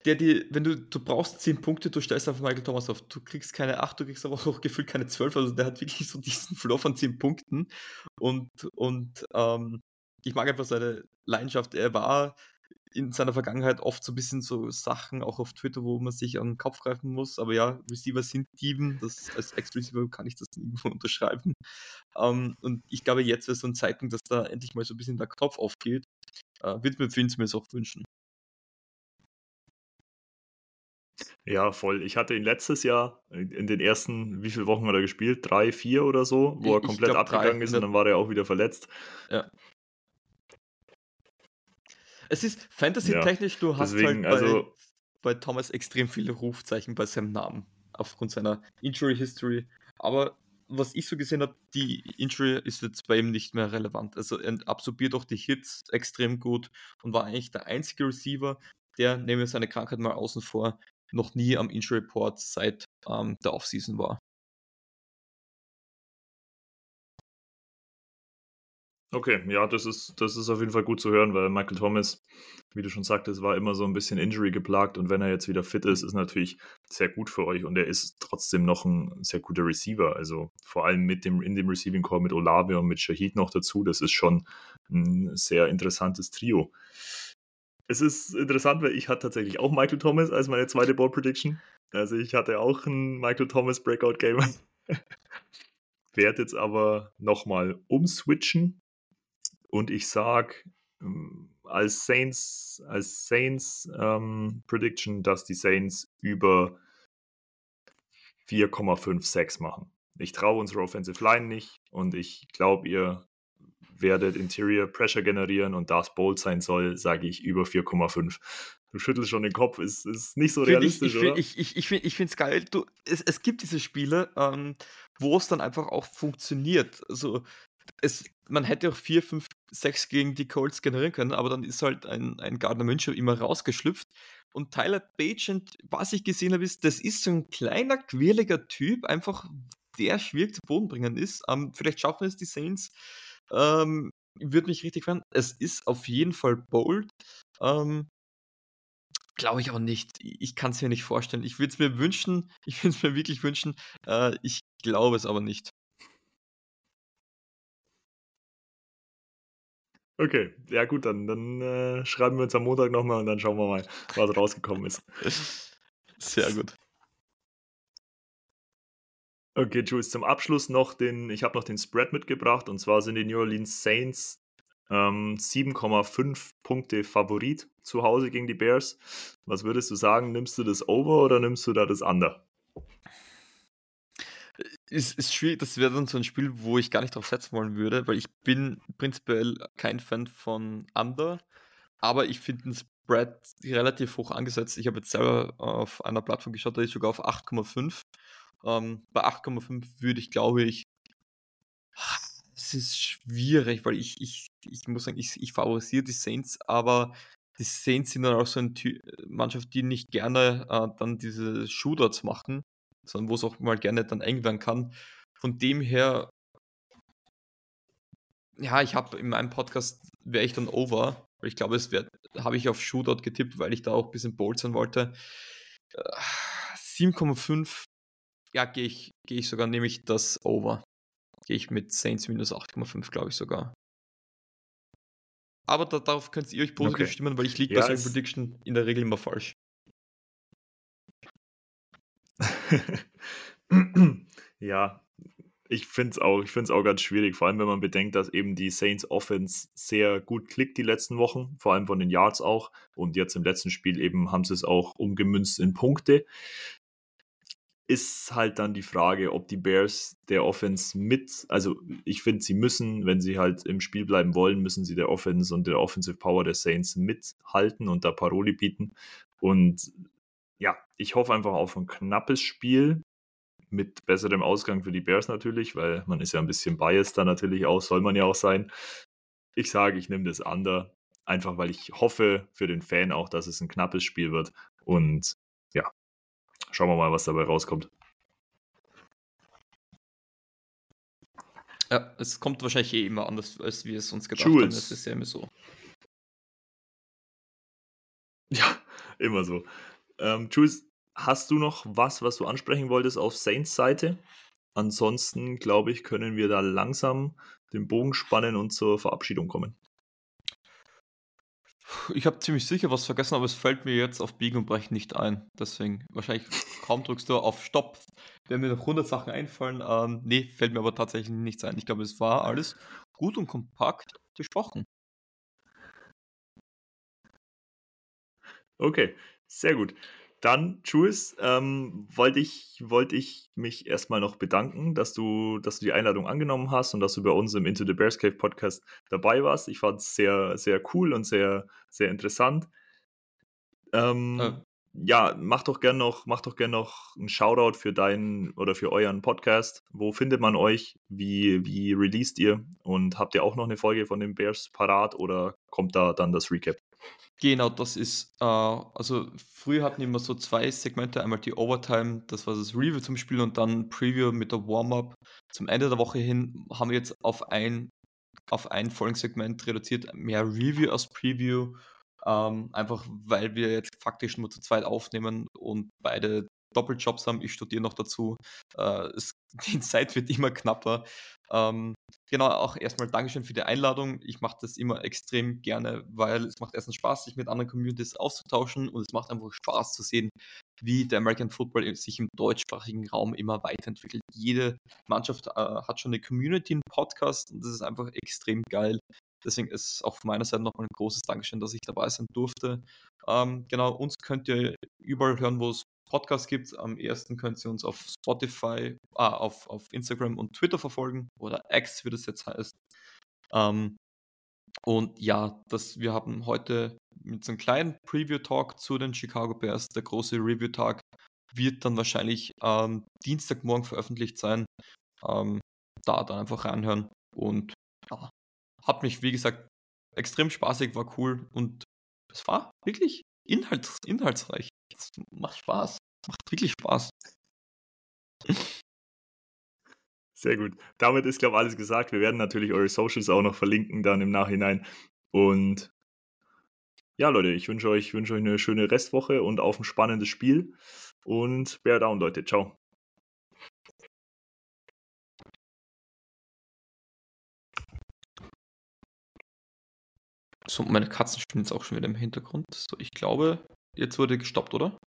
der dir, wenn du, du brauchst 10 Punkte, du stellst auf Michael Thomas auf. Du kriegst keine 8, du kriegst aber auch gefühlt keine 12. Also der hat wirklich so diesen Floor von 10 Punkten. Und, und ähm, ich mag einfach seine Leidenschaft. Er war in seiner Vergangenheit oft so ein bisschen so Sachen, auch auf Twitter, wo man sich an den Kopf greifen muss. Aber ja, Receiver sind Dieben. Das, als Ex-Receiver kann ich das irgendwo unterschreiben. Ähm, und ich glaube, jetzt wäre so ein Zeitpunkt, dass da endlich mal so ein bisschen der Knopf aufgeht. Äh, Würde mir zumindest auch wünschen. Ja, voll. Ich hatte ihn letztes Jahr in den ersten, wie viele Wochen hat er gespielt? Drei, vier oder so, wo er komplett glaub, drei. abgegangen ist In und dann war er auch wieder verletzt. Es ist Fantasy-technisch, du hast deswegen, halt bei, also- bei Thomas extrem viele Rufzeichen bei seinem Namen aufgrund seiner Injury History. Aber was ich so gesehen habe, die Injury ist jetzt bei ihm nicht mehr relevant. Also er absorbiert auch die Hits extrem gut und war eigentlich der einzige Receiver, der, nehmen wir seine Krankheit mal außen vor, noch nie am Injury Report seit ähm, der Offseason war. Okay, ja, das ist, das ist auf jeden Fall gut zu hören, weil Michael Thomas, wie du schon sagtest, war immer so ein bisschen Injury geplagt und wenn er jetzt wieder fit ist, ist natürlich sehr gut für euch und er ist trotzdem noch ein sehr guter Receiver. Also vor allem mit dem, in dem Receiving Core mit Olave und mit Shahid noch dazu, das ist schon ein sehr interessantes Trio. Es ist interessant, weil ich hatte tatsächlich auch Michael Thomas als meine zweite Ball Prediction. Also ich hatte auch ein Michael Thomas Breakout Game. Werde jetzt aber nochmal umswitchen und ich sag ähm, als Saints, als Saints ähm, Prediction, dass die Saints über 4,56 machen. Ich traue unserer Offensive Line nicht und ich glaube, ihr werdet Interior Pressure generieren und da es bold sein soll, sage ich über 4,5. Du schüttelst schon den Kopf, ist, ist nicht so Find realistisch, ich, ich, oder? Ich, ich, ich, ich finde es geil. Du, es, es gibt diese Spiele, ähm, wo es dann einfach auch funktioniert. Also, es, man hätte auch 4, 5, 6 gegen die Colts generieren können, aber dann ist halt ein, ein Gardner Minshew immer rausgeschlüpft. Und Tyler Bagent, was ich gesehen habe, ist, das ist so ein kleiner, quirliger Typ, einfach der schwierig zu Boden bringen ist. Ähm, vielleicht schaffen es die Saints. Ähm, würde mich richtig freuen. Es ist auf jeden Fall bold. Ähm, Glaube ich auch nicht. Ich kann es mir nicht vorstellen. Ich würde es mir wünschen. Ich würde es mir wirklich wünschen. Äh, ich glaube es aber nicht. Okay, ja gut, dann, dann äh, schreiben wir uns am Montag nochmal und dann schauen wir mal, was rausgekommen ist. Sehr gut. Okay, Jules, zum Abschluss noch den, ich habe noch den Spread mitgebracht und zwar sind die New Orleans Saints ähm, 7,5 Punkte Favorit zu Hause gegen die Bears. Was würdest du sagen? Nimmst du das Over oder nimmst du da das Under? Ist, ist schwierig, das wäre dann so ein Spiel, wo ich gar nicht drauf setzen wollen würde, weil ich bin prinzipiell kein Fan von Under, aber ich finde den Spread relativ hoch angesetzt. Ich habe jetzt selber auf einer Plattform geschaut, da ist sogar auf 8,5. Ähm, bei 8,5 würde ich, glaube ich, es ist schwierig, weil ich, ich, ich muss sagen, ich, ich favorisiere die Saints, aber die Saints sind dann auch so eine Mannschaft, die nicht gerne äh, dann diese Shootouts machen, sondern wo es auch mal gerne dann eng werden kann. Von dem her, ja, ich habe in meinem Podcast, wäre ich dann over, weil ich glaube, es habe ich auf Shootout getippt, weil ich da auch ein bisschen bold sein wollte. 7,5, äh, ja, gehe ich, geh ich sogar, nehme ich das over gehe ich mit Saints minus 8,5, glaube ich sogar. Aber da, darauf könnt ihr euch positiv okay. stimmen, weil ich liege ja, bei solchen Prediction in der Regel immer falsch. ja, ich finde es auch, auch ganz schwierig, vor allem wenn man bedenkt, dass eben die Saints Offense sehr gut klickt die letzten Wochen, vor allem von den Yards auch. Und jetzt im letzten Spiel eben haben sie es auch umgemünzt in Punkte ist halt dann die Frage, ob die Bears der Offense mit, also ich finde, sie müssen, wenn sie halt im Spiel bleiben wollen, müssen sie der Offense und der Offensive Power der Saints mithalten und da Paroli bieten. Und ja, ich hoffe einfach auf ein knappes Spiel mit besserem Ausgang für die Bears natürlich, weil man ist ja ein bisschen biased da natürlich auch, soll man ja auch sein. Ich sage, ich nehme das under, einfach weil ich hoffe für den Fan auch, dass es ein knappes Spiel wird. Und Schauen wir mal, was dabei rauskommt. Ja, es kommt wahrscheinlich eh immer anders, als wir es uns gedacht Jules. haben. Das ist ja immer so. Ja, immer so. Ähm, Jules, hast du noch was, was du ansprechen wolltest auf Saints Seite? Ansonsten, glaube ich, können wir da langsam den Bogen spannen und zur Verabschiedung kommen. Ich habe ziemlich sicher was vergessen, aber es fällt mir jetzt auf Biegen und Brechen nicht ein. Deswegen, wahrscheinlich kaum drückst du auf Stopp, wenn mir noch 100 Sachen einfallen. Ähm, nee, fällt mir aber tatsächlich nichts ein. Ich glaube, es war alles gut und kompakt besprochen. Okay, sehr gut. Dann, Jules, ähm, wollte ich, wollt ich mich erstmal noch bedanken, dass du, dass du die Einladung angenommen hast und dass du bei uns im Into the Bears Cave Podcast dabei warst. Ich fand es sehr, sehr cool und sehr, sehr interessant. Ähm, äh. Ja, mach doch gern noch, mach doch gern noch einen Shoutout für deinen oder für euren Podcast. Wo findet man euch? Wie, wie released ihr? Und habt ihr auch noch eine Folge von den Bears parat oder kommt da dann das Recap? Genau, das ist, äh, also früher hatten wir immer so zwei Segmente, einmal die Overtime, das war das Review zum Spiel und dann Preview mit der Warm-Up. Zum Ende der Woche hin haben wir jetzt auf ein, auf ein Folgensegment reduziert, mehr Review als Preview, ähm, einfach weil wir jetzt faktisch nur zu zweit aufnehmen und beide Doppeljobs haben. Ich studiere noch dazu. Äh, es, die Zeit wird immer knapper. Ähm, genau, auch erstmal Dankeschön für die Einladung. Ich mache das immer extrem gerne, weil es macht erstens Spaß, sich mit anderen Communities auszutauschen und es macht einfach Spaß zu sehen, wie der American Football sich im deutschsprachigen Raum immer weiterentwickelt. Jede Mannschaft äh, hat schon eine Community, einen Podcast und das ist einfach extrem geil. Deswegen ist auch von meiner Seite nochmal ein großes Dankeschön, dass ich dabei sein durfte. Ähm, genau, uns könnt ihr überall hören, wo es Podcast gibt. Am ersten könnt ihr uns auf Spotify, ah, auf, auf Instagram und Twitter verfolgen oder X, wie das jetzt heißt. Ähm, und ja, das, wir haben heute mit so einem kleinen Preview-Talk zu den Chicago Bears. Der große Review-Tag wird dann wahrscheinlich ähm, Dienstagmorgen veröffentlicht sein. Ähm, da dann einfach reinhören. Und ja, hat mich, wie gesagt, extrem spaßig, war cool und es war wirklich inhalts inhaltsreich. Das macht Spaß. Macht wirklich Spaß. Sehr gut. Damit ist, glaube ich, alles gesagt. Wir werden natürlich eure Socials auch noch verlinken dann im Nachhinein. Und ja, Leute, ich wünsche euch, wünsche euch eine schöne Restwoche und auf ein spannendes Spiel. Und bear down, Leute. Ciao. So, meine Katzen spielen jetzt auch schon wieder im Hintergrund. So, ich glaube, jetzt wurde gestoppt, oder?